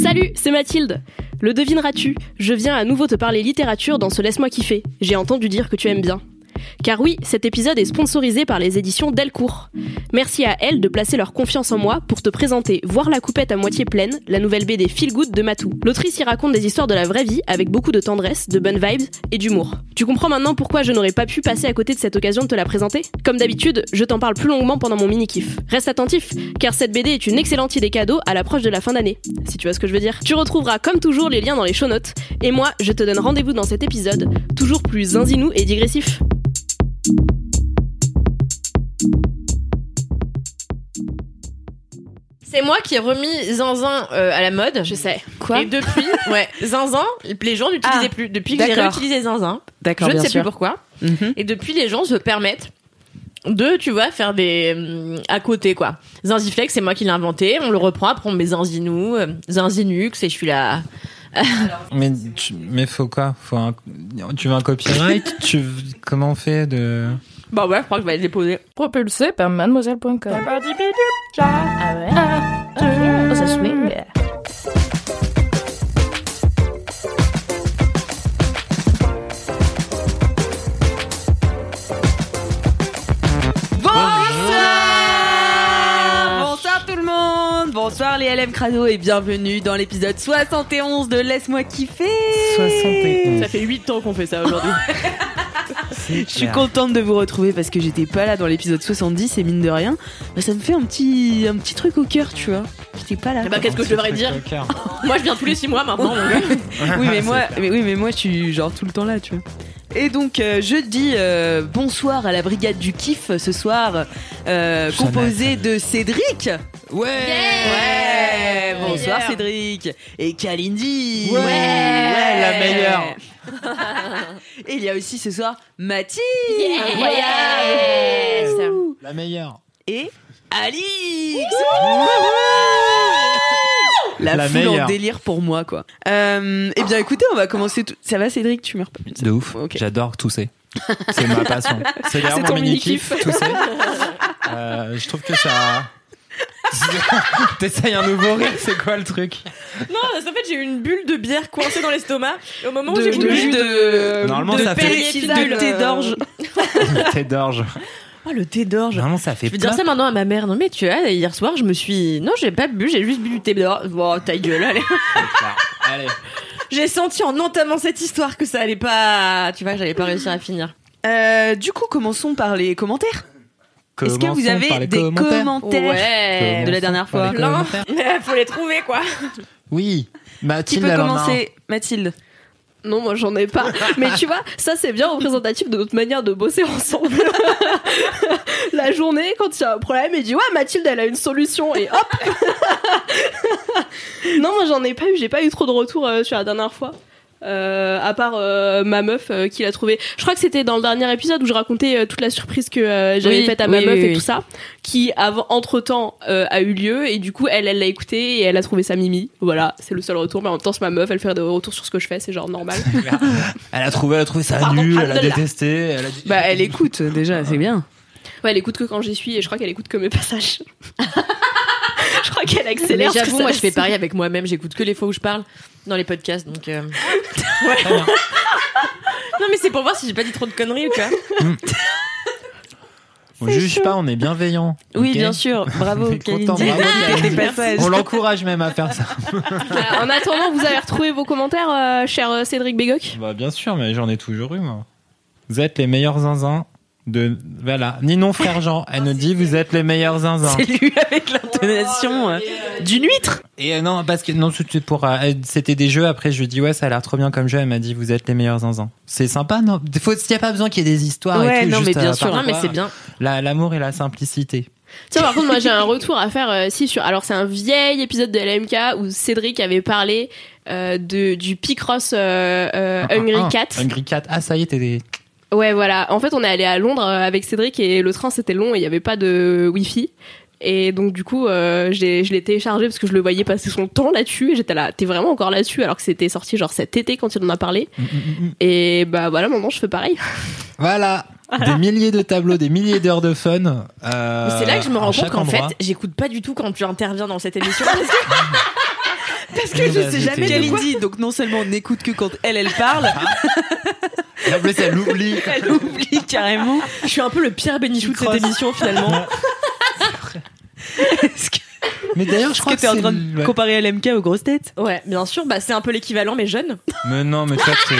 Salut, c'est Mathilde. Le devineras-tu Je viens à nouveau te parler littérature dans ce Laisse-moi kiffer. J'ai entendu dire que tu aimes bien. Car oui, cet épisode est sponsorisé par les éditions Delcourt. Merci à elles de placer leur confiance en moi pour te présenter Voir la coupette à moitié pleine, la nouvelle BD Feel Good de Matou. L'autrice y raconte des histoires de la vraie vie avec beaucoup de tendresse, de bonnes vibes et d'humour. Tu comprends maintenant pourquoi je n'aurais pas pu passer à côté de cette occasion de te la présenter Comme d'habitude, je t'en parle plus longuement pendant mon mini-kiff. Reste attentif, car cette BD est une excellente idée cadeau à l'approche de la fin d'année, si tu vois ce que je veux dire. Tu retrouveras comme toujours les liens dans les show notes, et moi, je te donne rendez-vous dans cet épisode, toujours plus zinzinou et digressif. C'est moi qui ai remis Zinzin euh, à la mode. Je sais. Et depuis, ouais, Zinzin, les gens n'utilisaient Ah, plus. Depuis que j'ai réutilisé Zinzin, D'accord, je ne sais sûr. plus pourquoi. Mhm. Et depuis, les gens se permettent de, tu vois, faire des hum, à côté quoi. Zinziflex, c'est moi qui l'ai inventé. On le reprend, après on met Zinzinou, euh, Zinzinux, et je suis là. Mais, tu- mais faut quoi? Faut un, Tu veux un copyright? Tu, Comment on fait de... Bah ouais, je crois que je vais le déposer. Propulsé par mademoiselle.com. Ah ouais? Ça swing. Bonsoir les LM Crado et bienvenue dans l'épisode 71 de Laisse-moi kiffer 71. Ça fait 8 ans qu'on fait ça aujourd'hui. Je suis contente de vous retrouver parce que j'étais pas là dans l'épisode 70 et mine de rien, bah, ça me fait un petit, un petit truc au cœur, tu vois. J'étais pas là. Eh bah, qu'est-ce que je devrais dire Moi, je viens tous les 6 mois maintenant. oui, mais moi, mais oui, mais moi, je suis genre tout le temps là, tu vois. Et donc, euh, je dis euh, bonsoir à la brigade du kiff ce soir, euh, composée de Cédric. Ouais Ouais, bonsoir. Cédric. Et Kalindi. Ouais. Ouais, la meilleure. Et il y a aussi ce soir Mathilde. Yes. La meilleure. Et Alix. La, La foule en meilleure. délire pour moi, quoi. Euh, eh bien, écoutez, on va commencer. Tout... Ça va, Cédric Tu meurs pas De ouf. Ok. J'adore tousser. C'est ma passion. C'est d'ailleurs mon ton mini-kiff, mini-kiff. tousser. Euh, je trouve que ça... T'essayes un nouveau rire, c'est quoi le truc Non, parce qu'en fait j'ai eu une bulle de bière coincée dans l'estomac. Et au moment où De- j'ai de voulu de- Normalement, de ça fait- de thé d'orge. T'es d'orge. Oh le thé d'orge. Normalement, ça fait Je vais dire ça maintenant à ma mère. Non mais tu vois, hier soir je me suis... Non j'ai pas bu, j'ai juste bu du thé d'orge. Bon ta gueule, allez. Allez. J'ai senti en entamant cette histoire que ça allait pas... Tu vois, j'allais pas réussir à finir. Euh, du coup, commençons par les commentaires. Est-ce que vous avez des commentaires. commentaires Ouais. de la dernière fois. Mais faut les trouver quoi. Oui. Qui Mathilde, peut a un. commencer Mathilde. Non, moi j'en ai pas. Mais tu vois, ça c'est bien représentatif de notre manière de bosser ensemble. La journée, quand il y a un problème, il dit Ouais, Mathilde, elle a une solution. Et hop Non, moi j'en ai pas eu. J'ai pas eu trop de retours euh, sur la dernière fois. Euh, à part euh, ma meuf euh, qui l'a trouvé. Je crois que c'était dans le dernier épisode où je racontais euh, toute la surprise que euh, j'avais Oui, faite à ma oui, meuf oui, et oui. tout ça, qui avant entre temps a eu lieu et du coup elle elle l'a écouté et elle a trouvé ça mimi. Voilà, c'est le seul retour. Mais en même temps c'est ma meuf, elle fait des retours sur ce que je fais, c'est genre normal. Elle a trouvé, elle a trouvé ça Pardon, nul, elle a détesté. Elle a dit... Bah, elle écoute déjà, c'est bien. Ouais, elle écoute que quand j'y suis et je crois qu'elle écoute que mes passages. je crois qu'elle Mais accélère. j'avoue, moi je fais pareil avec moi-même. J'écoute que les fois où je parle dans les podcasts. Donc. euh. Non mais c'est pour voir si j'ai pas dit trop de conneries, tu vois. On juge pas, on est bienveillant. Oui, bien sûr. Bravo, On Kalindi. l'encourage même à faire ça. En attendant, vous avez retrouvé vos commentaires, euh, cher euh, Cédric Bégoc? Bah bien sûr, mais j'en ai toujours eu moi. Vous êtes les meilleurs zinzins de voilà Ninon frère Jean. Elle nous dit vous êtes les meilleurs zinzins. C'est lui avec l'intonation euh, d'une huître. Et euh, non parce que non c'était pour euh, c'était des jeux. Après je lui dis ouais ça a l'air trop bien comme jeu. Elle m'a dit vous êtes les meilleurs zinzins. C'est sympa non? Des fois il y a pas besoin qu'il y ait des histoires. Ouais, et tout, non, juste, mais bien euh, sûr. Non, mais c'est bien. la- L'amour et la simplicité. Tiens, par contre, moi j'ai un retour à faire euh, si sur. Alors, c'est un vieil épisode de LMK où Cédric avait parlé euh, de, du Picross euh, euh, Hungry Ah, ah, Cat. Hungry Cat. Ah ça y est t'es des. Ouais, voilà. En fait, on est allé à Londres euh, avec Cédric et le train c'était long et il y avait pas de Wi-Fi. Et donc du coup, euh, je l'ai téléchargé parce que je le voyais passer son temps là-dessus et j'étais là, t'es vraiment encore là-dessus alors que c'était sorti genre cet été quand il en a parlé. Mm, mm, mm. Et bah voilà, maintenant je fais pareil. Voilà. Des milliers de tableaux, des milliers d'heures de fun. euh, c'est là que je me rends compte qu'en fait, j'écoute pas du tout quand tu interviens dans cette émission. Parce que, parce que je sais jamais Quelle de quoi. Indy, donc non seulement on n'écoute que quand elle, elle parle, Et en plus elle oublie. elle oublie carrément. Je suis un peu le Pierre Bénichou de cette émission finalement. Est-ce que Mais d'ailleurs je crois que t'es en c'est train de comparer LMK aux grosses têtes? Ouais, bien sûr, bah c'est un peu l'équivalent mais jeune. Mais non mais toi t'es.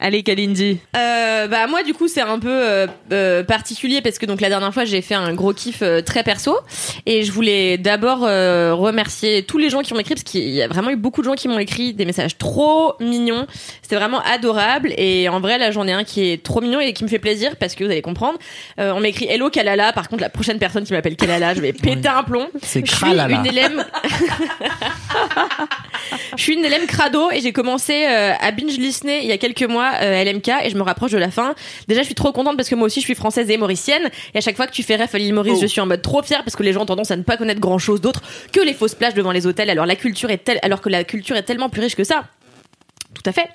Allez, Kalindi. Euh, bah moi du coup c'est un peu euh, euh, particulier parce que donc la dernière fois j'ai fait un gros kiff euh, très perso. Et je voulais d'abord euh, remercier tous les gens qui m'ont écrit parce qu'il y a vraiment eu beaucoup de gens qui m'ont écrit des messages trop mignons. C'était vraiment adorable. Et en vrai là j'en ai un qui est trop mignon et qui me fait plaisir parce que vous allez comprendre. Euh, on m'écrit Hello Kalala. Par contre la prochaine personne qui m'appelle Kalala je vais péter un plomb. C'est je suis une élève je suis une élève crado et j'ai commencé euh, à binge listener il y a quelques mois euh, LMK et je me rapproche de la fin. Déjà, je suis trop contente parce que moi aussi je suis française et mauricienne et à chaque fois que tu fais ref à l'île Maurice, Oh. je suis en mode trop fière parce que les gens ont tendance à ne pas connaître grand chose d'autre que les fausses plages devant les hôtels. Alors la culture est telle, alors que la culture est tellement plus riche que ça. Tout à fait.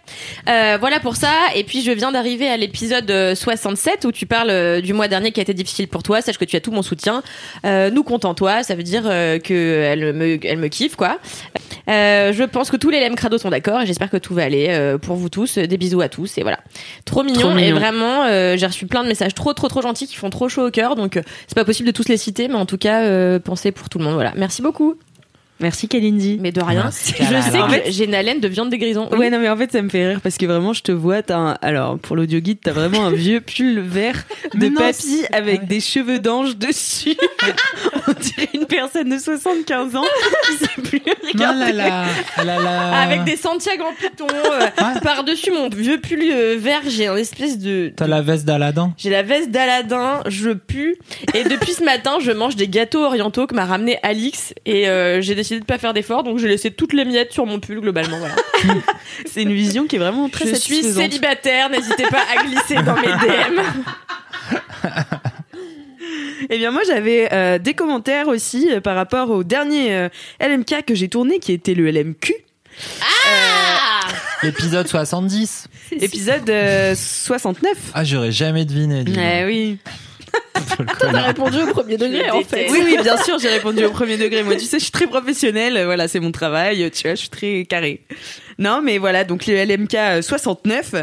Euh, voilà pour ça. Et puis je viens d'arriver à l'épisode euh, 67 où tu parles euh, du mois dernier qui a été difficile pour toi. Sache que tu as tout mon soutien. Euh, nous comptons toi. Ça veut dire euh, que elle me, elle me kiffe quoi. Euh, je pense que tous les LM Crado sont d'accord et j'espère que tout va aller euh, pour vous tous. Des bisous à tous et voilà. Trop mignon, Trop et mignon. vraiment euh, j'ai reçu plein de messages trop trop trop gentils qui font trop chaud au cœur. Donc euh, c'est pas possible de tous les citer, mais en tout cas euh, pensez pour tout le monde. Voilà. Merci beaucoup. Merci, Kalindi. Mais de rien. Merci, Je sais que j'ai une haleine de viande de grison. Ouais, non, mais en fait, ça me fait rire parce que vraiment, je te vois, t'as un... alors, pour l'audio guide, t'as vraiment un vieux pull vert de non, papy avec ouais. des cheveux d'ange dessus. On dirait une personne de 75 ans qui sait plus Non regarder. là là. Là là. Avec des Santiago en python. euh, Ouais. Par-dessus mon vieux pull euh, vert, j'ai un espèce de. T'as la veste d'Aladin. J'ai la veste d'Aladin, je pue. Et depuis ce matin, je mange des gâteaux orientaux que m'a ramené Alix. Et euh, j'ai décidé de pas faire d'efforts, donc j'ai laissé toutes les miettes sur mon pull globalement. Voilà. C'est une vision qui est vraiment très Je suis célibataire, n'hésitez pas à glisser dans mes DM. Eh bien, moi, j'avais euh, des commentaires aussi euh, par rapport au dernier euh, LMK que j'ai tourné, qui était le LMQ. Ah Épisode 70. Épisode euh, 69. Ah j'aurais jamais deviné. Eh oui. T'as répondu au premier degré en fait. Oui, oui, bien sûr, j'ai répondu au premier degré. Moi, tu sais, je suis très professionnelle. euh, Voilà, c'est mon travail. Tu vois, je suis très carré. Non, mais voilà, donc le LMK euh, 69,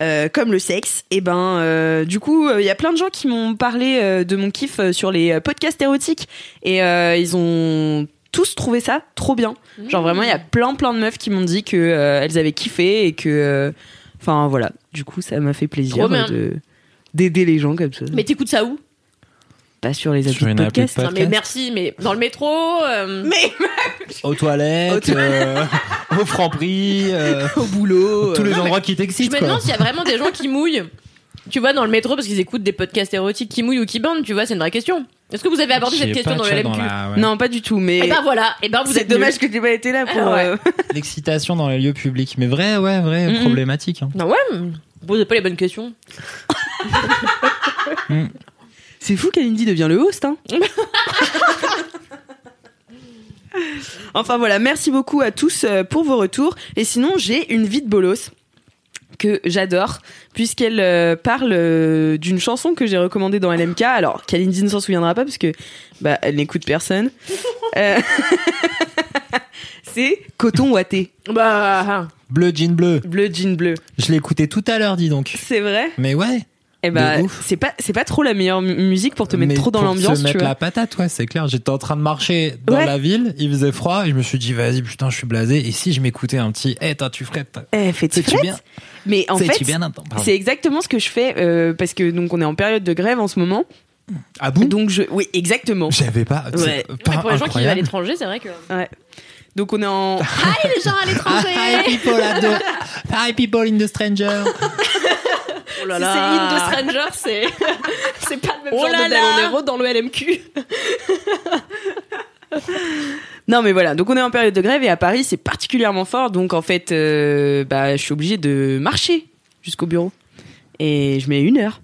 euh, comme le sexe, et ben, euh, du coup, il y a plein de gens qui m'ont parlé euh, de mon kiff euh, sur les euh, podcasts érotiques, et euh, ils ont tous trouvé ça trop bien. Genre vraiment, il y a plein, plein de meufs qui m'ont dit que euh, elles avaient kiffé et que, euh, enfin voilà, du coup, ça m'a fait plaisir euh, de d'aider les gens comme ça. Mais t'écoutes ça où? Pas sur les applis Sur de une appli de podcast. podcast. Non mais merci, mais dans le métro. euh, Mais Aux toilettes, euh, au franc-prix, euh, au boulot. tous les euh, endroits qui Je t'excitent. me quoi. demande s'il y a vraiment des gens qui mouillent. Tu vois, dans le métro, parce qu'ils écoutent des podcasts érotiques qui mouillent ou qui bandent, tu vois, c'est une vraie question. Est-ce que vous avez abordé cette question dans le LMQ dans la- ouais. Non, pas du tout, mais Et ben voilà, et ben vous c'est êtes dommage que tu pas été là pour. Ah ouais. euh, L'excitation dans les lieux publics. Mais vrai, ouais, vrai, problématique. hein. Non ouais, vous posez pas les bonnes questions. C'est fou qu'Alindy devient le host, hein. enfin voilà, merci beaucoup à tous euh, pour vos retours. Et sinon, j'ai une vie de bolos que j'adore puisqu'elle euh, parle euh, d'une chanson que j'ai recommandée dans LMK. Alors, qu'Alindy ne s'en souviendra pas parce que bah elle n'écoute personne. Euh, C'est Coton Watté, Bah, Bleu, jean bleu. bleu jean bleu. Je l'ai écouté tout à l'heure, dis donc. C'est vrai? Mais ouais. Eh bah, c'est pas, c'est pas trop la meilleure mu- musique pour te mettre Mais trop dans l'ambiance, se tu mettre vois. la patate, ouais, c'est clair. J'étais en train de marcher dans Ouais. la ville, il faisait froid, et je me suis dit, vas-y, putain, je suis blasé. Et si je m'écoutais un petit, eh, toi, tu frettes. Eh, fais-tu C'est-tu frette bien Mais en fait, bien Nathan Pardon. c'est exactement ce que je fais euh, parce que donc on est en période de grève en ce moment. Ah bon? Donc je, oui, exactement. J'avais pas. Ouais. c'est Ouais, pas pour les gens qui vivent à l'étranger, c'est vrai que. Ouais. Donc on est en. Hi les gens à l'étranger Hi people at the, hi people in the stranger. Oh là Si là. c'est In the Stranger, c'est c'est pas le même Oh genre là de là. On est re dans le LMQ. Non mais voilà, donc on est en période de grève et à Paris c'est particulièrement fort, donc en fait, euh, bah je suis obligée de marcher jusqu'au bureau et je mets une heure.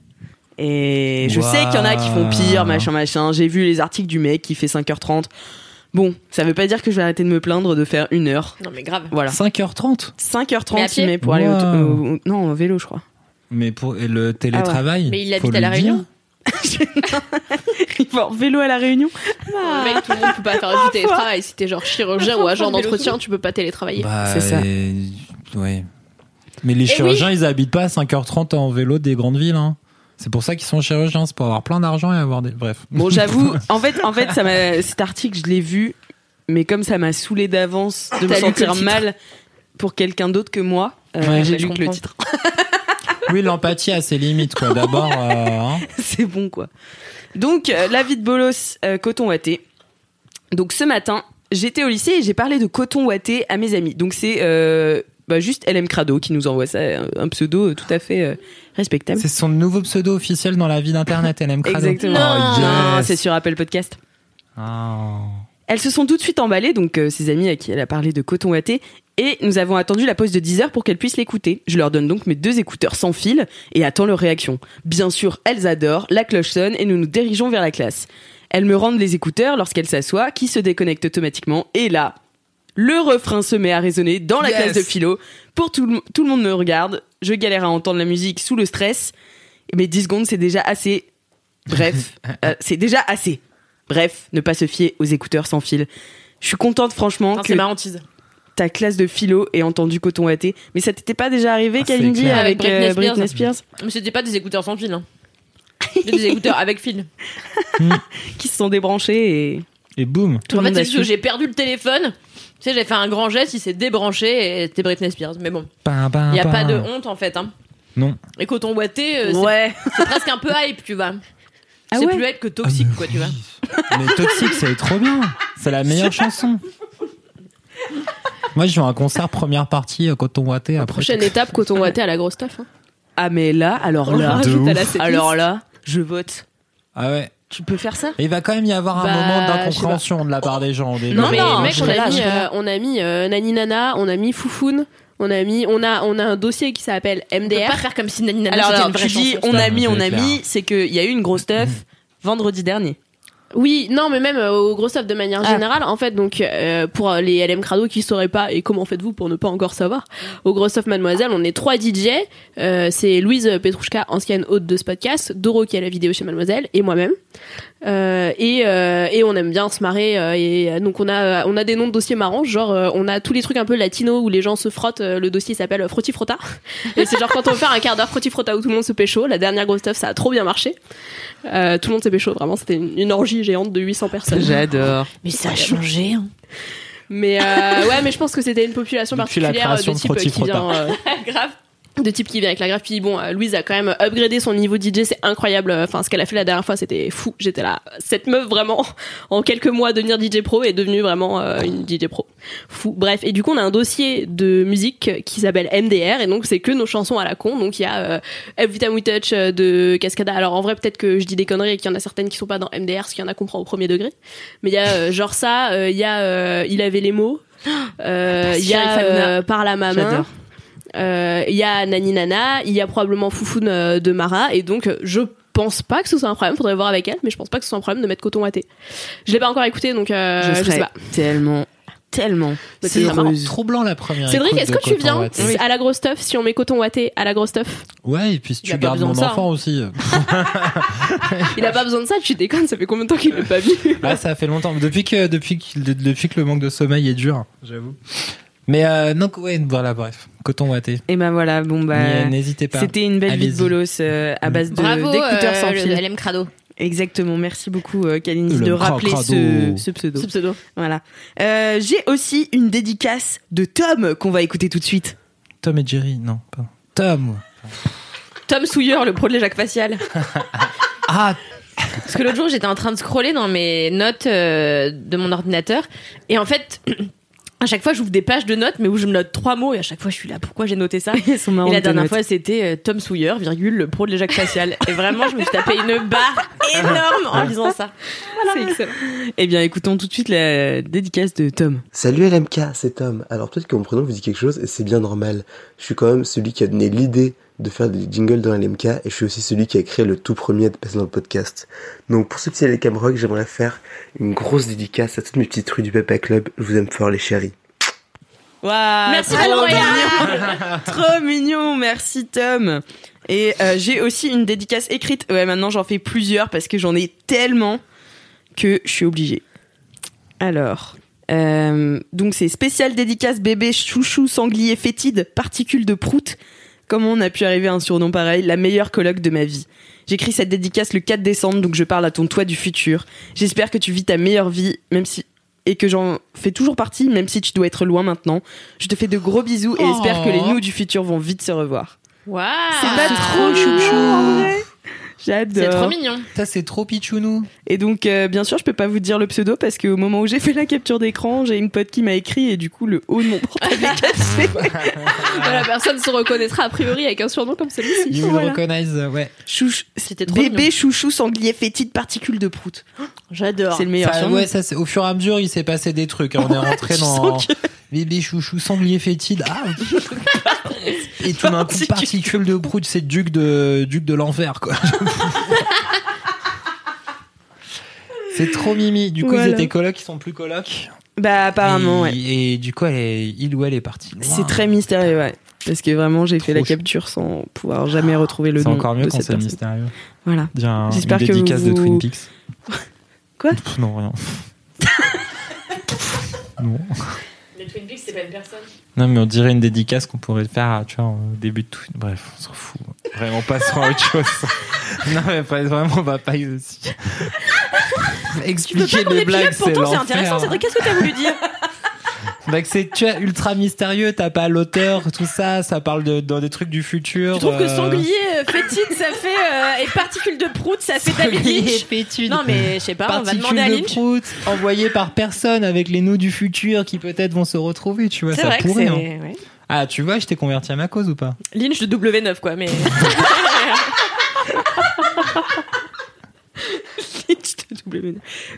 Et je sais qu'il y en a qui font pire, machin, machin. J'ai vu les articles du mec qui fait 5h30. Bon, ça veut pas dire que je vais arrêter de me plaindre de faire une heure. Non mais grave. Voilà. 5h30. 5h30 Mais à pied il met pour aller au, non, au vélo, je crois. Mais pour et le télétravail. Mais il habite à La. Réunion Il va en vélo à la Réunion. Mec, tout le monde peut pas faire du télétravail. Si t'es genre chirurgien ou agent d'entretien, tu peux pas télétravailler. Bah, C'est ça. et- Ouais. Mais les chirurgiens, ils habitent pas à 5h30 en vélo des grandes villes. Hein. C'est pour ça qu'ils sont chirurgiens, c'est pour avoir plein d'argent et avoir des. Bref. Bon, j'avoue, en fait, en fait, ça cet article, je l'ai vu, mais comme ça m'a saoulé d'avance de me sentir mal pour quelqu'un d'autre que moi, euh, Ouais, j'ai lu que le titre. Oui, l'empathie a ses limites, quoi. D'abord, euh, hein. C'est bon, quoi. Donc, euh, la vie de bolos, euh, coton watté. Donc, ce matin, j'étais au lycée et j'ai parlé de coton watté à mes amis. Donc, c'est bah, juste LM Crado qui nous envoie ça, un, pseudo tout à fait respectable. c'est son nouveau pseudo officiel dans la vie d'internet, LM Crado. Exactement. Oh, yes. c'est sur Apple Podcast. Oh. Elles se sont tout de suite emballées, donc euh, ses amis à qui elle a parlé de coton watté, et nous avons attendu la pause de 10 heures pour qu'elles puissent l'écouter. Je leur donne donc mes deux écouteurs sans fil et attends leur réaction. Bien sûr, elles adorent, la cloche sonne et nous nous dirigeons vers la classe. Elles me rendent les écouteurs lorsqu'elles s'assoient, qui se déconnectent automatiquement, et là, le refrain se met à résonner dans la Yes. classe de philo. Pour tout le, tout le monde me regarde, je galère à entendre la musique sous le stress, mais 10 secondes c'est déjà assez. Bref, euh, c'est déjà assez. Bref, ne pas se fier aux écouteurs sans fil. Je suis contente franchement que c'est marrantise. ta classe de philo ait entendu coton watté. Mais ça t'était pas déjà arrivé, Ah, Kalindi, avec, Avec Britney euh, Spears. Britney Spears, Mais c'était pas des écouteurs sans fil. Hein. C'était des écouteurs avec fil. qui se sont débranchés et Et boum. tout en fait, c'est que j'ai perdu le téléphone. Tu sais, j'ai fait un grand geste, il s'est débranché et c'était Britney Spears. Mais bon, il y a pas de honte en fait. Hein. Non. Et coton boité, euh, Ouais. c'est presque un peu hype, tu vois. Ah c'est ouais plus hype que toxique, quoi, tu vois. Mais Toxic, c'est trop bien. C'est la meilleure chanson. Moi, je vais à un concert première partie euh, coton watté après. Prochaine étape, coton watté à la grosse stuff. hein. Ah mais là, alors On le là, rajoute de à la ouf. setlist. alors là, je vote. Ah ouais. Tu peux faire ça? Et il va quand même y avoir un Bah, moment d'incompréhension de la part des gens au début. Non, Non, mais mec, je on serai a là, mis, je serai euh, là. on a mis euh, Nani Nana, on a mis Foufoun, on a mis, on a, on a un dossier qui s'appelle On peut MDR. pas faire comme si Nani Nana Alors, alors une vraie tu dis, chanson. on a mis, on a mis, c'est qu'il y a eu une grosse stuff vendredi dernier. Oui, non, mais même euh, au gros stuff de manière Ah. générale, en fait, donc euh, pour euh, les LM Crado qui sauraient pas et comment faites-vous pour ne pas encore savoir, au gros stuff Mademoiselle, on est trois DJ. Euh, c'est Louise Petrouchka, ancienne hôte de ce podcast, Doro qui a la vidéo chez Mademoiselle et moi-même. Euh, et, euh, et on aime bien se marrer euh, et euh, donc on a on a des noms de dossiers marrants genre euh, on a tous les trucs un peu latinos où les gens se frottent euh, le dossier s'appelle Frotti Frotta et c'est genre quand on veut faire un quart d'heure Frotti Frotta où tout le monde se pécho la dernière grosse stuff ça a trop bien marché euh, tout le monde s'est pécho vraiment c'était une, une orgie géante de 800 personnes J'adore. Mais ça a changé. Hein. mais euh, ouais mais je pense que c'était une population Depuis particulière euh, création de type euh, qui vient euh, Grave. De type qui vient avec la graphe puis bon euh, Louise a quand même upgradé son niveau DJ c'est incroyable. Enfin ce qu'elle a fait la dernière fois c'était fou. J'étais là cette meuf vraiment en quelques mois devenir DJ pro est devenue vraiment euh, une DJ pro. Fou. Bref et du coup on a un dossier de musique qui s'appelle MDR et donc c'est que nos chansons à la con. Donc il y a euh, Every Time We Touch euh, de Cascada. Alors en vrai peut-être que je dis des conneries et qu'il y en a certaines qui sont pas dans MDR ce qu'il y en a comprend au premier degré. Mais il y a euh, genre ça euh, il y a euh, il avait les mots. Euh, il y a euh, par la euh, il y a Nani Nana, il y a probablement Foufoune euh, de Mara, et donc euh, je pense pas que ce soit un problème, faudrait voir avec elle, mais je pense pas que ce soit un problème de mettre coton watté. Je l'ai pas encore écouté, donc euh, je je, sais pas. tellement, tellement. C'est trop, heureuse. troublant la première. Cédric, est-ce que tu viens à la grosse stuff si on met coton watté à la grosse stuff? Ouais, et puis si tu gardes mon ça, enfant aussi. Il a pas besoin de ça, tu déconnes, ça fait combien de temps qu'il l'a pas vu? Ah, ça fait longtemps. Depuis que, depuis que, depuis que le manque de sommeil est dur, j'avoue. Mais euh, non, ouais, voilà, bref. Coton ouaté. Et ben voilà, bon bah. N'y- N'hésitez pas. C'était une belle vie de bolos euh, à base de- Bravo, d'écouteurs sans euh, le fil. LM Crado. Exactement, merci beaucoup euh, Kalindi de rappeler ce, ce pseudo. Ce pseudo. Voilà. Euh, J'ai aussi une dédicace de Tom qu'on va écouter tout de suite. Tom et Jerry, non, pas. Tom. Tom Sawyer, le pro de l'éjac facial. Ah, Parce que l'autre jour, j'étais en train de scroller dans mes notes euh, de mon ordinateur. Et en fait, à chaque fois, j'ouvre des pages de notes, mais où je me note trois mots. Et à chaque fois, je suis là, pourquoi j'ai noté ça Ils sont marrants, Et la dernière notes. fois, c'était euh, Tom Sawyer, virgule, le pro de l'éjac facial. Et vraiment, je me suis tapé une barre énorme en lisant ça. C'est excellent. Eh bien, écoutons tout de suite la dédicace de Tom. Salut LMK, c'est Tom. Alors peut-être que mon prénom vous dit quelque chose et c'est bien normal. Je suis quand même celui qui a donné l'idée de faire des jingles dans LMK et je suis aussi celui qui a créé le tout premier de passer dans le podcast. Donc pour ce petit LMK Rock, j'aimerais faire une grosse dédicace à toutes mes petites rues du Peppa Club. Je vous aime fort les chéris. Waouh, Merci, trop mignon. trop mignon, merci Tom. Et euh, j'ai aussi une dédicace écrite. Ouais, maintenant j'en fais plusieurs parce que j'en ai tellement que je suis obligée. Alors, euh, donc c'est spécial dédicace bébé chouchou sanglier fétide particule de prout. Comment on a pu arriver à un surnom pareil La meilleure colloque de ma vie. J'écris cette dédicace le 4 décembre, donc je parle à ton toi du futur. J'espère que tu vis ta meilleure vie, même si et que j'en fais toujours partie, même si tu dois être loin maintenant. Je te fais de gros bisous et Oh. j'espère que les nous du futur vont vite se revoir. Waouh C'est pas trop chouchou en mignon. vrai J'adore. C'est trop mignon. ça c'est trop pichounou. Et donc, euh, bien sûr, je peux pas vous dire le pseudo parce qu'au moment où j'ai fait la capture d'écran, j'ai une pote qui m'a écrit et du coup, le haut de mon portable est cassé. Voilà, personne se reconnaîtra a priori avec un surnom comme celui-ci. You will Voilà. recognize, euh, ouais. Chouch, C'était trop bébé mignon. chouchou sanglier fétide particule de prout. J'adore. C'est le meilleur ouais, ça, au fur et à mesure, il s'est passé des trucs. hein. On est rentré dans que- bébé chouchou sanglier fétide. Ah, et tout d'un coup, Particule. de prout, c'est duc de duc de l'enfer, quoi. c'est trop mimi. Du coup, Voilà. ils étaient colocs, ils sont plus colocs. Bah, apparemment, et, ouais. et du coup, elle est, il ou elle est partie. loin. C'est très mystérieux, ouais. Parce que vraiment, j'ai fait la Trop capture sans pouvoir jamais retrouver le C'est nom encore mieux de quand cette c'est personne. mystérieux. Voilà. Dire un, une J'espère que dédicace de vous- Twin Peaks. Quoi? Pff, Non, rien. non. Twin Peaks, c'est pas une personne. Non, mais on dirait une dédicace qu'on pourrait faire, tu vois, au début de tout. Bref, on s'en fout. Vraiment, passons à autre chose. non, mais bref, vraiment, on va pas y aussi. Pas Expliquer est blagues, c'est pourtant c'est l'enfer. intéressant. Cédric, qu'est-ce que t'as voulu dire? Bah, que c'est, ultra mystérieux, t'as pas l'auteur, tout ça, ça parle de, dans des trucs du futur. Tu trouves que euh, sanglier euh, fétide, ça fait. euh, et particule de prout, ça fait David Lynch. Non, mais je sais pas, on va Particules demander à de Lynch. prout envoyées par personne avec les nous du futur qui peut-être vont se retrouver, tu vois, ça vrai pourrait. hein. ouais. Ah, tu vois, je t'ai converti à ma cause ou pas? Lynch de W9, quoi, mais.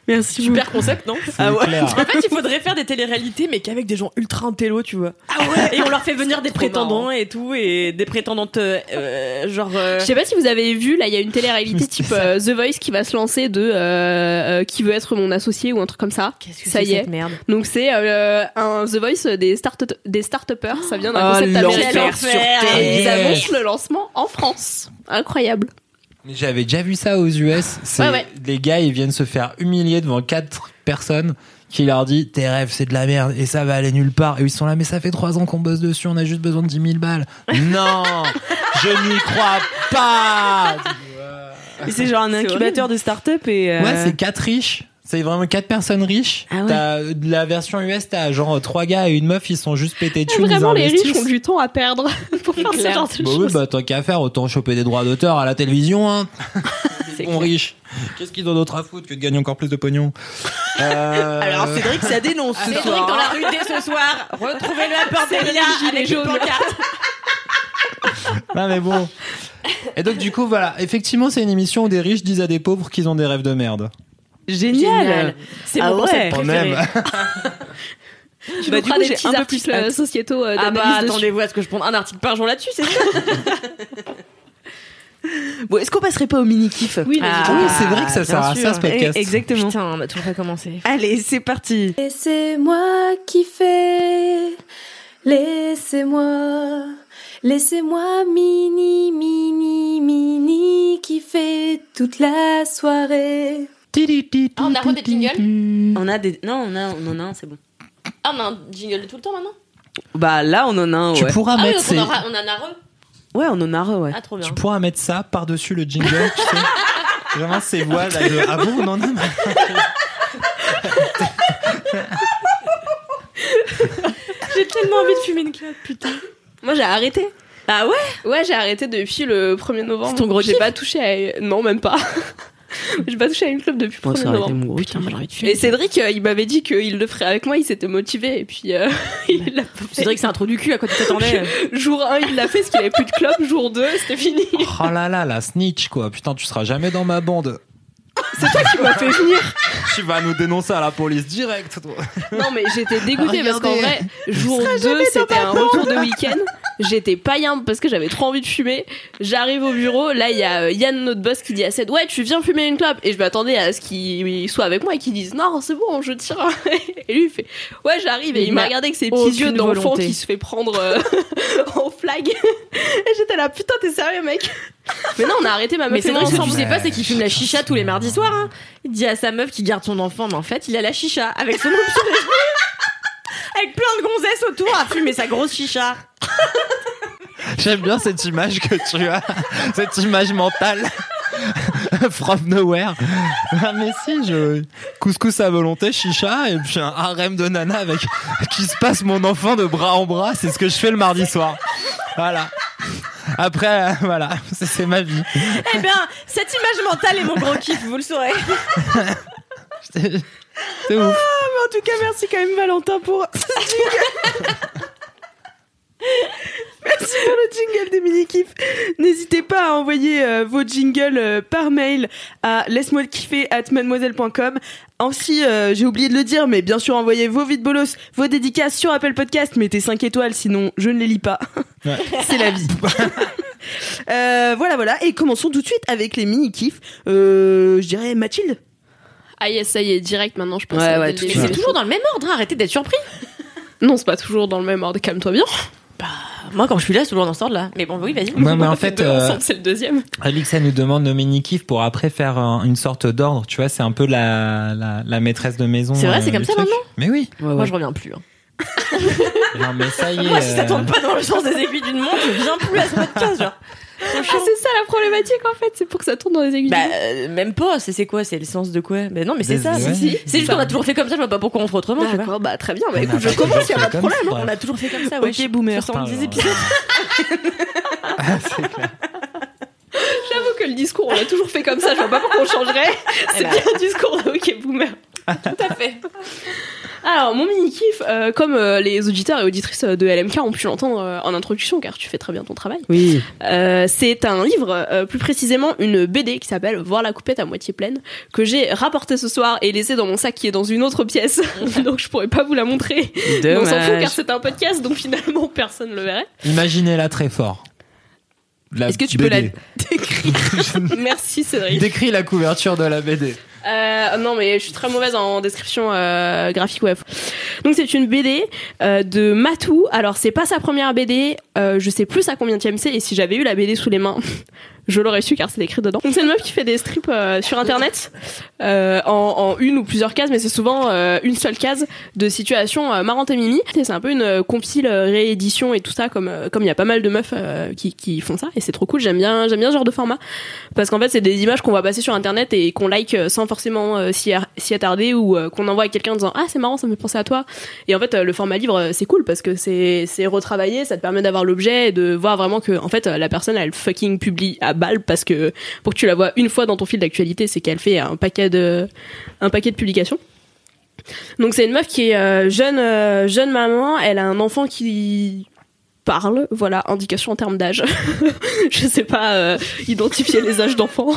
Merci Super concept, non C'est clair. En fait, il faudrait faire des téléréalités, mais qu'avec des gens ultra intello, tu vois. Ah ouais Et on leur fait venir des prétendants et tout, et des prétendantes, euh, euh, genre. euh, Je sais pas si vous avez vu, là, il y a une télé-réalité type euh, The Voice qui va se lancer de euh, euh, qui veut être mon associé ou un truc comme ça. Qu'est-ce que Ça c'est y est. cette merde Donc c'est euh, un The Voice des start des start-upers. Ça vient d'un Oh, concept américain. sur Et terre. ils Yes. annoncent le lancement en France. Incroyable. Mais J'avais déjà vu ça aux US. C'est Ouais, ouais. les gars, ils viennent se faire humilier devant quatre personnes qui leur dit tes rêves c'est de la merde et ça va aller nulle part. Et ils sont là, mais ça fait trois ans qu'on bosse dessus, on a juste besoin de 10 000 balles. non, je n'y crois pas. Et c'est genre un incubateur de start-up et. euh, Ouais, c'est quatre riches. C'est vraiment quatre personnes riches. Ah ouais. T'as de la version US, t'as genre trois gars et une meuf, ils sont juste pétés de thunes. Vraiment, ils les riches ont du temps à perdre pour faire ce genre de Bah oui, choses. bah tant qu'à faire, autant choper des droits d'auteur à la télévision, hein. C'est Bon clair. riche. Qu'est-ce qu'ils ont d'autre à foutre que de gagner encore plus de pognon Euh, Alors Cédric, ça dénonce ce Cédric soir. dans la rue dès ce soir. Retrouvez-le à Port C'est Villa le gilet avec une jaune. pancarte. Non mais bon. Et donc du coup voilà, effectivement c'est une émission où des riches disent à des pauvres qu'ils ont des rêves de merde. Génial. C'est Ah mon ouais. concept préféré. même. Tu Bah, nous feras des petits un peu articles plus euh, sociétaux euh, Ah bah attendez-vous à ce que je ponde un article par jour là-dessus, c'est ça Bon, est-ce qu'on passerait pas au mini kiff Oui. Ah, oui, c'est vrai que ça sert à ça ce podcast. Exactement. Putain, on a toujours pas commencé. Allez, c'est parti. Laissez-moi kiffer, laissez-moi, laissez-moi mini, mini, mini kiffer toute la soirée. Ah, on a re des jingles? On a des. Non, on a, on en a un, c'est bon. Ah, on a un jingle de tout le temps maintenant? Bah là, on en a un, Tu pourras Ah oui, mettre ces- on, aura- on en a re. Ouais, on en a un, ouais. Ah, trop bien. tu pourras mettre ça par-dessus le jingle, tu sais. Vraiment ces voix là de ah bon on en a J'ai tellement envie de fumer une clope, putain. Moi, j'ai arrêté. Ah ouais? Ouais, j'ai arrêté depuis le 1er novembre. C'est ton gros J'ai pas touché à... Non, même pas. j'ai pas touché à une club depuis le Moi, 1er ça aurait été novembre. mon gros Putain, moi j'ai envie de fumer. Et Cédric, euh, il m'avait dit qu'il le ferait avec moi, il s'était motivé, et puis euh, il l'a pas fait. Cédric, c'est un trou du cul à quoi tu t'attendais? Jour 1, il l'a fait parce qu'il avait plus de club. Jour 2, c'était fini. Oh là là la snitch quoi. Putain tu seras jamais dans ma bande. C'est toi qui m'as fait venir. Tu vas nous dénoncer à la police direct. toi. Non, mais j'étais dégoûtée parce qu'en vrai, jour 2, c'était un retour de week-end. J'étais pas yam parce que j'avais trop envie de fumer. J'arrive au bureau, là, il y a euh, Yann, notre boss, qui dit à Ced Ouais, tu viens fumer une clope. Et je m'attendais à ce qu'il soit avec moi et qu'il dise Non, c'est bon, je tire. Et lui, il fait Ouais, j'arrive. Et Il il m'a n'a regardé avec ses petits yeux d'enfant qui se fait prendre euh, en flag. Et j'étais là Putain, t'es sérieux, mec? Mais non, on a arrêté ma meuf Mais c'est vrai ce que tu sais pas, c'est qu'il fume la chicha tous les mardis soirs. Hein. Il dit à sa meuf qu'il garde son enfant, mais en fait, il a la chicha avec son genoux. Avec plein de gonzesses autour à fumer sa grosse chicha. J'aime bien cette image que tu as, cette image mentale. From nowhere. Ah mais si, je couscous à volonté, chicha et puis un harem de nana avec qui se passe mon enfant de bras en bras, c'est ce que je fais le mardi soir. Voilà. Après, euh, voilà, c'est ma vie. Eh bien, cette image mentale est mon gros kiff, vous le saurez. C'est ouf. En tout cas, merci quand même Valentin pour. Merci pour le jingle des mini kiffs. N'hésitez pas à envoyer euh, vos jingles euh, par mail à laisse-moi kiffer at mademoiselle.com. Ainsi, euh, j'ai oublié de le dire, mais bien sûr, envoyez vos vides bolos, vos dédicaces sur Apple Podcast. Mettez 5 étoiles, sinon je ne les lis pas. Ouais. C'est la vie. Euh, voilà, voilà. Et commençons tout de suite avec les mini kiffs. Euh, je dirais Mathilde. Ah yes, ça y est, direct maintenant, je pense. Ouais, c'est toujours dans le même ordre, hein, arrêtez d'être surpris. Non, c'est pas toujours dans le même ordre. Calme-toi bien. Moi, quand je suis là, c'est toujours dans ce ordre-là. Mais bon, oui, vas-y. Ouais, mais On en fait, euh, c'est le deuxième. Alix, elle nous demande nos mini kiffs pour après faire un- une sorte d'ordre. Tu vois, c'est un peu la, la, la maîtresse de maison. C'est vrai, c'est euh, comme ça truc. maintenant Mais oui. Moi, je reviens plus. hein. Non, mais ça y est. Moi, si ça euh, tourne pas dans le sens des aiguilles d'une montre, je viens plus à ce podcast, genre. Ah, c'est ça la problématique en fait, c'est pour que ça tourne dans les aiguilles. Bah, euh, même pas. C'est c'est quoi? C'est le sens de quoi? Ben non, mais c'est ça. ouais. si, si. C'est juste qu'on a toujours fait comme ça. Je vois pas pourquoi on ferait autrement. D'accord, bah très bien. Bah écoute, je commence, y a fait pas de problème. ça. On a toujours fait comme ça. Ouais. Ok, boomer. 70 Putain, épisodes. c'est clair. J'avoue que le discours, on l'a toujours fait comme ça, je vois pas pourquoi on changerait. C'est bah. bien un discours de OK Boomer. Tout à fait. Alors, mon mini-kiff, euh, comme euh, les auditeurs et auditrices de LMK ont pu l'entendre euh, en introduction, car tu fais très bien ton travail, Oui. euh, c'est un livre, euh, plus précisément une BD qui s'appelle Voir la coupette à moitié pleine, que j'ai rapporté ce soir et laissé dans mon sac qui est dans une autre pièce, donc je pourrais pas vous la montrer. Mais on s'en fout car c'est un podcast, donc finalement personne le verrait. Imaginez-la très fort. Est-ce que tu peux la BD. Merci Cédric. Décris la couverture de la BD. Euh, non, mais je suis très mauvaise en description euh, graphique web. Donc c'est une BD euh, de Matou. Alors c'est pas sa première BD. Euh, je sais plus à combien de c'est. Et si j'avais eu la BD sous les mains, je l'aurais su car c'est écrit dedans. C'est une meuf qui fait des strips euh, sur internet euh, en, en une ou plusieurs cases, mais c'est souvent euh, une seule case de situations euh, marrantes et mimi. C'est un peu une euh, compile euh, réédition et tout ça, comme comme il y a pas mal de meufs qui, qui font ça. Et c'est trop cool. J'aime bien j'aime bien ce genre de format parce qu'en fait c'est des images qu'on va passer sur internet et qu'on like sans forcément s'y ar- s'y attarder ou qu'on envoie à quelqu'un en disant ah c'est marrant ça me fait penser à toi et en fait le format livre c'est cool parce que c'est c'est retravaillé ça te permet d'avoir l'objet et de voir vraiment que en fait la personne elle fucking publie balle parce que pour que tu la vois une fois dans ton fil d'actualité c'est qu'elle fait un paquet de un paquet de publications. Donc c'est une meuf qui est euh, jeune euh, jeune maman. Elle a un enfant qui parle, voilà, indication en termes d'âge. je sais pas euh, identifier les âges d'enfants.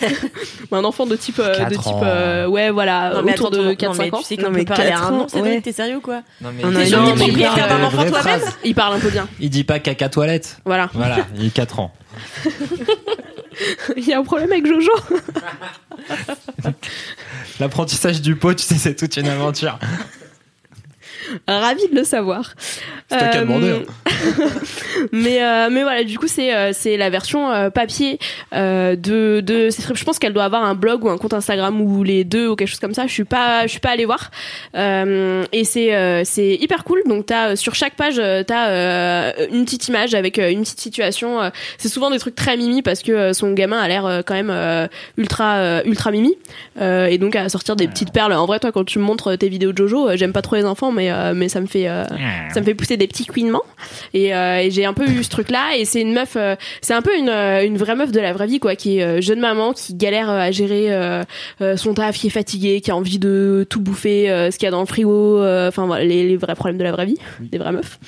Mais un enfant de type euh, de type euh, ouais voilà, Non, mais autour attends, de non, 4 mais 5 ans. tu sais Non, qu'on mais peut parler à un ans, nom, Cédric, ouais. t'es sérieux ou quoi? Non, mais On il a dit une pas- idée il parle enfant toi-même. Il parle un peu bien. Il dit pas caca toilette. Voilà. Voilà, il a 4 ans. Il y a un problème avec Jojo. L'apprentissage du pot, tu sais, c'est toute une aventure. Ravi de le savoir. C'est toi qui as Euh, demandé. hein. mais euh, mais voilà, du coup c'est euh, c'est la version euh, papier euh, de de. Je pense qu'elle doit avoir un blog ou un compte Instagram ou les deux ou quelque chose comme ça. Je suis pas je suis pas allée voir. Euh, et c'est euh, c'est hyper cool. Donc t'as euh, sur chaque page euh, t'as euh, une petite image avec euh, une petite situation. euh, c'est souvent des trucs très mimi parce que euh, son gamin a l'air euh, quand même euh, ultra euh, ultra mimi. Euh, et donc à sortir des petites perles. En vrai, toi quand tu me montres tes vidéos de Jojo, euh, j'aime pas trop les enfants, mais euh, mais ça me fait euh, ça me fait pousser des petits couinements. Et, euh, et j'ai un peu eu ce truc là. Et c'est une meuf, c'est un peu une une vraie meuf de la vraie vie quoi, qui est jeune maman, qui galère à gérer son taf, qui est fatiguée, qui a envie de tout bouffer, ce qu'il y a dans le frigo. Enfin voilà, les, les vrais problèmes de la vraie vie, des vraies meufs.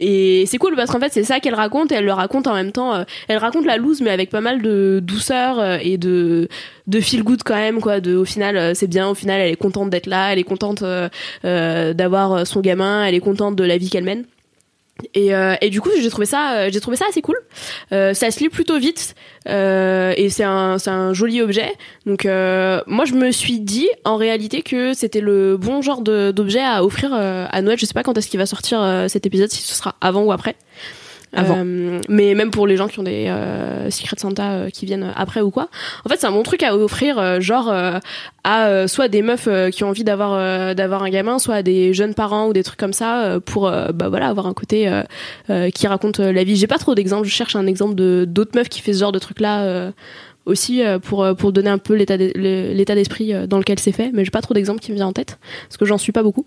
Et c'est cool parce qu'en fait c'est ça qu'elle raconte. Et elle le raconte en même temps. elle raconte la loose mais avec pas mal de douceur et de de feel good quand même quoi. De au final euh, c'est bien. Au final elle est contente d'être là. Elle est contente euh, euh, d'avoir son gamin. Elle est contente de la vie qu'elle mène. Et, euh, et du coup j'ai trouvé ça j'ai trouvé ça assez cool euh, ça se lit plutôt vite et c'est un c'est un joli objet donc moi je me suis dit en réalité que c'était le bon genre d'objet à offrir à Noël je sais pas quand est-ce qu'il va sortir cet épisode si ce sera avant ou après Euh, mais même pour les gens qui ont des euh, Secret Santa euh, qui viennent après ou quoi. En fait c'est un bon truc à offrir euh, genre à soit des meufs qui ont envie d'avoir d'avoir un gamin soit à des jeunes parents ou des trucs comme ça pour bah voilà avoir un côté qui raconte la vie. J'ai pas trop d'exemples. Je cherche un exemple de d'autres meufs qui fait ce genre de truc là aussi pour pour donner un peu l'état l'état d'esprit dans lequel c'est fait. Mais j'ai pas trop d'exemples qui me viennent en tête parce que j'en suis pas beaucoup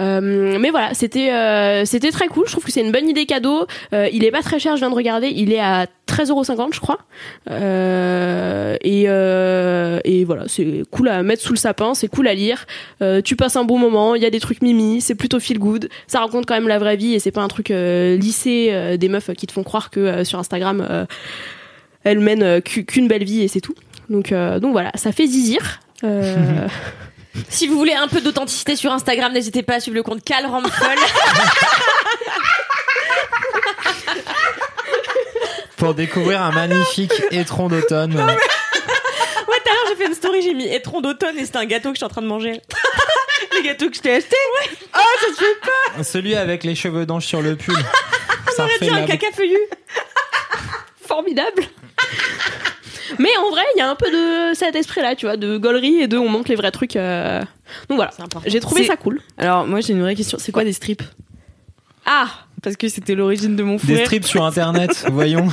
mais voilà, c'était euh, c'était très cool. Je trouve que c'est une bonne idée cadeau. Euh, il est pas très cher, je viens de regarder. Il est à 13,50€, je crois. Euh, et euh, et voilà, c'est cool à mettre sous le sapin, c'est cool à lire. Euh, tu passes un bon moment. Il y a des trucs mimi, c'est plutôt feel good. Ça raconte quand même la vraie vie et c'est pas un truc euh, euh, des meufs qui te font croire que euh, sur Instagram euh, elles mènent euh, qu'u- qu'une belle vie et c'est tout. Donc euh, donc voilà, ça fait zizir. Euh, Si vous voulez un peu d'authenticité sur Instagram, n'hésitez pas à suivre le compte Cal Ramphol. Pour découvrir un magnifique étron d'automne. Ouais, tout à l'heure, j'ai fait une story, j'ai mis étron d'automne et c'était un gâteau que je suis en train de manger. Les gâteaux que je t'ai achetés Celui avec les cheveux d'ange sur le pull. Ça refait dit un caca feuillu. formidable. Mais en vrai, il y a un peu de cet esprit-là, tu vois, de gaulerie et de on montre les vrais trucs. euh. Donc voilà, j'ai trouvé C'est- ça cool. Alors, moi, j'ai une vraie question. C'est quoi des strips? Ah, Parce que c'était l'origine de mon Des frère. strips sur internet, voyons.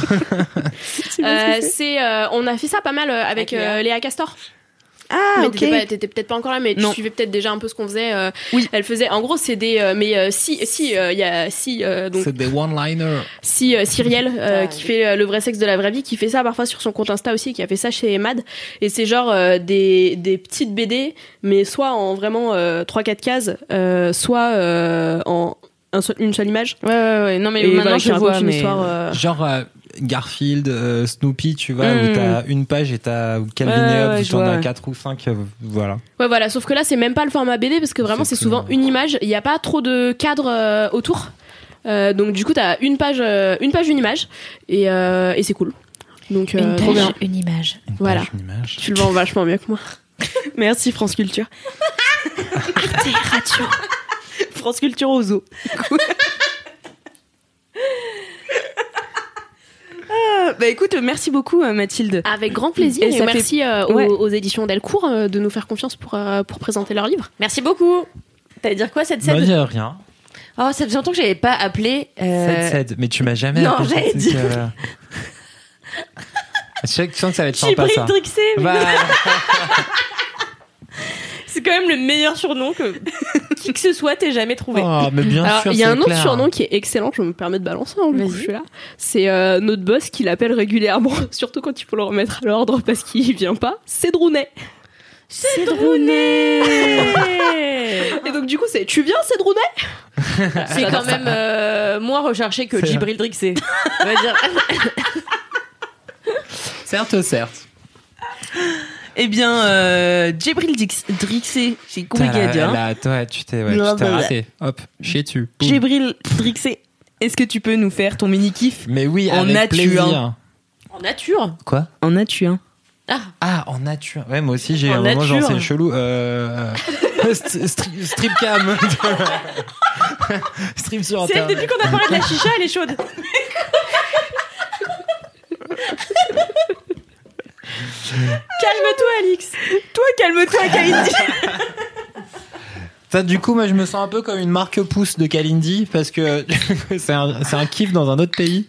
euh, c'est, euh, on a fait ça pas mal euh, avec Avec Léa. euh, Léa Castor. Ah, mais ok. t'étais, t'étais peut-être pas encore là, mais Non. tu suivais peut-être déjà un peu ce qu'on faisait. euh, Oui. Elle faisait, en gros, c'est des, euh, mais euh, si, si, euh, il y a si, euh, donc C'est des one-liners. si euh, Cyrielle euh, Ah, qui oui. fait euh, le vrai sexe de la vraie vie qui fait ça parfois sur son compte Insta aussi qui a fait ça chez Mad et c'est genre euh, des, des petites BD mais soit en vraiment euh, 3-4 cases euh, soit euh, en un seul- une seule image Ouais, ouais, ouais. Non, mais et maintenant, voilà, je qui raconte vois, une mais... histoire euh, Genre euh, Garfield, euh, Snoopy, tu vois, Mm. où t'as une page et t'as ou Calvin Ouais, et Hobbes, ouais, où je t'en as. 4 ou 5, voilà. ouais voilà sauf que là c'est même pas le format BD parce que vraiment C'est souvent une image il n'y a pas trop de cadre euh, autour Euh, donc du coup t'as une page euh, une page une image et, euh, et c'est cool donc euh, trop bien une image. Une Voilà. page, une image. tu le vends vachement mieux que moi Merci, France Culture. Arte Radio France Culture aux eaux. Ah, bah écoute, merci beaucoup euh, Mathilde. Avec grand plaisir. Et merci euh, aux, Ouais. aux éditions Delcourt euh, de nous faire confiance pour, euh, pour présenter leur livre. Merci beaucoup. T'allais dire quoi, cette Moi, scène j'ai rien. Oh, ça faisait longtemps que j'avais pas appelé. euh, Cède, cède. Mais tu m'as jamais non, appelé j'allais dire- euh. Je sens que ça va être sympa ça. Drixé. mais Bah, C'est quand même le meilleur surnom que qui que ce soit t'aies jamais trouvé. oh, mais bien Alors, sûr, il y a c'est un autre clair. surnom qui est excellent, je me permets de balancer, hein, Vas-y. je suis là. C'est euh, notre boss qui l'appelle régulièrement, surtout quand il faut le remettre à l'ordre parce qu'il vient pas. C'est Drounet. C'est Drounet Et donc, du coup, c'est Tu viens, c'est Drounet? C'est quand même euh, moins recherché que Gibril Drixé. On va dire. Certes, certes. Eh bien, euh, Djibril Dix- Drixé, j'ai compris T'as la- dire. la- toi, tu t'es ouais, Non, tu t'es bah, raté. Hop, chier dessus. Boum. Djibril Drixé, est-ce que tu peux nous faire ton mini-kiff Mais oui, En avec nature. plaisir. En nature. Quoi en nature Ah, Ah, en nature. Ouais, moi aussi, j'ai En un moment, genre, nature. c'est chelou. Euh... euh, st- stri- strip cam. Stream sur C'est internet. depuis qu'on a parlé de la chicha, elle est chaude. Calme-toi, Alix. Toi, calme-toi, Kalindi. Ça, du coup, moi, je me sens un peu comme une marque pouce de Kalindi parce que c'est un, c'est un kiff dans un autre pays.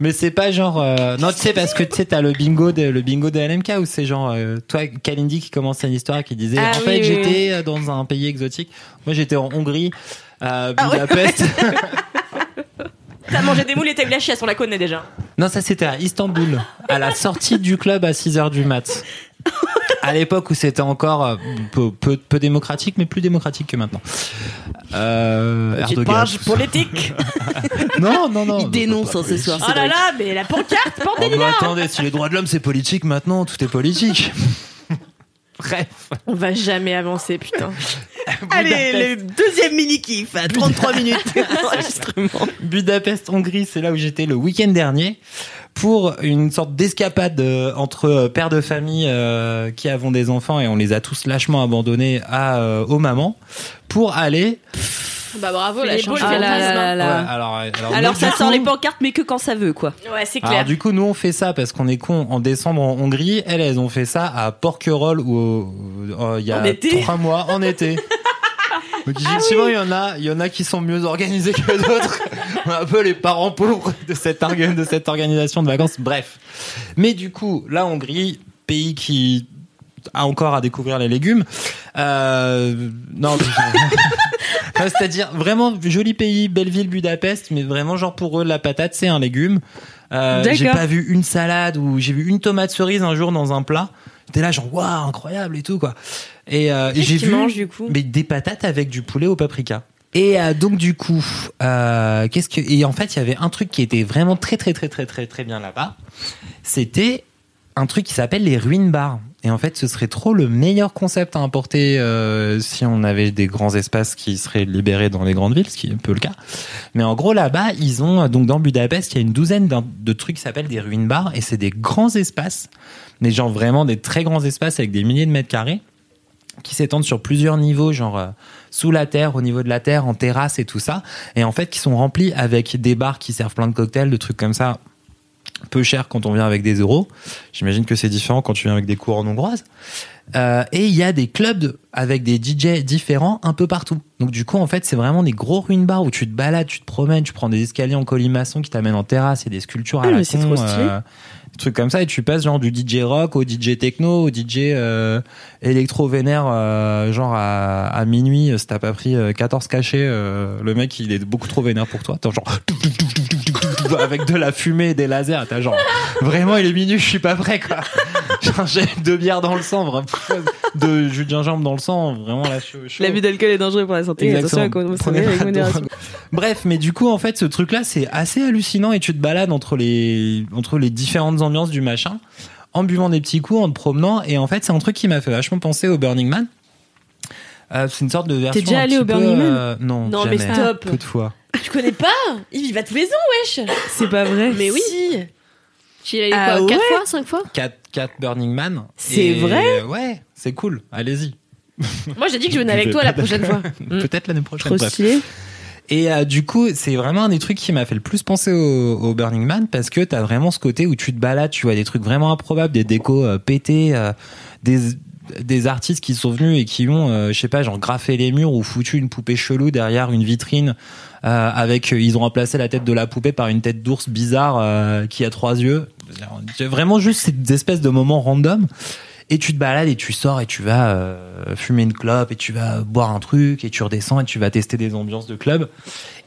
Mais c'est pas genre, euh, non, tu sais, parce que tu sais, t'as le bingo de, le bingo de LMK où c'est genre, euh, toi, Kalindi qui commence une histoire qui disait, Ah en oui, fait, oui, j'étais euh, dans un pays exotique. Moi, j'étais en Hongrie, à Ah Budapest. T'as mangé des moules et t'as eu la chiasse, on la connaît déjà. Non, ça c'était à Istanbul, à la sortie du club à 6h du mat. À l'époque où c'était encore euh, peu, peu, peu démocratique, mais plus démocratique que maintenant. Euh, Petite Erdogan. page politique. Non, non, non. Il dénonce, hein, ce soir. Oh là là, mais la pancarte, Oh, bordel bah, attendez, si les droits de l'homme c'est politique maintenant, tout est politique. Bref. On va jamais avancer, putain. Allez, le deuxième mini-kiff à 33 minutes d'enregistrement. Budapest, Hongrie, c'est là où j'étais le week-end dernier pour une sorte d'escapade euh, entre euh, pères de famille euh, qui avons des enfants et on les a tous lâchement abandonnés à, euh, aux mamans pour aller. Bah bravo, la de Ah là là là. Ouais, alors, alors, Alors nous, ça sort coup- les pancartes, mais que quand ça veut, quoi. Ouais, c'est Alors clair. du coup, nous on fait ça parce qu'on est con en décembre en Hongrie. Elles, elles ont fait ça à Porquerolles où euh, il y a trois mois en été. Donc effectivement, il y en a, il y en a qui sont mieux organisés que d'autres. On est un peu les parents pauvres de cette, de cette organisation de vacances. Bref. Mais du coup, la Hongrie, pays qui a encore à découvrir les légumes. Euh, non, c'est-à-dire vraiment joli pays, belle ville Budapest, mais vraiment genre pour eux la patate c'est un légume. Euh, j'ai pas vu une salade ou j'ai vu une tomate cerise un jour dans un plat. J'étais là genre waouh incroyable et tout quoi. Et, euh, et j'ai vu mangent, du coup? mais des patates avec du poulet au paprika. Et euh, donc du coup, euh, qu'est-ce que et en fait il y avait un truc qui était vraiment très très très très très très bien là-bas. C'était un truc qui s'appelle les ruines bars. Et en fait, ce serait trop le meilleur concept à importer euh, si on avait des grands espaces qui seraient libérés dans les grandes villes, ce qui est un peu le cas. Mais en gros, là-bas, ils ont donc dans Budapest, il y a une douzaine de trucs qui s'appellent des ruines bars, et c'est des grands espaces, des gens vraiment des très grands espaces avec des milliers de mètres carrés qui s'étendent sur plusieurs niveaux, genre euh, sous la terre, au niveau de la terre, en terrasse et tout ça, et en fait qui sont remplis avec des bars qui servent plein de cocktails, de trucs comme ça, peu cher quand on vient avec des euros. J'imagine que c'est différent quand tu viens avec des couronnes hongroises. Euh, et il y a des clubs de- avec des DJ différents un peu partout. Donc du coup, en fait, c'est vraiment des gros ruines bars où tu te balades, tu te promènes, tu prends des escaliers en colimaçon qui t'amènent en terrasse et des sculptures à Ah, la con, trop stylé. euh, des trucs comme ça, et tu passes genre du DJ rock au DJ techno, au DJ euh, électro vénère, euh, genre à, à minuit, euh, si t'as pas pris euh, 14 cachets, euh, le mec il est beaucoup trop vénère pour toi. T'as genre avec de la fumée et des lasers, t'as genre vraiment il est minuit, je suis pas prêt quoi. J'ai deux bières dans le sang, vraiment, de jus de gingembre dans le sang, vraiment là chaud. chaud. L'abus d'alcool est dangereux pour la santé. Exactement. Attention à avec modération. Bref, mais du coup, en fait, ce truc-là, c'est assez hallucinant et tu te balades entre les, entre les différentes ambiances du machin, en buvant des petits coups, en te promenant. Et en fait, c'est un truc qui m'a fait vachement penser au Burning Man. Euh, c'est une sorte de version. déjà un allé au peu, Burning Man euh, Non, Non, mais jamais. stop. Peu de fois. Tu connais pas Il y va tous les ans, wesh C'est pas vrai. Mais oui Tu y allais Ah quoi, 4 ouais fois, 5 fois 4, 4 Burning Man. C'est Et, vrai Ouais, c'est cool. Allez-y. Moi, j'ai dit que je venais avec toi la prochaine fois. Peut-être l'année prochaine. Trop bref. stylé. Et euh, du coup, c'est vraiment un des trucs qui m'a fait le plus penser au, au Burning Man parce que t'as vraiment ce côté où tu te balades, tu vois des trucs vraiment improbables, des décos euh, pétés, euh, des des artistes qui sont venus et qui ont, euh, je sais pas, genre graffé les murs ou foutu une poupée chelou derrière une vitrine euh, avec, ils ont remplacé la tête de la poupée par une tête d'ours bizarre euh, qui a trois yeux. C'est Vraiment juste ces espèces de moments random. Et tu te balades et tu sors et tu vas euh, fumer une clope et tu vas boire un truc et tu redescends et tu vas tester des ambiances de club.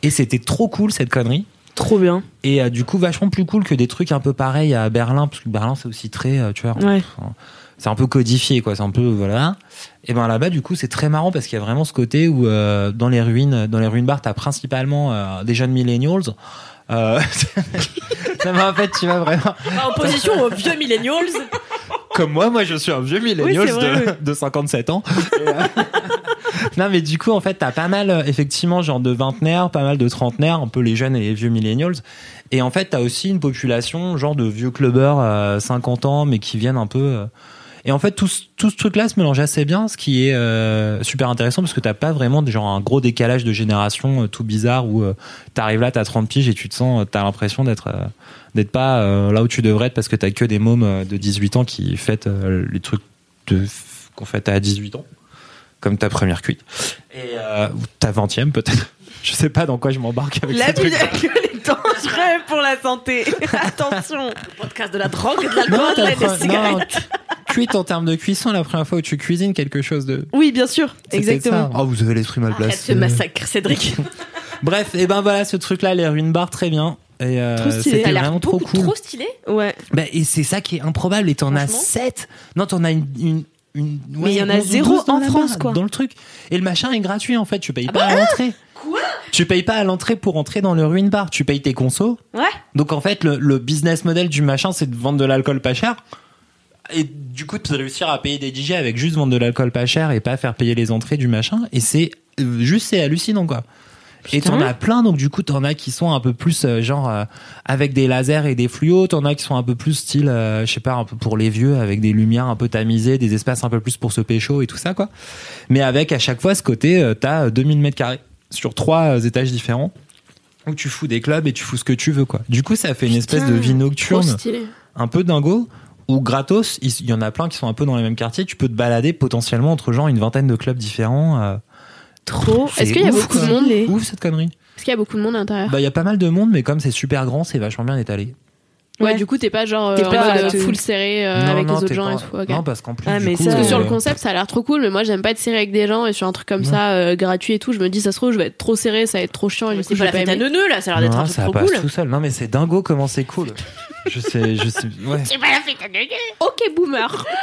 Et c'était trop cool cette connerie. Trop bien. Et euh, du coup, vachement plus cool que des trucs un peu pareils à Berlin, parce que Berlin c'est aussi très, euh, tu vois, Ouais. enfin, c'est un peu codifié, quoi. C'est un peu, voilà. Et ben là-bas, du coup, c'est très marrant parce qu'il y a vraiment ce côté où euh, dans les ruines, dans les ruines bars, t'as principalement euh, des jeunes millennials. Euh, ça m'a en fait, tu vois vraiment En opposition aux vieux millennials. comme moi, moi je suis un vieux millennial Oui, c'est vrai, de, de 57 ans. Et, euh, non mais du coup en fait t'as pas mal euh, effectivement genre de vingtenaires, pas mal de trentenaires, un peu les jeunes et les vieux millennials. Et en fait t'as aussi une population genre de vieux clubbers euh, 50 ans mais qui viennent un peu... euh, Et en fait, tout, ce- tout ce truc-là se mélange assez bien, ce qui est euh, super intéressant parce que t'as pas vraiment genre un gros décalage de génération euh, tout bizarre où euh, t'arrives là, t'as 30 piges et tu te sens, euh, t'as l'impression d'être euh, d'être pas euh, là où tu devrais être parce que t'as que des mômes de 18 ans qui fêtent euh, les trucs de, qu'on fête à 18 ans, comme ta première cuite. Et euh, ou ta 20e peut-être. Je sais pas dans quoi je m'embarque avec La ce truc. Dangereux pour la santé. Attention. Podcast de la drogue et de l'alcool et le des cigarettes. cuite en termes de cuisson, la première fois où tu cuisines quelque chose de. Oui, bien sûr. Exactement. ça. Oh, vous avez l'esprit mal Arrête placé. ce massacre, Cédric. Bref, et ben voilà, ce truc-là, les ruines bar très bien. Et euh, Trop stylé. C'était vraiment trop cool. trop stylé. Ouais. Bah, et c'est ça qui est improbable. Et t'en as Franchement. 7 Non, t'en as une. une une- Mais il y en a 11 ou zéro 12 dans en France, quoi. Dans le truc. Et le machin est gratuit, en fait. Tu payes pas à l'entrée. Quoi Tu payes pas à l'entrée pour entrer dans le ruin bar. Tu payes tes consos. Ouais. Donc, en fait, le, le business model du machin, c'est de vendre de l'alcool pas cher. Et du coup, de réussir à payer des DJ avec juste vendre de l'alcool pas cher et pas faire payer les entrées du machin. Et c'est euh, juste, c'est hallucinant, quoi. Et t'en as plein, donc du coup, t'en as qui sont un peu plus euh, genre euh, avec des lasers et des fluos, t'en as qui sont un peu plus style, euh, je sais pas, un peu pour les vieux, avec des lumières un peu tamisées, des espaces un peu plus pour se pécho et tout ça, quoi. Mais avec à chaque fois ce côté, t'as 2000 mètres carrés sur trois euh, étages différents où tu fous des clubs et tu fous ce que tu veux, quoi. Du coup, ça fait une espèce de vie nocturne un peu dingo ou gratos. Il y en a plein qui sont un peu dans les mêmes quartiers. Tu peux te balader potentiellement entre genre une vingtaine de clubs différents. euh, Trop. Est-ce qu'il y a beaucoup de monde? Ouf cette connerie. Est-ce qu'il y a beaucoup de monde à l'intérieur? Bah il y a pas mal de monde, mais comme c'est super grand, c'est vachement bien étalé. Ouais, Ouais. du coup, t'es pas genre euh, T'es en pas, mode euh, full serré euh, Non, avec non, les autres gens pas- et tout. ok. Non, parce qu'en plus, Ah, du mais coup, ça- Parce que sur le euh, concept, ça a l'air trop cool, mais moi j'aime pas être serré avec des gens et sur un truc comme ça, euh, gratuit et tout, je me dis ça se trouve, je vais être trop serré, ça va être trop chiant et du coup, C'est je pas vais la pas fête à aimer. neuneux là, ça a l'air d'être non, un truc ça trop passe cool. tout seul. Non, mais c'est dingo comment c'est cool. je sais, je sais. Ouais. Ok, boomer.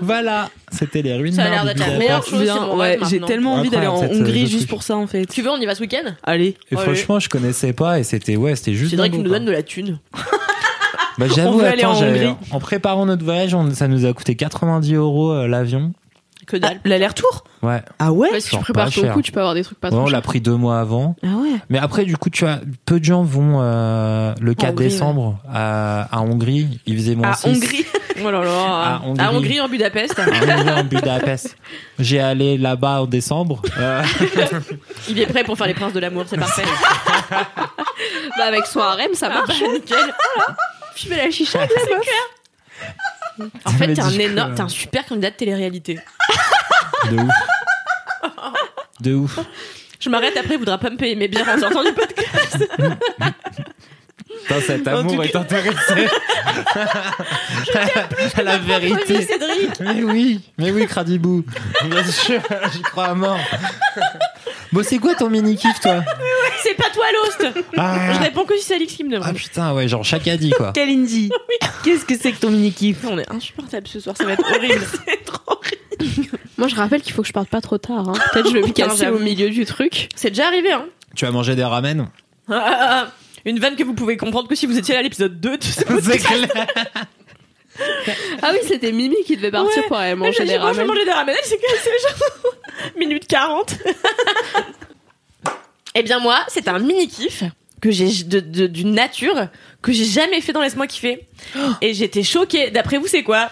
Voilà, c'était les ruines. Ça a l'air d'être la meilleure chose. Bien, c'est ouais, j'ai tellement envie d'aller en cette, Hongrie juste pour ça en fait. Tu veux, on y va ce week-end? Allez. Et franchement, je connaissais pas et c'était ouais, c'était juste. Cédric dingo, nous quoi. donne de la thune. Bah, On j'avoue, attends, en en préparant notre voyage, on- ça nous a coûté 90 euros euh, l'avion. Que dalle. L'aller-retour Ouais. Ah ouais Ouais, si tu Genre prépares pas ton cher. coup, tu peux avoir des trucs pas Ouais, trop on l'a chers. pris deux mois avant. Ah ouais. Mais après, du coup, tu vois, peu de gens vont euh, le 4 Hongrie, décembre à, à Hongrie. Il faisait moins À 6. Hongrie. Oh là là. À Hongrie. À Hongrie, en Budapest. À Hongrie, en Budapest. J'ai allé là-bas en décembre. Euh, Il est prêt pour faire les princes de l'amour, c'est parfait. Bah, avec son harem, ça marche. nickel. Je fais la chicha avec la meuf. En fait, t'es un énorme, t'es un super candidat de télé-réalité. de ouf. De ouf. Je m'arrête après, il voudra pas me payer mes bières en sortant du podcast. Putain, cet amour est intéressé. à la vérité. Cédric. Mais oui, mais oui, Cradibou. Bien sûr, j'y crois à mort. Bon, c'est quoi ton mini-kiff, toi? C'est pas toi l'host. ah, Je réponds que si c'est Alix qui me ah, demande. putain, ouais, genre chaque dit quoi. Kalindi. Qu'est-ce que c'est que ton mini-kiff On est insupportable ce soir, ça va être horrible. c'est trop horrible. Moi, je rappelle qu'il faut que je parte pas trop tard. hein. Peut-être je vais me casser au milieu du truc. C'est déjà arrivé, hein. Tu as mangé des ramen? Une vanne que vous pouvez comprendre que si vous étiez là à l'épisode 2 de ce C'est clair. Ah oui, c'était Mimi qui devait partir Ouais. pour aller Elle manger des bon, je vais ramen. manger des ramen. Elle s'est cassée, genre, minute 40. eh bien, moi, c'est un mini kiff que j'ai de, de- d'une nature que j'ai jamais fait dans Laisse-moi kiffer. Et j'étais choquée. D'après vous, c'est quoi?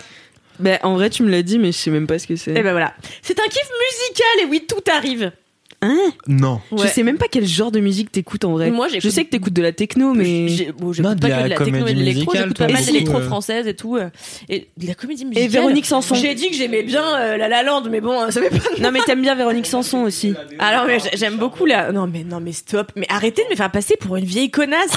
Bah en vrai tu me l'as dit mais je sais même pas ce que c'est. Eh ben voilà. C'est un kiff musical et oui, tout arrive. Hein Non. Je sais même pas quel genre de musique t'écoutes en vrai. Moi, je sais que t'écoutes de la techno mais J'ai- bon, j'écoute Non, de pas la que de la techno et de l'électro, musicale, j'écoute pas toi, mal aussi. d'électro euh. française et tout. euh, Et de la comédie musicale. et Véronique Sanson. J'ai dit que j'aimais bien euh, La La Land, mais bon, ça fait pas Non mais t'aimes bien Véronique Sanson aussi. Alors mais j'ai- j'aime beaucoup la. Non mais non mais stop. Mais arrêtez de me faire passer pour une vieille connasse.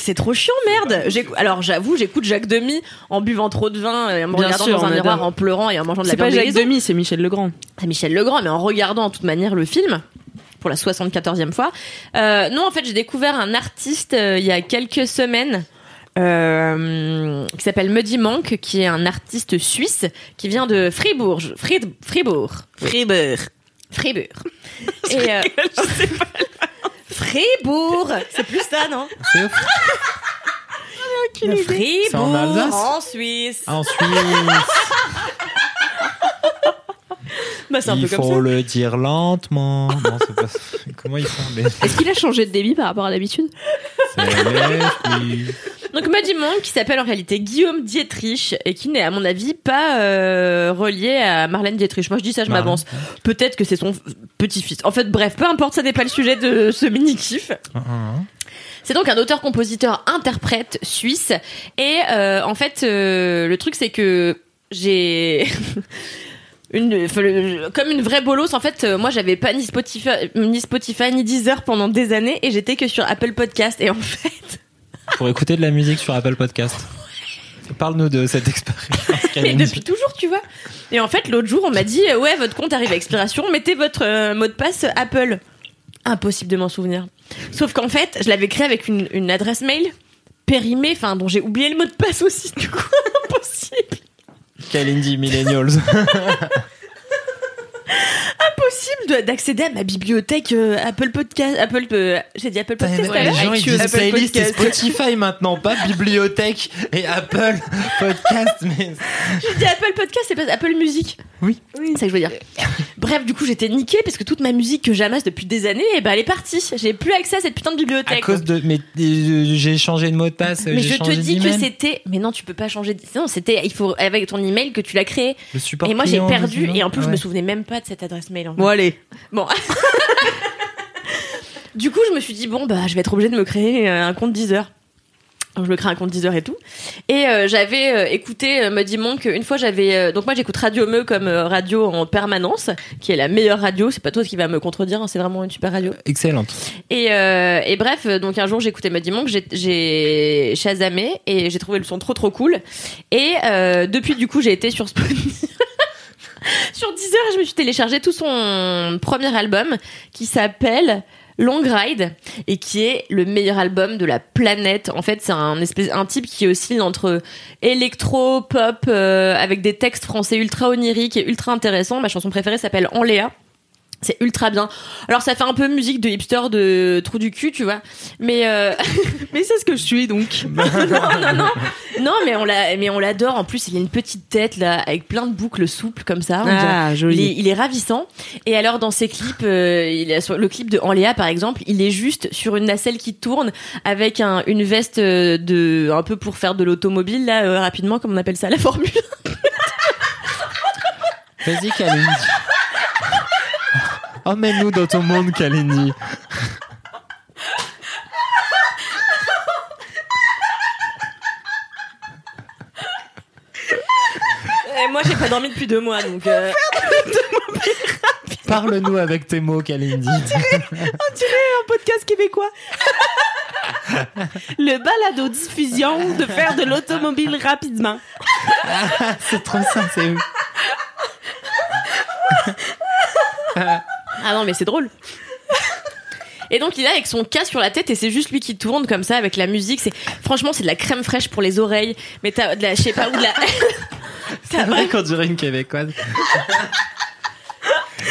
C'est trop chiant, merde. Alors j'avoue, j'écoute Jacques Demy en buvant trop de vin, et en me Bien regardant sûr, dans un miroir, adore. en pleurant et en mangeant de la C'est pas viande Jacques de Demy, c'est Michel Legrand. C'est Michel Legrand, mais en regardant en toute manière le film pour la 74e fois. Euh, non, en fait, j'ai découvert un artiste euh, il y a quelques semaines. euh, qui s'appelle Muddy Monk, qui est un artiste suisse qui vient de Fribourg. Fried- Fribourg. Fribourg. Fribourg. Et euh, Fribourg, c'est plus ça, non? C'est. Fribourg, en Alsace? En Suisse. Ah, Bah, c'est un il peu comme faut ça. le dire lentement. Non, c'est pas. Comment ils font Est-ce qu'il a changé de débit par rapport à d'habitude? C'est. Donc Muddy Monk qui s'appelle en réalité Guillaume Dietrich et qui n'est à mon avis pas euh, relié à Marlène Dietrich. Moi je dis ça, je Marlène. m'avance. Peut-être que c'est son petit-fils. En fait bref, peu importe, ça n'est pas le sujet de ce mini-kiff. Hein, C'est donc un auteur-compositeur-interprète suisse. Et euh, en fait, euh, le truc, c'est que j'ai... Une, comme une vraie bolos, en fait, euh, moi j'avais pas ni Spotify, ni Spotify ni Deezer pendant des années et j'étais que sur Apple Podcast. Et en fait, Pour écouter de la musique sur Apple Podcast. Parle-nous de cette expérience. mais depuis toujours, tu vois. Et en fait, l'autre jour, on m'a dit ouais, votre compte arrive à expiration, mettez votre euh, mot de passe Apple. Impossible de m'en souvenir. Sauf qu'en fait, je l'avais créé avec une, une adresse mail périmée, enfin dont j'ai oublié le mot de passe aussi. Du coup, impossible. Kalindi Millennials. impossible de- d'accéder à ma bibliothèque euh, Apple Podcast. Apple, euh, j'ai dit Apple Podcast. à les gens ils disent Apple playlist et. Spotify maintenant, pas bibliothèque et Apple Podcast. Mais J'ai dit Apple Podcast, c'est pas Apple Music. Oui. C'est ça que je veux dire. Bref, du coup, j'étais niquée parce que toute ma musique que j'amasse depuis des années, eh ben, elle est partie. J'ai plus accès à cette putain de à bibliothèque. cause de, mais euh, j'ai changé de mot de passe. Mais je te dis que c'était. Mais non, tu peux pas changer. Non, c'était. Il faut avec ton email que tu l'as créé. le support. Et moi, j'ai perdu. Et en plus, je Ouais. me souvenais même pas de cette adresse mail. en fait. Bon, allez. Bon. du coup, je me suis dit, bon, bah, je vais être obligée de me créer euh, un compte Deezer. Donc, je me crée un compte Deezer et tout. Et euh, j'avais euh, écouté euh, Muddy Monk. Une fois, j'avais. euh, donc, moi, j'écoute Radio Meu comme euh, radio en permanence, qui est la meilleure radio. C'est pas toi qui va me contredire, hein, c'est vraiment une super radio. Excellente. Et, euh, et bref, donc un jour j'écoutais Muddy Monk, j'ai- Shazamé et j'ai trouvé le son trop trop cool. Et euh, depuis du coup j'ai été sur Spotify. sur Deezer je me suis téléchargé tout son premier album qui s'appelle Long Ride et qui est le meilleur album de la planète. En fait, c'est un type qui oscille entre électro, pop euh, avec des textes français ultra oniriques et ultra intéressants. Ma chanson préférée s'appelle En Léa. C'est ultra bien. Alors ça fait un peu musique de hipster de trou du cul, tu vois. Mais euh, Mais c'est ce que je suis donc. non, non, non, non, mais on l'a, mais on l'adore. En plus, il a une petite tête là, avec plein de boucles souples comme ça. Ah, il est, joli. il est ravissant. Et alors dans ses clips, euh, il a, sur le clip de Enléa par exemple, il est juste sur une nacelle qui tourne avec un, une veste euh, de un peu pour faire de l'automobile là euh, rapidement comme on appelle ça la formule. Vas-y, Kalindi. Emmène-nous dans ton monde, Kalindi. Et moi j'ai pas dormi depuis deux mois donc. euh, Parle-nous avec tes mots, Kalindi. Un podcast québécois. Le balado diffusion de faire de l'automobile rapidement. c'est trop ça, c'est Ah non, mais c'est drôle. Et donc il est avec son cas sur la tête et c'est juste lui qui tourne comme ça avec la musique. C'est franchement c'est de la crème fraîche pour les oreilles. Mais t'as de la je sais pas où de la. T'as vrai qu'on dirait une québécoise.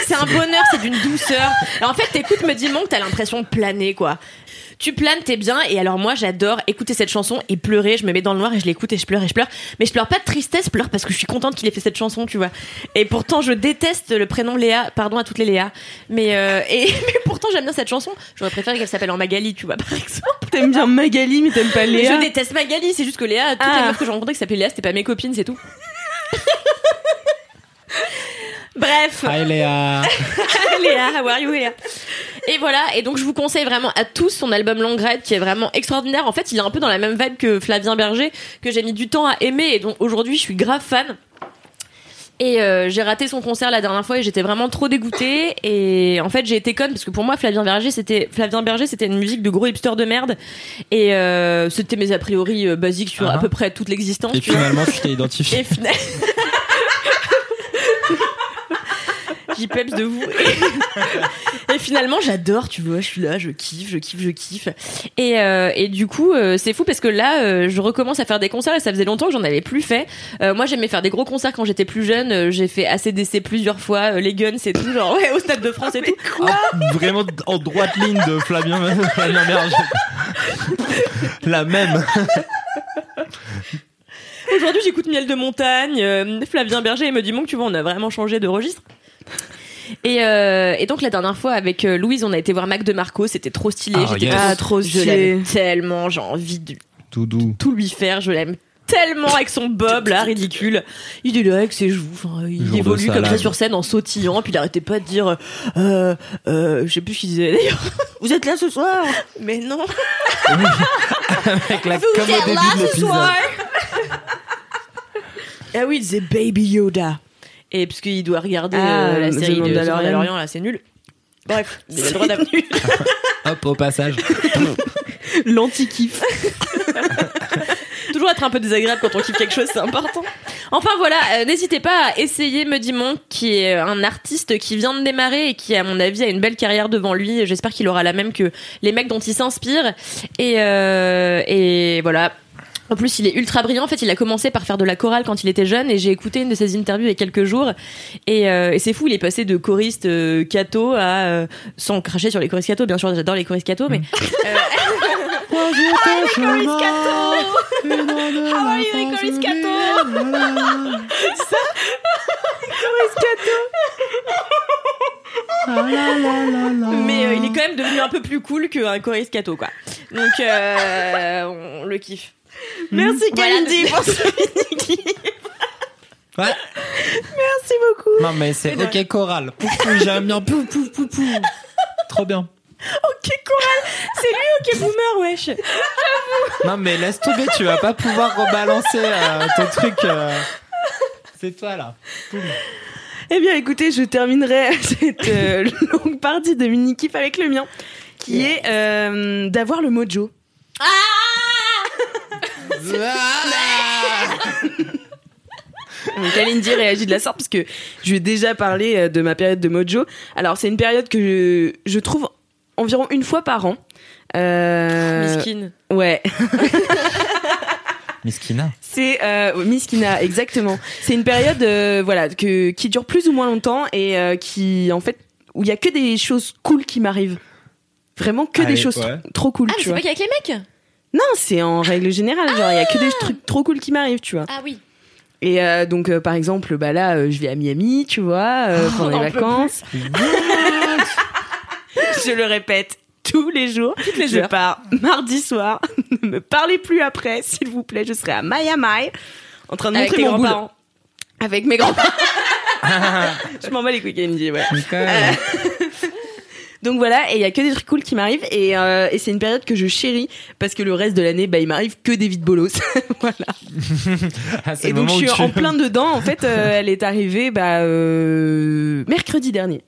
C'est un bonheur, c'est d'une douceur. Alors, en fait, t'écoutes me dis que t'as l'impression de planer, quoi. Tu planes, t'es bien. Et alors, moi, j'adore écouter cette chanson et pleurer. Je me mets dans le noir et je l'écoute et je pleure et je pleure. Mais je pleure pas de tristesse, je pleure parce que je suis contente qu'il ait fait cette chanson, tu vois. Et pourtant, je déteste le prénom Léa. Pardon à toutes les Léa. Mais, euh, et, mais pourtant, j'aime bien cette chanson. J'aurais préféré qu'elle s'appelle en Magali, tu vois, par exemple. T'aimes bien Magali, mais t'aimes pas Mais Léa. je déteste Magali, c'est juste que Léa, toutes les Ah. meufs que j'ai rencontrées qui s'appelaient Léa, c'était pas mes copines, c'est tout. Bref. Hi Léa. Léa, how are you Léa? Et voilà, et donc je vous conseille vraiment à tous son album Long Ride qui est vraiment extraordinaire. En fait, il est un peu dans la même vibe que Flavien Berger, que j'ai mis du temps à aimer, et donc aujourd'hui je suis grave fan. Et euh, j'ai raté son concert la dernière fois et j'étais vraiment trop dégoûtée. Et en fait, j'ai été conne parce que pour moi, Flavien Berger, c'était Flavien Berger, c'était une musique de gros hipster de merde. Et euh, c'était mes a priori euh, basiques sur Ah. à peu près toute l'existence. Et tu finalement, tu t'es identifié. Et. J'y peps de vous. Et finalement, j'adore, tu vois, je suis là, je kiffe, je kiffe, je kiffe. Et, euh, et du coup, euh, c'est fou parce que là, euh, je recommence à faire des concerts et ça faisait longtemps que j'en avais plus fait. Euh, moi, j'aimais faire des gros concerts quand j'étais plus jeune. J'ai fait ACDC plusieurs fois, euh, les Guns et tout, genre ouais, au Stade de France et tout. Ah, vraiment en droite ligne de Flavien, Flavien Berger. La même. Aujourd'hui, j'écoute Miel de montagne, euh, Flavien Berger et me dit que tu vois, on a vraiment changé de registre. Et, euh, et donc la dernière fois avec euh, Louise, on a été voir Mac de Marco, c'était trop stylé. Ah, J'étais yes. trop- Ah, trop je tellement, j'ai envie de Tout doux. tout lui faire. Je l'aime tellement avec son bob là ridicule. Il est là avec ses joues. Enfin, il Jour évolue comme ça sur scène en sautillant. Puis il arrêtait pas de dire, euh, euh, je sais plus ce qu'il disait d'ailleurs. Vous êtes là ce soir? Mais non. Avec la, comme au début de l'épisode. Ah oui, il disait Baby Yoda. Et parce qu'il doit regarder Ah, euh, la The série de The Mandalorian. Mandalorian, là, c'est nul. Bref, il a le droit d'avoir. Hop, au passage. L'anti-kiff. Toujours être un peu désagréable quand on kiffe quelque chose, c'est important. Enfin voilà, euh, n'hésitez pas à essayer Muddy Monk, qui est un artiste qui vient de démarrer et qui, à mon avis, a une belle carrière devant lui. J'espère qu'il aura la même que les mecs dont il s'inspire. Et, euh, et voilà. En plus, il est ultra brillant. En fait, il a commencé par faire de la chorale quand il était jeune et j'ai écouté une de ses interviews il y a quelques jours. Et, euh, et c'est fou, il est passé de choriste euh, catho à... euh, sans cracher sur les choristes catho, bien sûr, j'adore les choristes catho, mais... euh, Mais euh, il est quand même devenu un peu plus cool qu'un choriste catho, quoi. Donc, euh, on le kiffe. Merci Voilà, Kalindi donc- pour ce mini Ouais. Merci beaucoup. Non, mais c'est ok choral. Poupou, j'aime bien. Pou, pou, pou, pou. Trop bien. Ok, Coral C'est lui, ok, boomer, wesh Non, mais laisse tomber, tu vas pas pouvoir rebalancer euh, ton truc. euh. C'est toi là. Poum. Eh bien, écoutez, je terminerai cette euh, longue partie de mini kiff avec le mien, qui est euh, d'avoir le mojo. Donc Kalindi réagit de la sorte parce que je lui ai déjà parlé euh, de ma période de mojo. Alors c'est une période que je, je trouve environ une fois par an. Euh, Miskin. Ouais, Miskina. c'est euh, Miskina exactement. C'est une période euh, voilà que qui dure plus ou moins longtemps et euh, qui en fait où il y a que des choses cool qui m'arrivent. Vraiment que Allez, des choses ouais. tr- trop cool, Ah, mais c'est pas qu'avec les mecs Non, c'est en règle générale, genre il y a que des trucs trop cool qui m'arrivent, tu vois. Ah oui. Et euh, donc euh, par exemple, bah là euh, je vais à Miami, tu vois, euh, pendant les vacances. je le répète tous les jours. les je heures. pars mardi soir. ne me parlez plus après, s'il vous plaît. Je serai à Miami en train de Avec montrer tes mon boule. grands-parents. Avec mes grands-parents. je m'en bats les couilles, Candy, ouais. Donc voilà, et il y a que des trucs cool qui m'arrivent et, euh, et c'est une période que je chéris parce que le reste de l'année, bah il m'arrive que des vides bolos. voilà. Ah, Et le donc je suis tu- en plein dedans. En fait, euh, elle est arrivée bah, euh, mercredi dernier.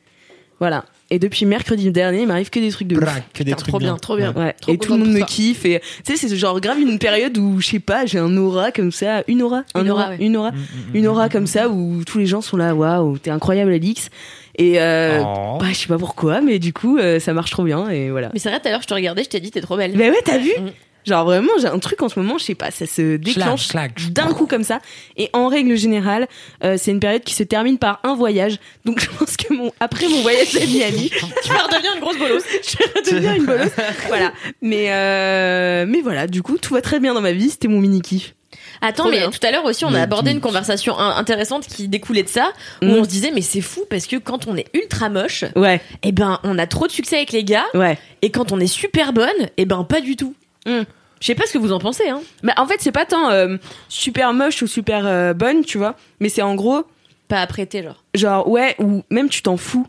Voilà. Et depuis mercredi dernier, il m'arrive que des trucs de ouf. Braque, que des Putain, trucs trop bien, trop bien. Ouais. Trop et tout le monde me kiffe. Et tu sais, c'est genre grave une période où je sais pas, j'ai un aura comme ça, une aura, un Une aura, aura, ouais. une aura, Mm, une aura comme ça où tous les gens sont là, waouh, t'es incroyable, Alix. Et euh, Oh. bah, je sais pas pourquoi, mais du coup, euh, ça marche trop bien et voilà. Mais c'est vrai, tout à l'heure, je te regardais, je t'ai dit, t'es trop belle. Bah ouais, t'as vu Mm. Genre vraiment, j'ai un truc en ce moment, je sais pas, ça se déclenche d'un coup comme ça. Et en règle générale, euh, c'est une période qui se termine par un voyage. Donc je pense que mon après mon voyage à Miami, Tu vas redevenir une grosse bolosse. je vais redevenir une bolosse. Voilà. Mais euh, mais voilà, du coup, tout va très bien dans ma vie. C'était mon mini kiff. Attends, mais tout à l'heure aussi, on a abordé une conversation in- intéressante qui découlait de ça, où Mm. on se disait, mais c'est fou parce que quand on est ultra moche, Ouais, eh ben, on a trop de succès avec les gars, ouais. et quand on est super bonne, eh ben, pas du tout. Mm. Je sais pas ce que vous en pensez, hein. Mais en fait, c'est pas tant euh, super moche ou super euh, bonne, tu vois. Mais c'est en gros, Pas apprêté, genre. genre ouais, ou même tu t'en fous.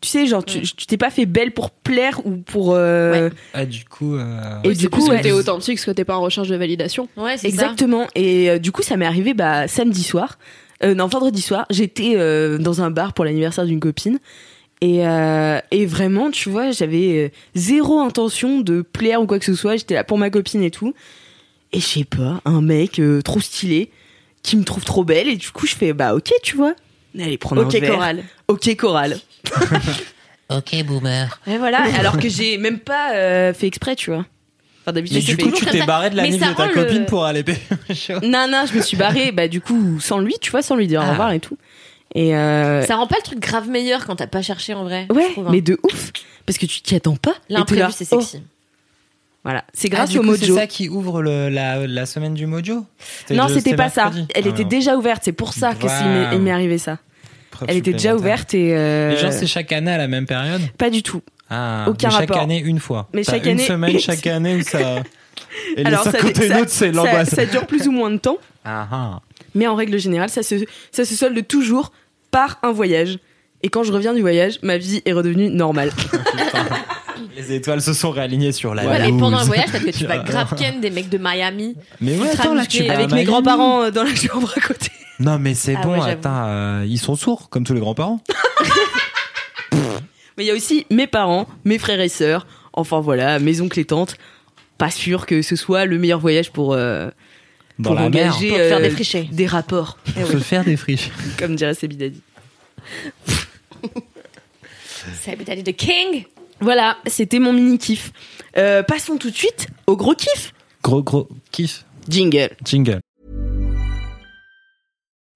Tu sais, genre tu tu t'es pas fait belle pour plaire ou pour. euh, Ouais. Ah, du coup. euh, Et Oui, du c'est coup, ouais. que t'es authentique, parce que t'es pas en recherche de validation. Ouais, c'est ça. Exactement. Et euh, du coup, ça m'est arrivé bah, samedi soir. Euh, non, vendredi soir. J'étais euh, dans un bar pour l'anniversaire d'une copine. Et, euh, et vraiment, tu vois, j'avais zéro intention de plaire ou quoi que ce soit. J'étais là pour ma copine et tout. Et je sais pas, un mec euh, trop stylé qui me trouve trop belle. Et du coup, je fais bah ok, tu vois. Allez, prendre Ok, un verre. Coral. Ok, Coral. Ok, boomer. Et voilà. Alors que j'ai même pas euh, fait exprès, tu vois. Enfin, d'habitude, Mais je du fais coup, toujours tu comme t'es ça. barré de la Mais nuit ça de ta rend le- copine pour aller payer. Non, non, je me suis barrée, bah, du coup, sans lui, tu vois, sans lui dire au Ah. revoir et tout. Et euh, Ça rend pas le truc grave meilleur quand t'as pas cherché en vrai. ouais, je trouve, hein. mais de ouf. Parce que tu t'y attends pas. et t'es L'imprévu, là, c'est oh, sexy. voilà. C'est Ah, grâce au coup, C'est mojo. ça qui ouvre le- la, la semaine du mojo? Non, de- c'était pas ça. mercredi. Elle Ah, était non. déjà ouverte. C'est pour ça que c'est- il m'est- il m'est arrivé ça. Elle était déjà ouverte et euh, Les gens, c'est chaque année à la même période? Pas du tout. Ah, Aucun mais chaque rapport. année une fois. Mais chaque une année- semaine chaque année où ça. Et Alors, les ça, 51 ça- autres, c'est l'angoisse. ça dure plus ou moins de temps, Ah, ah. mais en règle générale, ça se, ça se solde toujours par un voyage. Et quand je reviens du voyage, ma vie est redevenue normale. Les étoiles se sont réalignées sur la Ouais, et loose. pendant un voyage, peut-être que tu vas grave ken des mecs de Miami. Mais ouais, attends, là, tu vas Avec mes grands-parents euh, dans la chambre à côté. Non, mais c'est Ah bon, ouais, attends, euh, ils sont sourds, comme tous les grands-parents. Mais il y a aussi mes parents, mes frères et sœurs, enfin voilà, mes oncles et tantes. Pas sûr que ce soit le meilleur voyage pour, euh, Dans pour la mer. engager Pour faire euh, défricher. des rapports, Pour se faire des friches. comme dirait Sebidadi. C'est Daddy the King. Voilà, c'était mon mini kiff. Euh, passons tout de suite au gros kiff. Gros, gros kiff. Jingle. Jingle.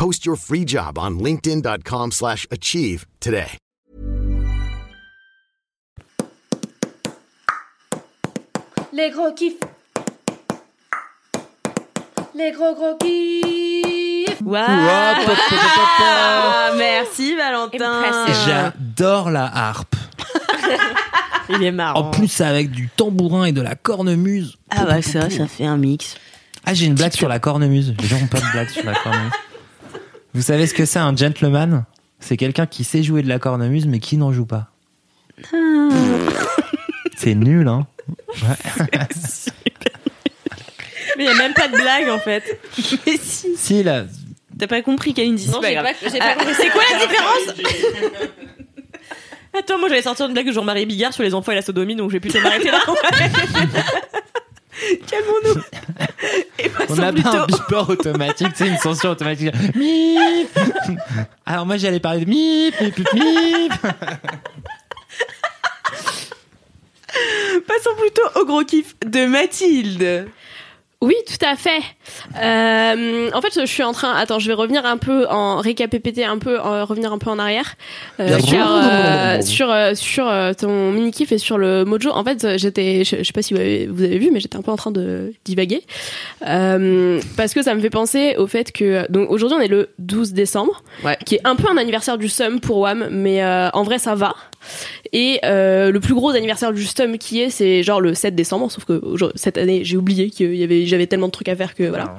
Post your free job on linkedin.com/achieve slash achieve today. Les gros kiffs. Les gros gros kiffs. Pop. Ah, Merci Valentin. J'adore la harpe. Il est marrant. En plus, avec du tambourin et de la cornemuse. ah bah ça, ça fait un mix. Ah, j'ai une blague sur la cornemuse. Les gens ont pas de blague sur la cornemuse. Vous savez ce que c'est un gentleman? C'est quelqu'un qui sait jouer de la cornemuse mais qui n'en joue pas. C'est nul, hein Mais il y a même pas de blague en fait. Mais si, Si, là. t'as pas compris Kalindi, c'est Non, j'ai pas, j'ai pas Ah, compris. c'est quoi la différence Attends, moi j'allais sortir une blague de Jean-Marie Bigard sur les enfants et la sodomie, donc je vais plutôt m'arrêter là. Calmons-nous. On passons n'a pas un plutôt. beeper automatique, c'est une censure automatique. Mip Alors moi j'allais parler de mip, mip, mip, mip. Passons plutôt au gros kiff de Mathilde. Oui, tout à fait. Euh, en fait, je suis en train. Attends, je vais revenir un peu en récapépéter un peu, en, revenir un peu en arrière euh, euh, sur euh, sur euh, ton mini kiff et sur le mojo. En fait, j'étais, je, je sais pas si vous avez, vous avez vu, mais j'étais un peu en train de divaguer euh, parce que ça me fait penser au fait que donc aujourd'hui on est le 12 décembre, Ouais. qui est un peu un anniversaire du Sum pour Wam, mais euh, en vrai ça va. Et euh, le plus gros anniversaire du Stum qui est, c'est genre le 7 décembre, sauf que cette année j'ai oublié qu'il y avait, j'avais tellement de trucs à faire que voilà.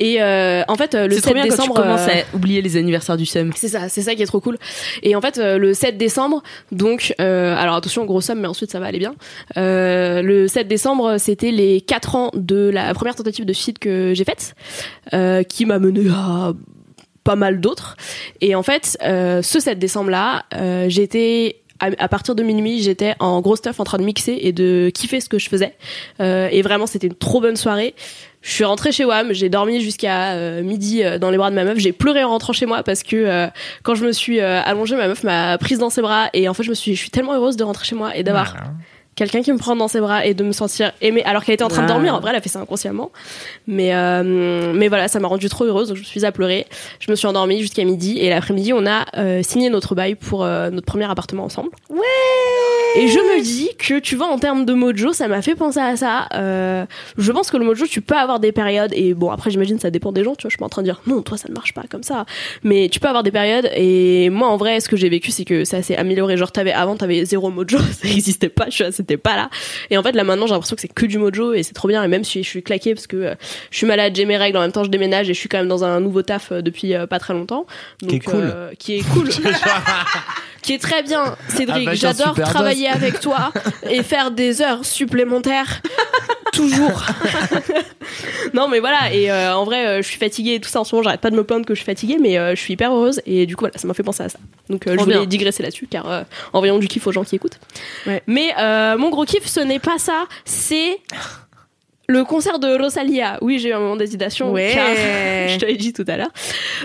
Et euh, en fait euh, le C'est 7 trop bien quand tu décembre, commences euh, à oublier les anniversaires du SEM. c'est ça, c'est ça qui est trop cool. Et en fait, euh, le 7 décembre, donc, euh, alors attention, gros somme, mais ensuite ça va aller bien. Euh, le 7 décembre, c'était les 4 ans de la première tentative de suicide que j'ai faite, euh, qui m'a mené à pas mal d'autres. Et en fait, euh, ce 7 décembre-là, euh, j'étais à, à partir de minuit, j'étais en gros stuff en train de mixer et de kiffer ce que je faisais. Euh, et vraiment, c'était une trop bonne soirée. Je suis rentrée chez WAM, j'ai dormi jusqu'à euh, midi euh, dans les bras de ma meuf. J'ai pleuré en rentrant chez moi parce que euh, quand je me suis euh, allongée, ma meuf m'a prise dans ses bras et en fait, je me suis, je suis tellement heureuse de rentrer chez moi et d'avoir quelqu'un qui me prend dans ses bras et de me sentir aimée alors qu'elle était en train de dormir. En vrai, elle a fait ça inconsciemment. Mais, euh, mais voilà, ça m'a rendue trop heureuse. Donc je me suis à pleurer. Je me suis endormie jusqu'à midi et l'après-midi, on a euh, signé notre bail pour euh, notre premier appartement ensemble. Ouais. Et je me dis que tu vois en termes de mojo, ça m'a fait penser à ça. Euh, je pense que le mojo, tu peux avoir des périodes et bon après j'imagine ça dépend des gens. Tu vois, je suis pas en train de dire non, toi ça ne marche pas comme ça. Mais tu peux avoir des périodes et moi en vrai, ce que j'ai vécu, c'est que ça s'est amélioré. Genre t'avais avant t'avais zéro mojo, ça existait pas. Je c'était pas là. Et en fait là maintenant j'ai l'impression que c'est que du mojo et c'est trop bien. Et même si je suis claquée parce que euh, je suis malade, j'ai mes règles, en même temps je déménage et je suis quand même dans un nouveau taf euh, depuis euh, pas très longtemps. Donc, Qui est cool. euh, qui est cool. qui est très bien, Cédric. Ah bah, J'adore travailler avec toi et faire des heures supplémentaires. Toujours. non, mais voilà. Et euh, en vrai, euh, je suis fatiguée et tout ça en ce moment. J'arrête pas de me plaindre que je suis fatiguée, mais euh, je suis hyper heureuse. Et du coup, voilà, ça m'a fait penser à ça. Donc, euh, je voulais bien. digresser là-dessus, car euh, en voyant du kiff aux gens qui écoutent. Ouais. Mais euh, mon gros kiff, ce n'est pas ça. C'est le concert de Rosalia. Oui, j'ai eu un moment d'hésitation. Ouais. car je te l'ai dit tout à l'heure.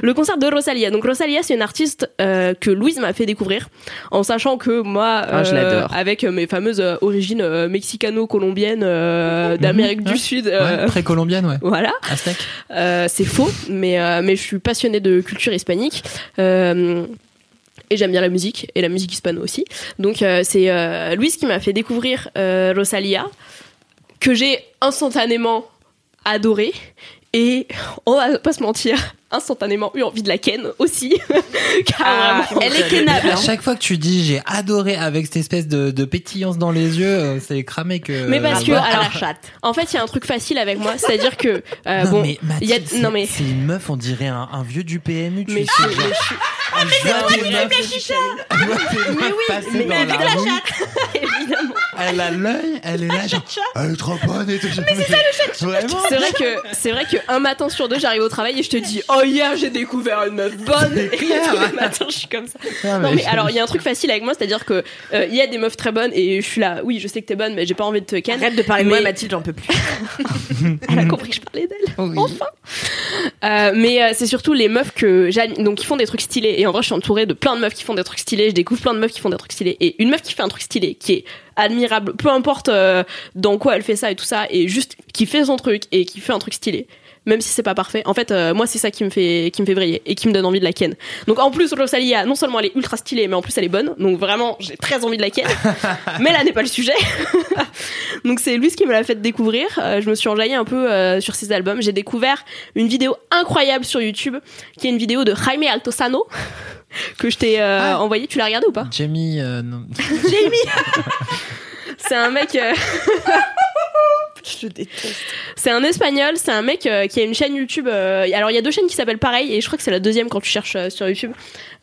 Le concert de Rosalia. Donc Rosalia, c'est une artiste euh, que Louise m'a fait découvrir, en sachant que moi, Ah, je euh, avec mes fameuses euh, origines euh, mexicano-colombiennes d'Amérique du. Sud. Ouais, très colombienne, ouais. Voilà. C'est faux, mais, mais je suis passionnée de culture hispanique. Euh, et j'aime bien la musique, et la musique hispano aussi. Donc euh, c'est euh, Louise qui m'a fait découvrir euh, Rosalia, que j'ai instantanément adoré. Et on va pas se mentir, instantanément eu envie de la ken aussi. Car Ah, elle est kennable. À chaque fois que tu dis j'ai adoré avec cette espèce de, de pétillance dans les yeux, euh, c'est cramé que. Mais parce que, Bon. alors, en fait, il y a un truc facile avec moi, c'est-à-dire que euh, non, bon, il y a, non mais c'est une meuf, on dirait un, un vieux du PMU. Tu mais sais, je- je suis- elle voit des meufs- elle voit des meufs passer dans la rue, évidemment. Elle a l'œil, elle est là, genre, elle est trop bonne et tout. Mais c'est ça le chat Vraiment C'est vrai que c'est vrai que un matin sur deux, j'arrive au travail et je te dis oh hier j'ai découvert une meuf bonne. Et tous les matins je suis comme ça. Non mais alors il y a un truc facile avec moi, c'est-à-dire que euh, il y a des meufs très bonnes et je suis là. Oui, je sais que t'es bonne, mais j'ai pas envie de te ken. Arrête de parler de moi, Mais- Mathilde, j'en peux plus. Elle a compris que je parlais d'elle. Oui. Enfin. Euh, mais euh, c'est surtout les meufs que j'admire. Donc, qui font des trucs stylés. Et en vrai, je suis entourée de plein de meufs qui font des trucs stylés. Je découvre plein de meufs qui font des trucs stylés. Et une meuf qui fait un truc stylé, qui est admirable, peu importe euh, dans quoi elle fait ça et tout ça, et juste qui fait son truc et qui fait un truc stylé. Même si c'est pas parfait. En fait, euh, moi, c'est ça qui me fait, qui me fait briller et qui me donne envie de la ken. Donc, en plus, Rosalia, non seulement elle est ultra stylée, mais en plus, elle est bonne. Donc, vraiment, j'ai très envie de la ken. mais là n'est pas le sujet. Donc c'est Louise qui me l'a fait découvrir. Euh, je me suis enjaillée un peu euh, sur ses albums. J'ai découvert une vidéo incroyable sur YouTube, qui est une vidéo de Jaime Altozano que je t'ai Ah. envoyée. Tu l'as regardée ou pas? Jamie, non. C'est un mec. Je le déteste. C'est un espagnol, c'est un mec euh, qui a une chaîne YouTube. euh, alors il y a deux chaînes qui s'appellent pareil et je crois que c'est la deuxième quand tu cherches euh, sur YouTube.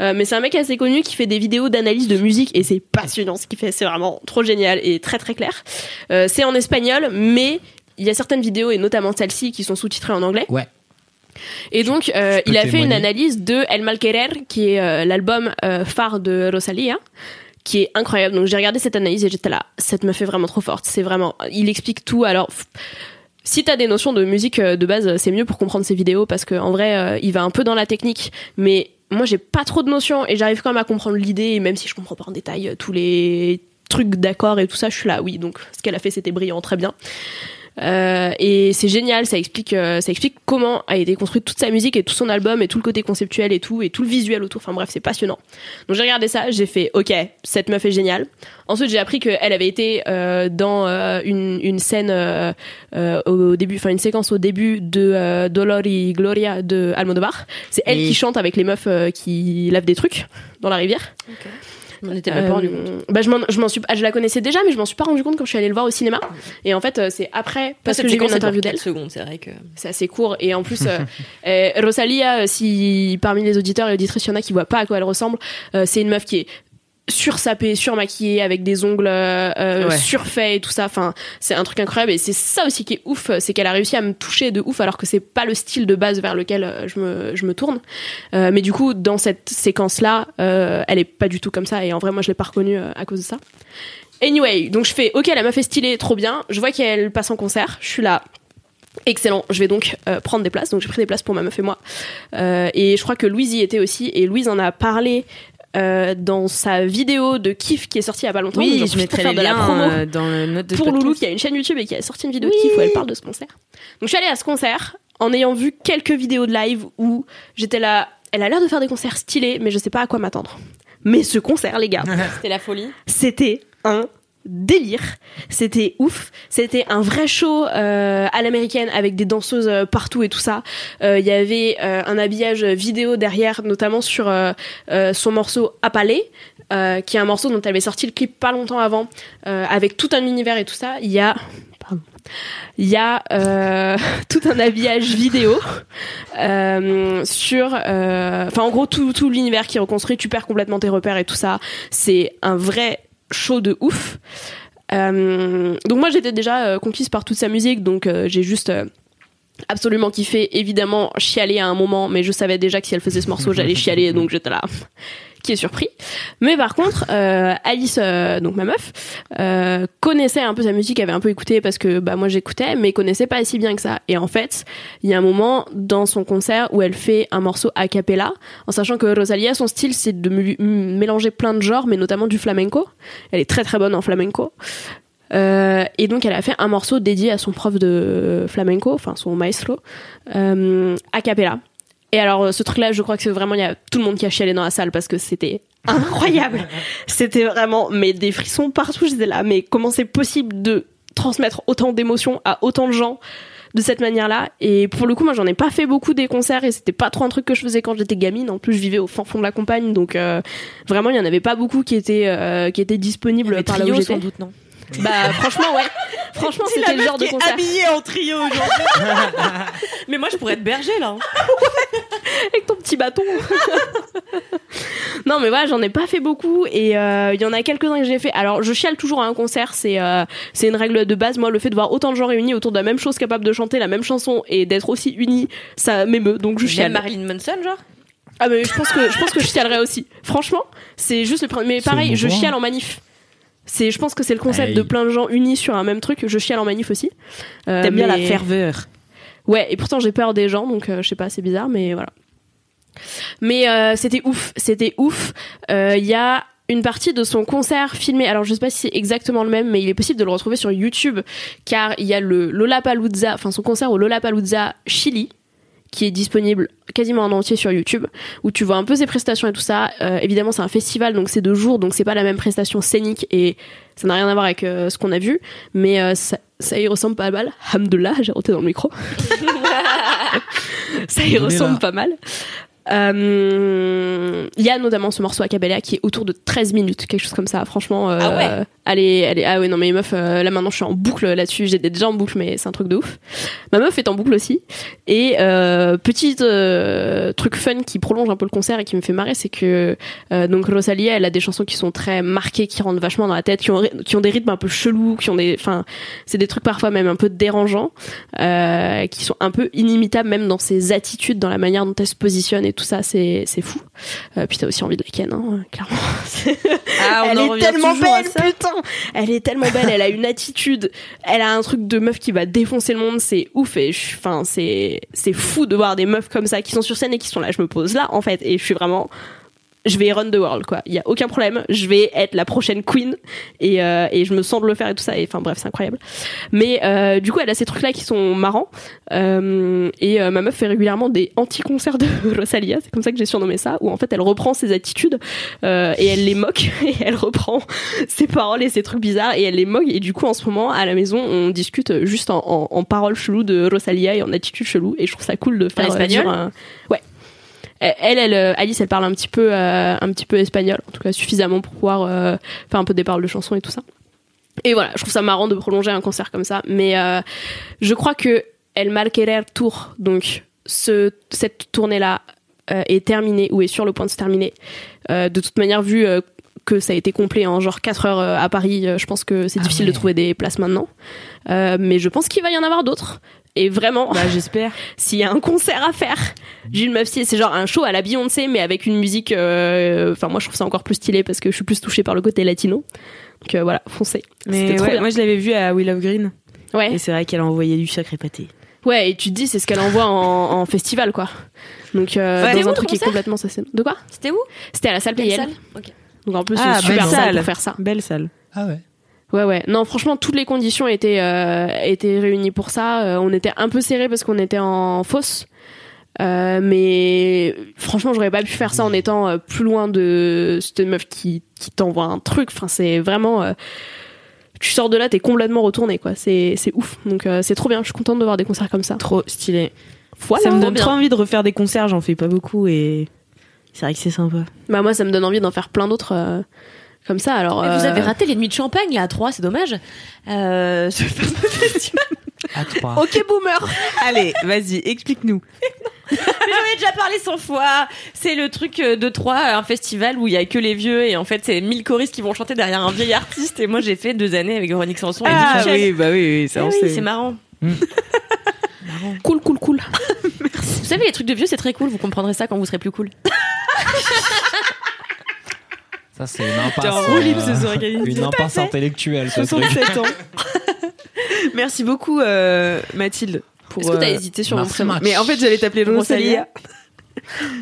Euh, mais c'est un mec assez connu qui fait des vidéos d'analyse de musique et c'est passionnant ce qu'il fait, c'est vraiment trop génial et très très clair. Euh, c'est en espagnol, mais il y a certaines vidéos et notamment celle-ci qui sont sous-titrées en anglais. Ouais. Et donc euh, peux il a fait une analyse de El Mal Querer qui est euh, l'album euh, phare de Rosalia qui est incroyable. Donc j'ai regardé cette analyse et j'étais là, cette me fait vraiment trop forte. C'est vraiment, il explique tout. Alors si t'as des notions de musique euh, de base, c'est mieux pour comprendre ses vidéos parce que en vrai, euh, il va un peu dans la technique, mais moi j'ai pas trop de notions et j'arrive quand même à comprendre l'idée. Et même si je comprends pas en détail euh, tous les trucs d'accords et tout ça, je suis là, oui. Donc ce qu'elle a fait, c'était brillant, très bien. Euh, et c'est génial, ça explique, euh, ça explique comment a été construite toute sa musique et tout son album et tout le côté conceptuel et tout et tout le visuel autour. Enfin bref, c'est passionnant. Donc j'ai regardé ça, j'ai fait OK, cette meuf est géniale. Ensuite j'ai appris qu'elle avait été euh, dans euh, une, une scène euh, euh, au début, enfin une séquence au début de euh, Dolor y Gloria de Almodovar. C'est elle Oui. qui chante avec les meufs euh, qui lavent des trucs dans la rivière. On était même pas rendu compte. Euh, bah, je m'en, je m'en suis, ah, je la connaissais déjà, mais je m'en suis pas rendu compte quand je suis allée le voir au cinéma. Et en fait, euh, c'est après parce que j'ai vu une interview d'elle. secondes, c'est vrai que. C'est assez court et en plus, euh, Rosalia, si parmi les auditeurs et auditrices il y en a qui voient pas à quoi elle ressemble, c'est une meuf qui est sursapée, surmaquillée avec des ongles euh, euh, Ouais. surfaits et tout ça. Enfin, c'est un truc incroyable et c'est ça aussi qui est ouf, c'est qu'elle a réussi à me toucher de ouf alors que c'est pas le style de base vers lequel euh, je me, je me tourne. Euh, mais du coup, dans cette séquence-là, euh, elle est pas du tout comme ça et en vrai, moi, je l'ai pas reconnue euh, à cause de ça. Anyway, donc je fais OK, la meuf est stylée, trop bien. Je vois qu'elle passe en concert. Je suis là. Excellent. Je vais donc euh, prendre des places. Donc j'ai pris des places pour ma meuf et moi. Euh, et je crois que Louise y était aussi. Et Louise en a parlé euh, dans sa vidéo de kiff qui est sortie il y a pas longtemps. Oui, je mettrai faire les de la promo euh, dans le note de pour podcast. Loulou qui a une chaîne YouTube et qui a sorti une vidéo de kiff où elle parle de ce concert. Donc je suis allée à ce concert en ayant vu quelques vidéos de live où j'étais là. Elle a l'air de faire des concerts stylés, mais je sais pas à quoi m'attendre. Mais ce concert, les gars, C'était la folie. c'était un délire. C'était ouf. C'était un vrai show euh, à l'américaine avec des danseuses euh, partout et tout ça. Euh, Il y avait euh, un habillage vidéo derrière, notamment sur euh, euh, son morceau Appalé, euh, qui est un morceau dont elle avait sorti le clip pas longtemps avant, euh, avec tout un univers et tout ça. Il y a pardon. il y a euh, tout un habillage vidéo euh, sur euh, enfin en gros tout, tout l'univers qui est reconstruit tu perds complètement tes repères et tout ça c'est un vrai show de ouf. Euh, donc moi j'étais déjà euh, conquise par toute sa musique donc euh, j'ai juste absolument kiffé. Évidemment chialé à un moment mais je savais déjà que si elle faisait ce morceau j'allais chialer donc j'étais là qui est surpris. Mais par contre, euh, Alice, euh, donc ma meuf, euh, connaissait un peu sa musique, avait un peu écouté parce que bah moi j'écoutais, mais connaissait pas si bien que ça. Et en fait, il y a un moment dans son concert où elle fait un morceau a cappella, en sachant que Rosalia, son style, c'est de mélanger plein de genres, mais notamment du flamenco. Elle est très très bonne en flamenco. Et donc elle a fait un morceau dédié à son prof de flamenco, enfin son maestro, euh, a cappella. Et alors ce truc-là, je crois que c'est vraiment il y a tout le monde qui a chialé dans la salle parce que c'était incroyable. c'était vraiment mais des frissons partout. J'étais là, mais comment c'est possible de transmettre autant d'émotions à autant de gens de cette manière-là? Et pour le coup, moi j'en ai pas fait beaucoup des concerts et c'était pas trop un truc que je faisais quand j'étais gamine. En plus, je vivais au fin fond de la campagne, donc euh, vraiment il y en avait pas beaucoup qui étaient euh, qui étaient disponibles par là où j'étais. sans doute, non? Bah franchement ouais. Franchement C'est c'était le genre de concert habillée en trio aujourd'hui. Mais moi, je pourrais être berger, là. hein. avec ton petit bâton. non mais voilà, j'en ai pas fait beaucoup et euh, il y en a quelques-uns que j'ai fait. Alors je chiale toujours à un concert, c'est euh, c'est une règle de base. Moi le fait de voir autant de gens réunis autour de la même chose, capable de chanter la même chanson et d'être aussi unis, ça m'émeut. Donc je Même chiale. Marilyn Manson, genre? Ah mais je pense que je pense que je chialerais aussi. Franchement, c'est juste le premier. Mais pareil, je émouvant. chiale en manif. C'est, je pense que c'est le concept de plein de gens unis sur un même truc. Je chiale en manif aussi. Euh, T'aimes bien la ferveur. Ouais, et pourtant j'ai peur des gens, donc euh, je sais pas, c'est bizarre, mais voilà. Mais euh, c'était ouf, c'était ouf. Euh, Il y a une partie de son concert filmé. Alors je sais pas si c'est exactement le même, mais il est possible de le retrouver sur YouTube, car il y a le Lollapalooza, enfin son concert au Lollapalooza Chili, qui est disponible quasiment en entier sur YouTube, où tu vois un peu ses prestations et tout ça. Euh, évidemment, c'est un festival, donc c'est deux jours, donc c'est pas la même prestation scénique et ça n'a rien à voir avec euh, ce qu'on a vu, mais euh, ça, ça y ressemble pas mal. Hamdullah, j'ai roté dans le micro. ça y ressemble pas mal. Euh, Il y a notamment ce morceau à Cabella qui est autour de 13 minutes, quelque chose comme ça. Franchement, euh, Ah ouais allez, allez, ah ouais, non, mais meuf, euh, là maintenant je suis en boucle là-dessus. J'étais déjà en boucle, mais c'est un truc de ouf. Ma meuf est en boucle aussi. Et euh, petit euh, truc fun qui prolonge un peu le concert et qui me fait marrer, c'est que euh, donc Rosalia, elle a des chansons qui sont très marquées, qui rentrent vachement dans la tête, qui ont, qui ont des rythmes un peu chelous, qui ont des, enfin, c'est des trucs parfois même un peu dérangeants, euh, qui sont un peu inimitables même dans ses attitudes, dans la manière dont elle se positionne et tout ça, c'est c'est fou. Euh, puis t'as aussi envie de la ken, hein, clairement. Ah, on elle en est tellement belle, putain. Elle est tellement belle. Elle a une attitude. Elle a un truc de meuf qui va défoncer le monde. C'est ouf et enfin c'est c'est fou de voir des meufs comme ça qui sont sur scène et qui sont là. Je me pose là en fait et je suis vraiment je vais run the world quoi. Il y a aucun problème. Je vais être la prochaine queen et, euh, et je me sens de le faire et tout ça. Et enfin bref, c'est incroyable. Mais euh, du coup, elle a ces trucs là qui sont marrants. Euh, et ma meuf fait régulièrement des anti-concerts de Rosalia. C'est comme ça que j'ai surnommé ça. Où en fait, elle reprend ses attitudes et elle les moque et elle reprend ses paroles et ses trucs bizarres et elle les moque. Et du coup, en ce moment, à la maison, on discute juste en, en, en paroles cheloues de Rosalia et en attitude chelou. Et je trouve ça cool de faire euh, espagnol dire Ouais. Elle, elle, euh, Alice, elle parle un petit peu, euh, un petit peu espagnol, en tout cas suffisamment pour pouvoir euh, faire un peu des paroles de chansons et tout ça. Et voilà, je trouve ça marrant de prolonger un concert comme ça, mais je crois que El Malquerer Tour, donc ce, cette tournée-là euh, est terminée ou est sur le point de se terminer. Euh, de toute manière, vu euh, que ça a été complet en genre 4 heures à Paris, je pense que c'est Ah difficile ouais. de trouver des places maintenant. Mais je pense qu'il va y en avoir d'autres. Et vraiment, Bah, j'espère. s'il y a un concert à faire, Gilles Maffier, c'est genre un show à la Beyoncé, mais avec une musique. euh, Enfin, moi, je trouve ça encore plus stylé parce que je suis plus touchée par le côté latino. Donc euh, voilà, foncez. Mais C'était trop ouais, bien. moi, je l'avais vu à Willow Green. Ouais. Et c'est vrai qu'elle a envoyé du sacré pâté. Ouais, et tu te dis, c'est ce qu'elle envoie en, en festival, quoi. Donc, euh, Ouais. dans un truc qui est complètement ça. De quoi C'était où? C'était à la salle Quelle PL. salle Ok. Donc en plus, Ah, c'est super belle salle salle. pour faire ça. Belle salle. Ah ouais. Ouais, ouais. Non, franchement, toutes les conditions étaient, euh, étaient réunies pour ça. Euh, on était un peu serré parce qu'on était en fosse. Euh, mais franchement, j'aurais pas pu faire ça en étant euh, plus loin de cette meuf qui, qui t'envoie un truc. Enfin, c'est vraiment. euh, tu sors de là, t'es complètement retourné, quoi. C'est c'est ouf. Donc, euh, c'est trop bien. Je suis contente de voir des concerts comme ça. Trop stylé. Voilà. ça me donne bien. trop envie de refaire des concerts, j'en fais pas beaucoup et c'est vrai que c'est sympa. Bah, moi, ça me donne envie d'en faire plein d'autres euh, comme ça. Alors, Vous euh, avez raté les nuits de champagne là à 3, c'est dommage. Euh, ce fameux festival. À trois. Ok, boomer. Allez, vas-y, explique-nous. Mais j'en ai déjà parlé 100 fois. C'est le truc euh, de 3, un festival où il y a que les vieux et en fait c'est 1000 choristes qui vont chanter derrière un vieil artiste et moi j'ai fait deux années avec Véronique Sanson et Ah Michel. oui, bah oui, oui, ça on oui, sait. c'est marrant. Cool, cool, cool. Vous savez, les trucs de vieux, c'est très cool. Vous comprendrez ça quand vous serez plus cool. Ça, c'est une impasse. T'es en roue libre euh, ce soir. Une impasse intellectuelle, ce truc. 67 ans. Merci beaucoup, euh, Mathilde. Pour, Est-ce que t'as euh, hésité sur mon prénom. Mais en fait, j'allais t'appeler Rosalia. Rosalia.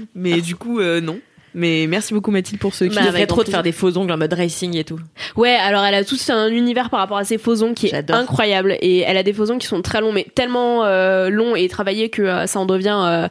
Mais du coup, euh, non. Mais merci beaucoup, Mathilde, pour ce qui Bah, devrais avec trop de faire des faux ongles en mode racing et tout. Ouais, alors elle a tout un univers par rapport à ses faux ongles qui est incroyable et elle a des faux ongles qui sont très longs, mais tellement euh, longs et travaillés que euh, ça en devient. euh,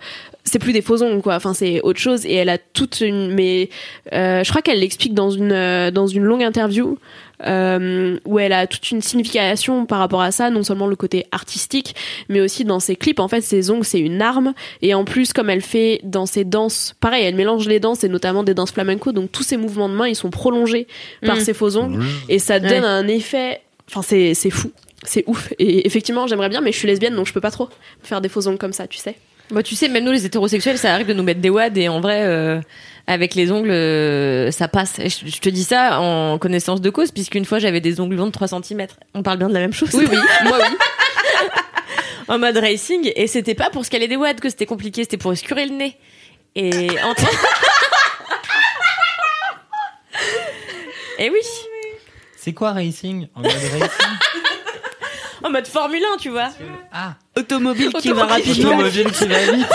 c'est plus des faux ongles quoi. Enfin c'est autre chose et elle a toute une. Mais euh, je crois qu'elle l'explique dans une euh, dans une longue interview euh, où elle a toute une signification par rapport à ça, non seulement le côté artistique, mais aussi dans ses clips. En fait, ses ongles c'est une arme. Et en plus comme elle fait dans ses danses, pareil, elle mélange les danses et notamment des danses flamenco, donc tous ses mouvements de main ils sont prolongés par Mm. ses faux ongles. Et ça donne Ouais. un effet enfin c'est c'est fou. C'est ouf. Et effectivement j'aimerais bien mais je suis lesbienne donc je peux pas trop faire des faux ongles comme ça tu sais. Bah, tu sais, même nous, les hétérosexuels, ça arrive de nous mettre des wads et en vrai, euh, avec les ongles, euh, ça passe. Et je, je te dis ça en connaissance de cause, puisqu'une fois, j'avais des ongles longs de 3 cm. On parle bien de la même chose. oui oui moi oui en mode racing, et c'était pas pour scaler des wads que c'était compliqué, c'était pour escurer le nez. Et entre... Et oui, C'est quoi racing En mode racing en mode Formule 1, tu vois. Ah, automobile qui va rapidement. automobile qui va vite.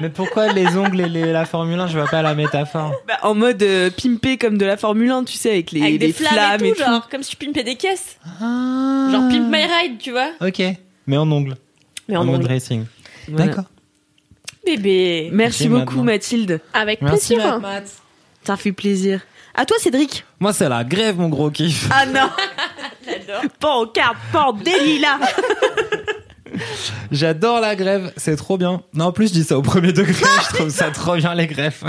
Mais pourquoi les ongles et les- la Formule 1 Je vois pas la métaphore? Bah, en mode euh, pimpé comme de la Formule 1, tu sais, avec les, Avec des les flammes, et tout, tout. genre, comme si tu pimpais des caisses. Ah. Genre Pimp My Ride, tu vois. Ok, mais en ongles. Mais en en mode ongles. racing. Voilà. D'accord. Bébé. Merci beaucoup, maintenant. Mathilde. avec Merci, plaisir Matt. Ça fait plaisir. À toi, Cédric. Moi, c'est la grève, mon gros kiff. Ah non Pas en carte, pas en délit là J'adore la grève, c'est trop bien. Non, en plus, je dis ça au premier degré, je trouve ça trop bien les greffes.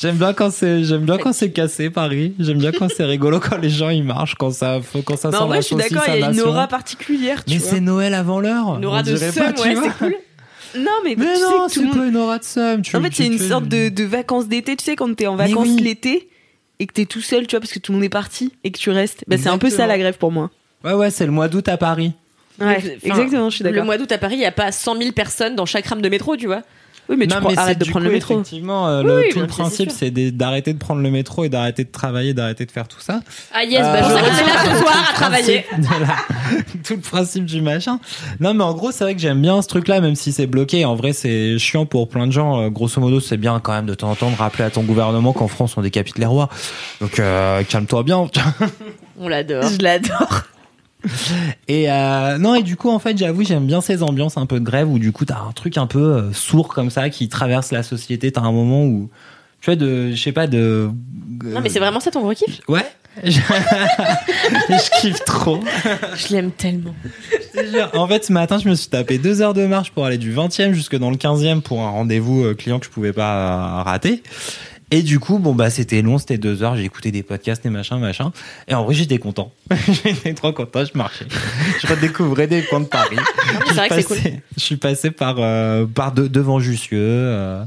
J'aime bien quand c'est, j'aime bien quand c'est cassé Paris. J'aime bien quand c'est rigolo quand les gens ils marchent, quand ça, quand ça Mais en vrai, je suis d'accord, il y a une aura particulière, tu Mais c'est Noël avant l'heure. Une aura de seum, ouais, c'est cool. Non, mais, Mais tu sais non, que tout c'est le monde... pas une aura de. Tu, En fait, c'est une sorte de, de vacances d'été, tu sais, quand t'es en vacances oui. l'été et que t'es tout seul, tu vois, parce que tout le monde est parti et que tu restes. Bah, c'est un peu ça la grève pour moi. Ouais, ouais, c'est le mois d'août à Paris. Ouais, Enfin, exactement, je suis Le d'accord. mois d'août à Paris, il n'y a pas 100 000 personnes dans chaque rame de métro, tu vois. Oui, mais tu non, prends- mais c'est arrête de prendre coup, le métro. Effectivement, euh, le, oui, tout le principe, c'est d'arrêter de prendre le métro et d'arrêter de travailler, d'arrêter de faire tout ça. ah yes Euh, bah, je est là ce soir à travailler. la- tout le principe du machin. Non, mais en gros, c'est vrai que j'aime bien ce truc-là, même si c'est bloqué. En vrai, c'est chiant pour plein de gens. Euh, grosso modo, c'est bien quand même de temps en temps de rappeler à ton gouvernement qu'en France, on décapite les rois. Donc, euh, calme-toi bien. On l'adore. Je l'adore. Et euh, non, et du coup, en fait, j'avoue, j'aime bien ces ambiances un peu de grève où du coup, t'as un truc un peu euh, sourd comme ça qui traverse la société. T'as un moment où, tu vois, de, je sais pas, de. Non, mais c'est vraiment ça ton gros kiff? Ouais. je je kiffe trop. Je l'aime tellement. Je te jure. En fait, ce matin, je me suis tapé deux heures de marche pour aller du 20e jusque dans le 15e pour un rendez-vous euh, client que je pouvais pas euh, rater. Et du coup, bon, bah, c'était long, c'était deux heures, j'ai écouté des podcasts et machin, machin. Et en vrai, j'étais content. j'étais trop content, je marchais. Je redécouvrais des coins de Paris. c'est vrai que c'est Je suis passé- Je suis passé par, euh, par de- devant Jussieu, euh,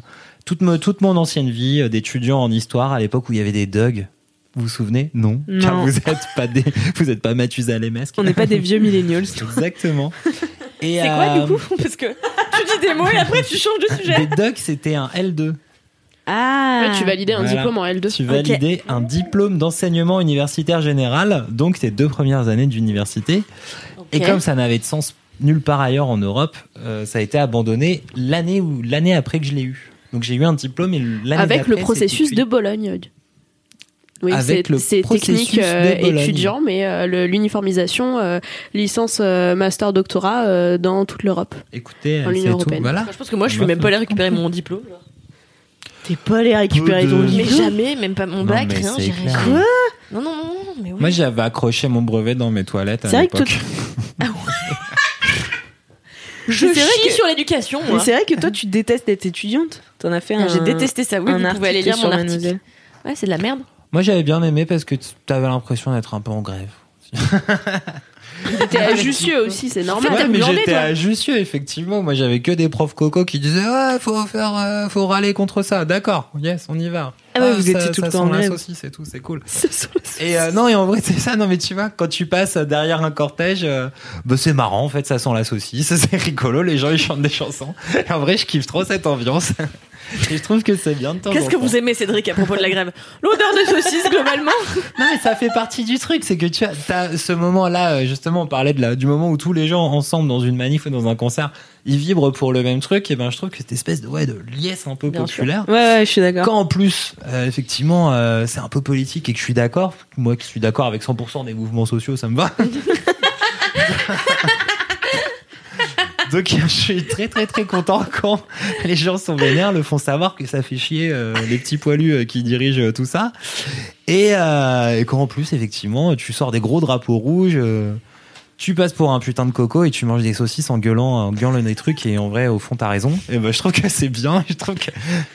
toute, me, toute mon ancienne vie euh, d'étudiant en histoire à l'époque où il y avait des dogs. Vous vous souvenez? Non. Non. Car vous êtes pas des, vous êtes pas Mathusalemesque. On n'est pas des vieux millennials. Exactement. Et C'est quoi euh, du coup? Parce que tu dis des mots et après tu changes de sujet. Des dogs, c'était un L2. Ah Ouais, tu validais un Voilà. diplôme en L2 Tu validais un diplôme d'enseignement universitaire général, donc tes deux premières années d'université. Et comme ça n'avait de sens nulle part ailleurs en Europe, euh, ça a été abandonné l'année où l'année après que je l'ai eu. Donc j'ai eu un diplôme et l'année avec le processus de Bologne oui, Avec c'est- le c'est processus technique euh, étudiant, mais euh, l'uniformisation, euh, licence, euh, master, doctorat euh, dans toute l'Europe. Écoutez, En l'Union tout. européenne. Voilà. Je pense que moi je suis même pas allée récupérer mon diplôme. T'es pas allé récupérer ton de- Mais jamais, même pas mon Non, bac, rien. j'ai rien. Quoi Non, non, non, non, mais ouais. Moi j'avais accroché mon brevet dans mes toilettes à C'est vrai que l'époque. je Mais c'est vrai chie que- sur l'éducation, Mais moi. c'est vrai que toi, tu détestes d'être étudiante. T'en as fait un. Ah, J'ai détesté ça. Oui, un vous pouvez aller lire sur mon article. Ouais, c'est de la merde. Moi j'avais bien aimé parce que t'avais l'impression d'être un peu en grève. T'es à Jussieu aussi, c'est normal. Ouais, mais j'étais à Jussieu, effectivement. Moi, j'avais que des profs coco qui disaient ouais, faut faire, euh, faut râler contre ça. D'accord, yes, on y va. Ah ouais, vous ça- étiez tout le temps sent en la saucisse et tout, c'est cool. Et euh, non, et en vrai, c'est ça. Non, mais tu vois, quand tu passes derrière un cortège, euh, bah, c'est marrant. En fait, ça sent la saucisse, c'est rigolo. Les gens ils chantent des chansons. Et en vrai, je kiffe trop cette ambiance. Et je trouve que c'est bien de temps Qu'est-ce que vous aimez, Cédric, à propos de la grève? L'odeur de saucisse, globalement? Non mais ça fait partie du truc, c'est que tu as t'as ce moment-là, euh, justement, on parlait de la, du moment où tous les gens ensemble dans une manif ou dans un concert, ils vibrent pour le même truc, et ben je trouve que cette espèce de, ouais, de liesse un peu Bien populaire. Ouais, ouais, je suis d'accord. Quand en plus, euh, effectivement, euh, c'est un peu politique et que je suis d'accord, moi qui suis d'accord avec 100% des mouvements sociaux, ça me va. Donc je suis très très très content quand les gens sont vénères, le font savoir que ça fait chier euh, les petits poilus euh, qui dirigent euh, tout ça. Et, et quand en plus, effectivement, tu sors des gros drapeaux rouges, tu passes pour un putain de coco et tu manges des saucisses en gueulant, en gueulant les trucs et en vrai, au fond, t'as raison. Et ben, je trouve que c'est bien. Je trouve que,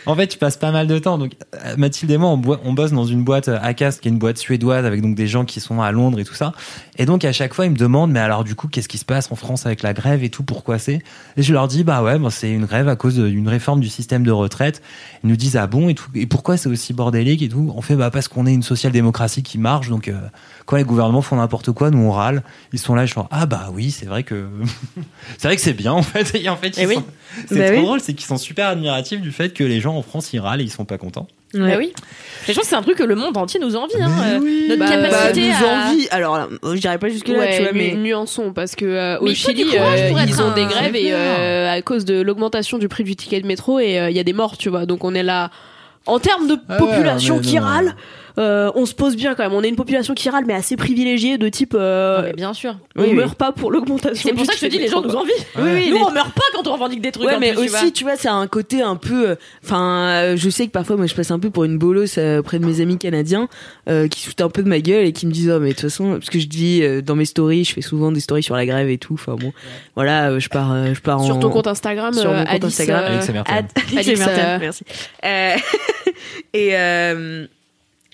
en fait, tu passes pas mal de temps. Donc, euh, Mathilde et moi, on, bosse dans une boîte euh, ACAST, qui est une boîte suédoise avec donc des gens qui sont à Londres et tout ça. Et donc, à chaque fois, ils me demandent, mais alors, du coup, qu'est-ce qui se passe en France avec la grève et tout, pourquoi c'est? Et je leur dis, bah ouais, bon, c'est une grève à cause d'une réforme du système de retraite. Ils nous disent, ah bon, et tout. Et pourquoi c'est aussi bordélique et tout? On fait, bah, parce qu'on est une social-démocratie qui marche, donc, euh, quand les gouvernements font n'importe quoi, nous on râle. Ils sont là, je ah bah oui, c'est vrai que, c'est vrai que c'est bien, en fait. Et en fait, Eh oui. sont- c'est Bah trop oui. drôle, c'est qu'ils sont super admiratifs du fait que les gens en France, ils râlent et ils sont pas contents. Ouais. Bah oui. Mais je pense que c'est un truc que le monde entier nous envie. Hein. Euh, oui. Notre Bah, Bah, capacité nous à. envie. Alors, là, je dirais pas jusque là, Ouais, tu vois, mais. nu- nuançons parce que euh, Mais au Chili euh, pour être ils ont un- des grèves et euh, à cause de l'augmentation du prix du ticket de métro et euh, il y a des morts tu vois donc on est là en termes de Ah ouais, population qui non. râle euh, on se pose bien quand même on est une population qui râle mais assez privilégiée de type euh, Non, bien sûr. on Oui, oui. meurt pas pour l'augmentation C'est pour ça que je te dis, les gens nous envient. Oui, oui, Nous, les- on meurt pas quand on revendique des trucs. Ouais, mais plus, aussi, tu vois, c'est un côté un peu. euh, Enfin, euh, je sais que parfois, moi, je passe un peu pour une bolosse euh, auprès de mes amis canadiens euh, qui se foutent un peu de ma gueule et qui me disent, oh, mais de toute façon, parce que je dis euh, dans mes stories, je fais souvent des stories sur la grève et tout. Enfin bon, voilà, euh, je pars, euh, je pars sur en- ton compte Instagram sur mon compte Alice, Instagram. Ad- Alice, Mertel, merci. Euh, et euh,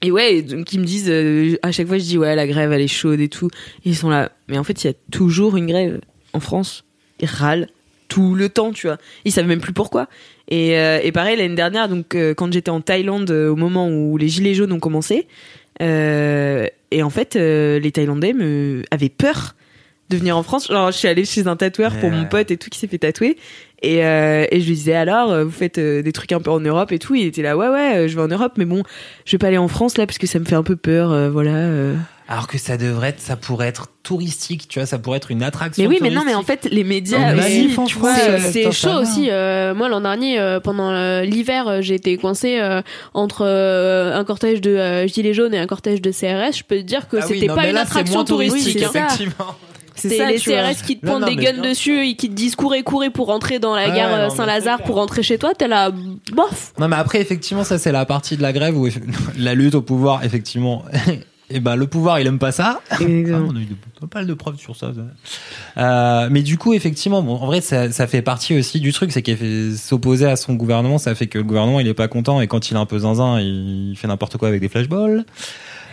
et ouais, donc ils me disent euh, à chaque fois, je dis ouais, la grève elle est chaude et tout. Et ils sont là, mais en fait, il y a toujours une grève en France. Ils râlent tout le temps, tu vois. Ils savent même plus pourquoi. Et, euh, et pareil l'année dernière, donc euh, quand j'étais en Thaïlande au moment où les gilets jaunes ont commencé, et en fait, les Thaïlandais me avaient peur de venir en France. Genre, je suis allée chez un tatoueur pour Ouais. mon pote et tout qui s'est fait tatouer. Et, euh, et je lui disais alors, euh, vous faites euh, des trucs un peu en Europe et tout. Il était là, ouais, ouais, euh, je vais en Europe, mais bon, je vais pas aller en France là parce que ça me fait un peu peur, euh, voilà. euh. Alors que ça devrait être, ça pourrait être touristique, tu vois, ça pourrait être une attraction. Mais oui, mais non, mais en fait, les médias aussi, tu vois, c'est chaud aussi. euh, moi, l'an dernier, euh, pendant l'hiver, j'ai été coincée euh, entre euh, un cortège de euh, gilets jaunes et un cortège de CRS. Je peux te dire que Ah c'était pas mais une attraction moins touristique. touristique, hein. effectivement. C'est ça, les tu vois. CRS qui te Non, pointent non, des guns dessus et qui te disent courez, courez pour rentrer dans la gare euh, Saint-Lazare pour rentrer chez toi. T'es là, bof. Non, mais après, effectivement, ça, c'est la partie de la grève où la lutte au pouvoir, effectivement. Et ben, le pouvoir, il aime pas ça. Ah, Exactement. on a eu de- pas mal de preuves sur ça. ça. Euh, mais du coup, effectivement, bon, en vrai, ça, ça fait partie aussi du truc, c'est qu'il fait s'opposer à son gouvernement, ça fait que le gouvernement, il est pas content et quand il est un peu zinzin, il fait n'importe quoi avec des flashballs.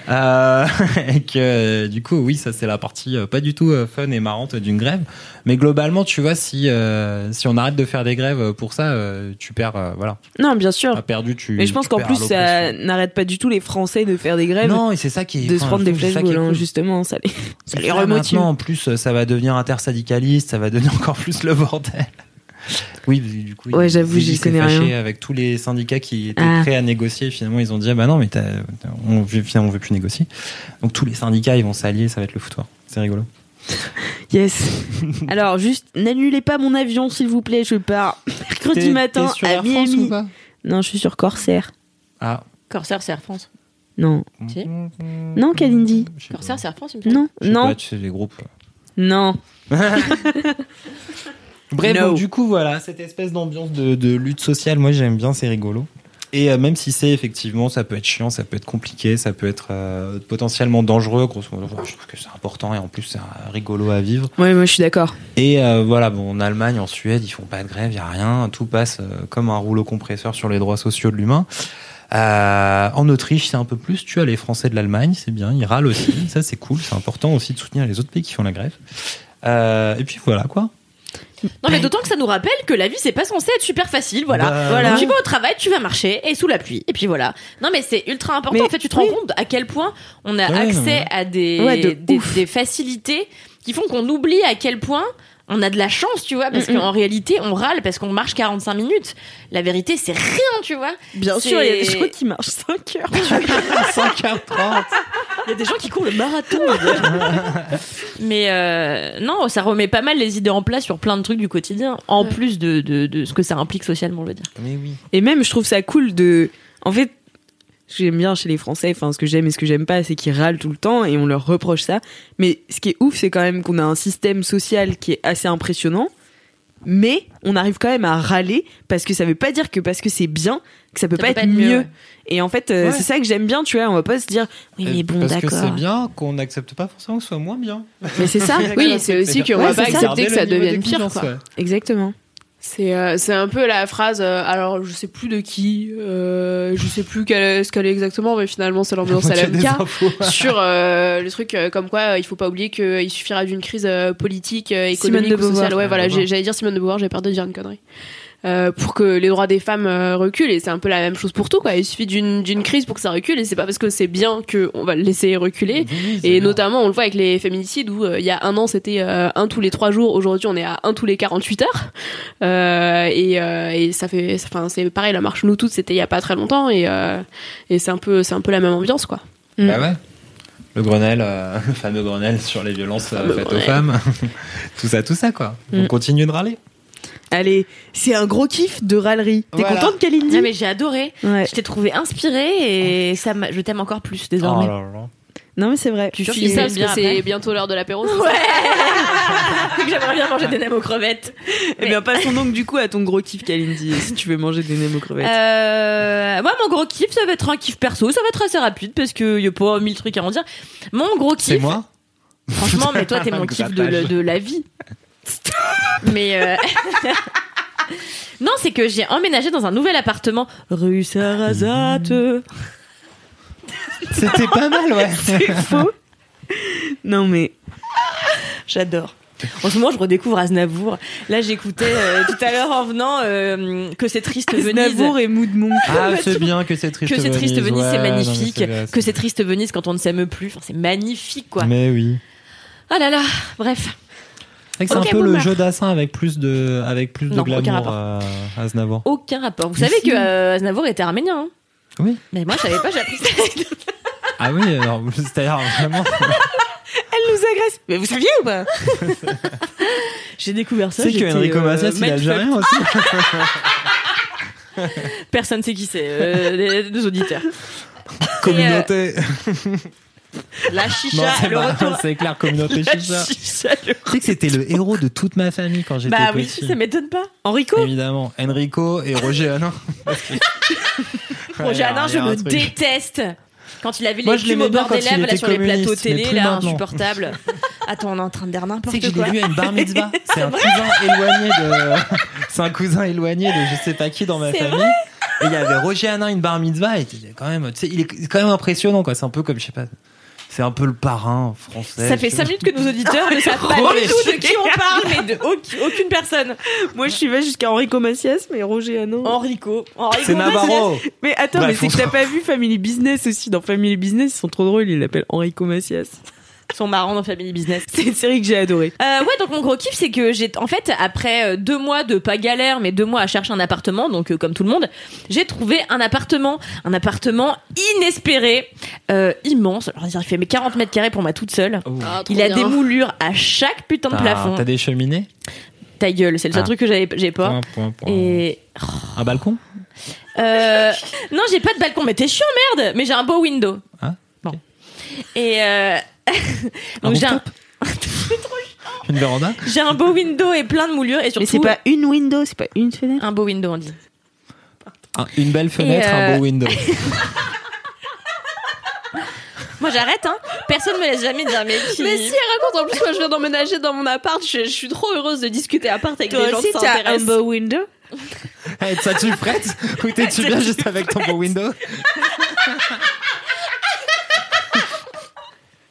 Euh, et que du coup, oui, ça c'est la partie euh, pas du tout euh, fun et marrante d'une grève. Mais globalement, tu vois, si euh, si on arrête de faire des grèves pour ça, euh, tu perds, euh, voilà, Non, bien sûr. t'as perdu. Tu. Mais je pense qu'en plus, ça n'arrête pas du tout les Français de faire des grèves, Non, et c'est ça qui est de se prendre des flashballs, hein, cool. justement. Ça les, ça les remotive. Maintenant, en plus, ça va devenir intersyndicaliste, ça va devenir encore plus le bordel. Oui, du coup, Ouais, il- j'avoue, j'y s'est connais fâché rien. avec tous les syndicats qui étaient Ah. prêts à négocier. Finalement, ils ont dit ah bah non, mais on veut, on veut plus négocier. Donc tous les syndicats, ils vont s'allier, ça va être le foutoir. C'est rigolo. Yes. Alors, juste, n'annulez pas mon avion, s'il vous plaît. Je pars mercredi matin sur à Air France Miami. ou pas? Non, je suis sur Corsair. Ah. Corsair, c'est Air France. Non. Si. Non, Kalindi. Corsair, c'est Air France, il me semble. Non, non, pas, tu sais, les groupes. non. Bref, No. donc, du coup, voilà, cette espèce d'ambiance de, de lutte sociale, moi j'aime bien, c'est rigolo. Et euh, même si c'est effectivement, ça peut être chiant, ça peut être compliqué, ça peut être euh, potentiellement dangereux, grosso modo, je trouve que c'est important et en plus c'est rigolo à vivre. Ouais, moi, je suis d'accord. Et euh, voilà, bon, en Allemagne, en Suède, ils font pas de grève, il a rien, tout passe comme un rouleau compresseur sur les droits sociaux de l'humain. Euh, en Autriche, c'est un peu plus. Tu as les Français de l'Allemagne, c'est bien, ils râlent aussi. Ça, c'est cool. C'est important aussi de soutenir les autres pays qui font la grève. Euh, et puis voilà quoi. Non, mais d'autant que ça nous rappelle que la vie, c'est pas censé être super facile, voilà. Bah, voilà. non. Tu vas au travail, tu vas marcher, et sous la pluie, et puis voilà. Non, mais c'est ultra important. Mais en fait, tu te oui. rends compte à quel point on a Ouais, accès à des, Ouais, de des, ouf. des facilités qui font qu'on oublie à quel point on a de la chance, tu vois, parce Mm, mm. qu'en réalité, on râle parce qu'on marche 45 minutes. La vérité, c'est rien, tu vois. Bien sûr, il y a des gens qui marchent 5 heures. 5h30. Il y a des gens qui courent le marathon. Mais euh, non, ça remet pas mal les idées en place sur plein de trucs du quotidien, en plus de, de, de ce que ça implique socialement, je veux dire. Mais oui. Et même, je trouve ça cool de. En fait, ce que j'aime bien chez les Français, enfin, ce que j'aime et ce que j'aime pas, c'est qu'ils râlent tout le temps et on leur reproche ça. Mais ce qui est ouf, c'est quand même qu'on a un système social qui est assez impressionnant. Mais on arrive quand même à râler parce que ça veut pas dire que parce que c'est bien que ça peut Ça pas, peut être pas être mieux. Et en fait, euh, Ouais. c'est ça que j'aime bien, tu vois. On va pas se dire oui, mais bon, Parce que d'accord. c'est bien qu'on n'accepte pas forcément que ce soit moins bien. Mais c'est ça. Oui, c'est aussi qu'on va pas accepter que ça Garder le niveau devienne pire, quoi. ouais. Exactement. C'est euh, c'est un peu la phrase. euh, alors je sais plus de qui, euh, je sais plus quelle ce qu'elle est exactement, mais finalement c'est l'ambiance à l'MK sur euh, le truc euh, comme quoi euh, il faut pas oublier qu'il suffira d'une crise euh, politique, euh, économique ou sociale. Ouais, voilà, de Beauvoir. j'ai- j'allais dire Simone de Beauvoir, j'ai peur de dire une connerie. Euh, pour que les droits des femmes euh, reculent et c'est un peu la même chose pour tout quoi il suffit d'une d'une crise pour que ça recule et c'est pas parce que c'est bien que on va le laisser reculer Oui, et bien. notamment, on le voit avec les féminicides où euh, il y a un an c'était euh, un tous les trois jours. Aujourd'hui, on est à un tous les 48 heures. Euh, et, euh, et ça fait, enfin, c'est pareil. La marche nous toutes, c'était il y a pas très longtemps et, euh, et c'est un peu, c'est un peu la même ambiance quoi. Bah ouais? Le Grenelle, euh, le fameux Grenelle sur les violences euh, faites aux femmes. tout ça, tout ça, quoi. On Mm. continue de râler. Allez, c'est un gros kiff de râlerie. T'es Voilà. contente, Kalindi Ah, mais j'ai adoré. Ouais. Je t'ai trouvé inspirée et ça je t'aime encore plus désormais. Oh là là. Non, mais c'est vrai. Tu dis ça parce bien que c'est bientôt l'heure de l'apéro. c'est Ouais. J'aimerais bien manger des nems aux crevettes. Eh bien, passons donc du coup à ton gros kiff, Kalindi, si tu veux manger des nems aux crevettes. Euh, moi, mon gros kiff, ça va être un kiff perso. Ça va être assez rapide parce qu'il y a pas mille trucs à en dire. Mon gros C'est kiff. moi? Franchement, mais toi, t'es mon kiff de la vie. Mais. euh, non, c'est que j'ai emménagé dans un nouvel appartement rue Sarrazate. C'était pas mal, ouais. Non, mais J'adore. En ce moment, je redécouvre Aznavour. Là, j'écoutais euh, tout à l'heure en venant euh, que c'est triste Venise. Navour et Mood Monk. Ah, c'est bien que c'est triste Que c'est triste Venise, ouais, c'est magnifique. c'est vrai, que c'est- c'est triste Venise quand on ne s'aime plus. Enfin, c'est magnifique, quoi. Mais oui. Ah là là. Bref. C'est vrai que c'est un peu le boomer. jeu d'Assin avec plus de, avec plus de Non, aucun glamour rapport. euh, Aznavour. Aucun rapport. Vous savez que euh, Aznavour était arménien. Hein Oui. mais moi, je savais pas. J'ai appris ça. Ah oui, alors, c'est-à-dire vraiment. Elle nous agresse. Mais vous saviez ou pas? J'ai découvert ça. Tu sais que j'étais, Enrico euh, Macias, il est mindfuck. algérien aussi. Personne sait qui c'est. euh, les auditeurs. Communauté. La Non, chicha, c'est le retour. c'est clair, communauté La chicha. chicha, le- Tu sais que c'était le héros de toute ma famille quand j'étais Bah oui, petit. ça m'étonne pas. Enrico Évidemment, Enrico et Roger Hanin. Roger Hanin, je me truc. déteste. Quand il avait Moi, les plumes au bord des lèvres là, sur les plateaux télé, là, maintenant. insupportable. Attends, on est en train de dire Tu sais n'importe que je quoi. l'ai vu à une bar mitzvah. C'est un cousin éloigné de. C'est un cousin éloigné de je sais pas qui dans ma C'est famille. Et il y avait Roger Hanin, une bar mitzvah. Et quand même, tu sais, il est quand même impressionnant, quoi. C'est un peu comme, je sais pas. C'est un peu le parrain français. Ça fait tu 5 vois. minutes que nos auditeurs ne savent pas du tout de qui on parle, mais de aucune, aucune personne. Moi, je suis pas jusqu'à Enrico Macias, mais Roger Hanon. Enrico. Enrico C'est Navarro. Mais attends, mais c'est que t'as pas vu Family Business aussi. Dans Family Business, ils sont trop drôles. Ils l'appellent Enrico Macias. Ils sont marrants dans Family Business. C'est une série que j'ai adorée. Euh, ouais, donc mon gros kiff, c'est que j'ai, en fait, après euh, deux mois de pas galère, mais deux mois à chercher un appartement, donc euh, comme tout le monde, j'ai trouvé un appartement, un appartement inespéré, euh, immense. Alors il fait mes 40 mètres carrés pour moi toute seule. Oh. Ah, Il a bien. des moulures à chaque putain de plafond. T'as des cheminées? Ta gueule, c'est le seul Ah. truc que j'avais, j'ai pas. Point, point, point. Et Un balcon? Euh, non, j'ai pas de balcon, mais t'es chiant merde. Mais j'ai un beau window. Bon. Et euh, Un donc j'ai un, Une véranda j'ai un beau window et plein de moulures et surtout Mais c'est pas une window, c'est pas une fenêtre. un beau window on dit. Un- Une belle fenêtre, un euh, beau window. Moi j'arrête hein. Personne me laisse jamais dire mais qui. Mais si, raconte. En plus, moi, je viens d'emménager dans mon appart. Je, je suis trop heureuse de discuter appart avec Toi des gens aussi, qui t'as un s'intéressent. beau window. Hey, ça tu prête Ou t'es-tu bien juste avec ton beau window?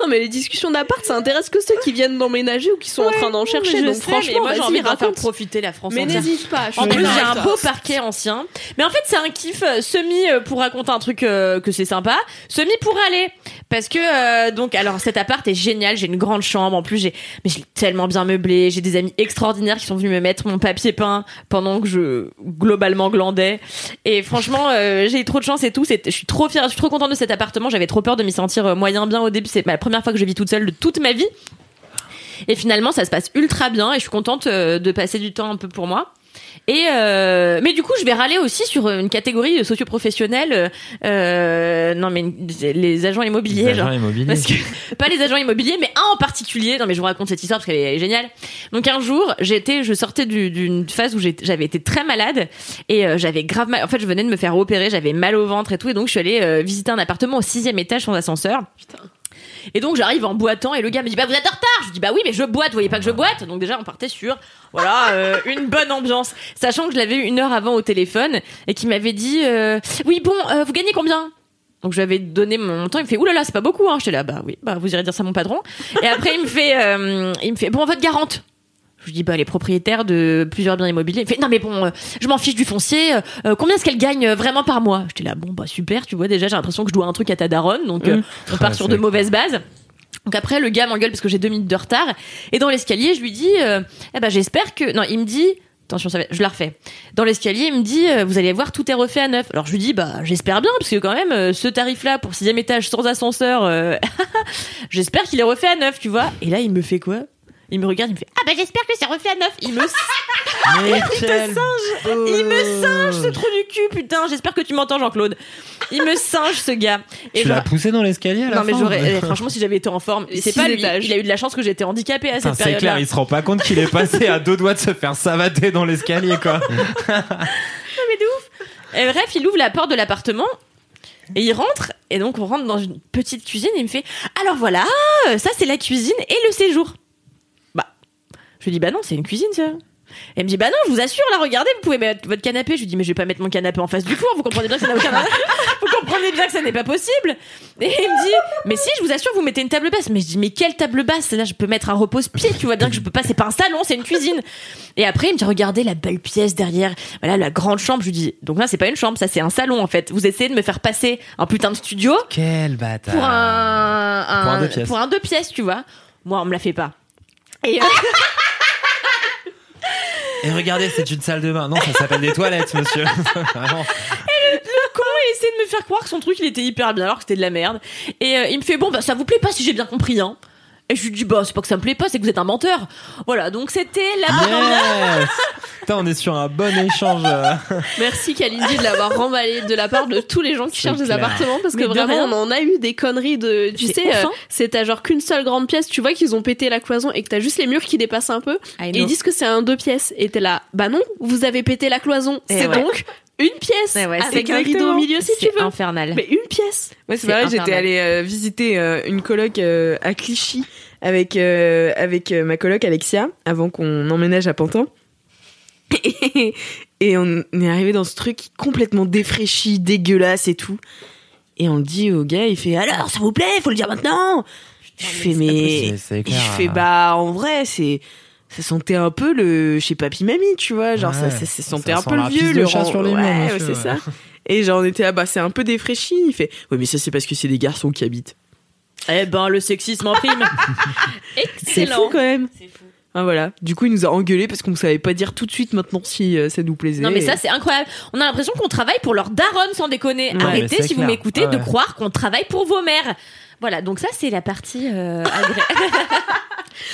Non, mais les discussions d'appart, ça intéresse que ceux qui viennent d'emménager ou qui sont en train d'en chercher. Je Donc sais, franchement, moi j'ai envie d'en faire profiter la France Mais n'hésite pas. je En plus, j'ai un beau parquet ancien. Mais en fait, c'est un kiff euh, semi euh, pour raconter un truc euh, que c'est sympa, semi pour aller. Parce que, euh, donc, alors cet appart est génial. J'ai une grande chambre. En plus, j'ai, mais j'ai tellement bien meublé. J'ai des amis extraordinaires qui sont venus me mettre mon papier peint pendant que je globalement glandais. Et franchement, euh, j'ai eu trop de chance et tout. Je suis trop fière, je suis trop contente de cet appartement. J'avais trop peur de m'y sentir moyen bien au début. C'est ma première fois que je vis toute seule de toute ma vie. Et finalement, ça se passe ultra bien et je suis contente euh, de passer du temps un peu pour moi. Et euh, mais du coup, je vais râler aussi sur une catégorie socio-professionnelle. euh, euh, non, mais les agents immobiliers, Les genre. agents immobiliers. Parce que pas les agents immobiliers, mais un en particulier. Non, mais je vous raconte cette histoire parce qu'elle est, géniale. Donc un jour, j'étais, je sortais du- d'une phase où j'avais été très malade et euh, j'avais grave mal. En fait, je venais de me faire opérer, j'avais mal au ventre et tout, et donc je suis allée euh, visiter un appartement au sixième étage sans ascenseur. Et donc j'arrive en boitant et le gars me dit bah vous êtes en retard. Je dis bah oui mais je boite, vous voyez pas que je boite? Donc déjà on partait sur voilà euh, une bonne ambiance, sachant que je l'avais eu une heure avant au téléphone et qui m'avait dit euh, oui bon euh, vous gagnez combien? Donc je lui avais donné mon montant, il me fait oulala c'est pas beaucoup hein. J'étais là bah oui bah vous irez dire ça à mon patron. Et après il me fait euh, il me fait bon votre garante. Je lui dis bah les propriétaires de plusieurs biens immobiliers. Il fait non mais bon euh, je m'en fiche du foncier. euh, combien est-ce qu'elle gagne euh, vraiment par mois? J'étais là bon bah super tu vois déjà j'ai l'impression que je dois un truc à ta daronne donc euh, on part Ah, sur de mauvaises bases. Donc après le gars m'engueule parce que j'ai deux minutes de retard et dans l'escalier je lui dis euh, eh ben j'espère que non il me dit Attention, ça va- je la refais. Dans l'escalier, il me dit, euh, vous allez voir, tout est refait à neuf. Alors je lui dis, bah j'espère bien, parce que quand même, euh, ce tarif-là pour sixième étage sans ascenseur, euh, j'espère qu'il est refait à neuf, tu vois. Et là, il me fait quoi? Il me regarde, il me fait, ah bah j'espère que c'est refait à neuf. Il me, Mais quel il me singe ce trou du cul, putain. J'espère que tu m'entends, Jean-Claude. Il me singe ce gars. Et Tu l'as poussé dans l'escalier à la non mais j'aurais eh, franchement si j'avais été en forme c'est pas lui il a eu de la chance que j'étais handicapée à cette C'est période clair, là il se rend pas compte qu'il est passé à deux doigts de se faire savater dans l'escalier, quoi. Et bref, il ouvre la porte de l'appartement. Et il rentre, et donc on rentre dans une petite cuisine, et il me fait Alors voilà, ça c'est la cuisine et le séjour. Je lui dis Bah non, c'est une cuisine ça. Elle me dit Bah non, je vous assure, là regardez, vous pouvez mettre votre canapé. Je lui dis Mais je vais pas mettre mon canapé en face du four, vous comprenez bien que ça n'a aucun Vous comprenez bien que ça n'est pas possible. Et il me dit Mais si, je vous assure, vous mettez une table basse. Mais je dis Mais quelle table basse? Là, je peux mettre un repose-pied, tu vois bien que je peux pas, c'est pas un salon, c'est une cuisine. Et après, il me dit Regardez la belle pièce derrière, voilà la grande chambre. Je lui dis Donc là, c'est pas une chambre, ça c'est un salon en fait. Vous essayez de me faire passer un putain de studio Quel bâtard. pour un, un- Pour un deux pièces. pour un deux pièces, tu vois. Moi, on me la fait pas. Et euh, Et regardez, c'est une salle de bain. Non, ça s'appelle des toilettes, monsieur. Vraiment. comment il essaie de me faire croire que son truc il était hyper bien alors que c'était de la merde Et euh, il me fait bon bah ça vous plaît pas si j'ai bien compris hein. Et je lui dis bah c'est pas que ça me plaît pas, c'est que vous êtes un menteur. Voilà donc c'était la bonne ambiance. Putain, on est sur un bon échange. euh. Merci Kalindi de l'avoir remballé de la part de tous les gens qui C'est cherchent des clair. appartements parce que Mais de vraiment rien. on en a eu des conneries de tu C'est sais ouf, euh, hein. c'est t'as genre qu'une seule grande pièce tu vois qu'ils ont pété la cloison et que t'as juste les murs qui dépassent un peu I et know. ils disent que c'est un deux pièces et t'es là bah non vous avez pété la cloison Eh c'est ouais. donc une pièce Ouais, avec un rideau au milieu si tu veux infernal. mais une pièce Ouais, c'est vrai, j'étais allée euh, visiter euh, une coloc euh, à Clichy avec, avec ma coloc Alexia avant qu'on emménage à Pantin. Et, et on est arrivé dans ce truc complètement défraîchi, dégueulasse et tout. Et on le dit au gars, il fait alors, s'il vous plaît, faut le dire maintenant. Je fais mais, je fais bah en vrai c'est ça sentait un peu le chez papy mamie tu vois genre ça, Ouais. ça, ça sentait Ça un sent peu le vieux le chat sur les ouais, ouais, c'est ouais. ça et genre on était là bah c'est un peu défraîchi il fait ouais mais ça c'est parce que c'est des garçons qui habitent Eh ben le sexisme en prime. c'est fou quand même ah voilà du coup il nous a engueulé parce qu'on savait pas dire tout de suite maintenant si euh, ça nous plaisait Non mais ça c'est incroyable. On a l'impression qu'on travaille pour leur daronne sans déconner. Ouais, Arrêtez si vous m'écoutez Ah de croire qu'on travaille pour vos mères. Voilà, donc ça c'est la partie euh, agré-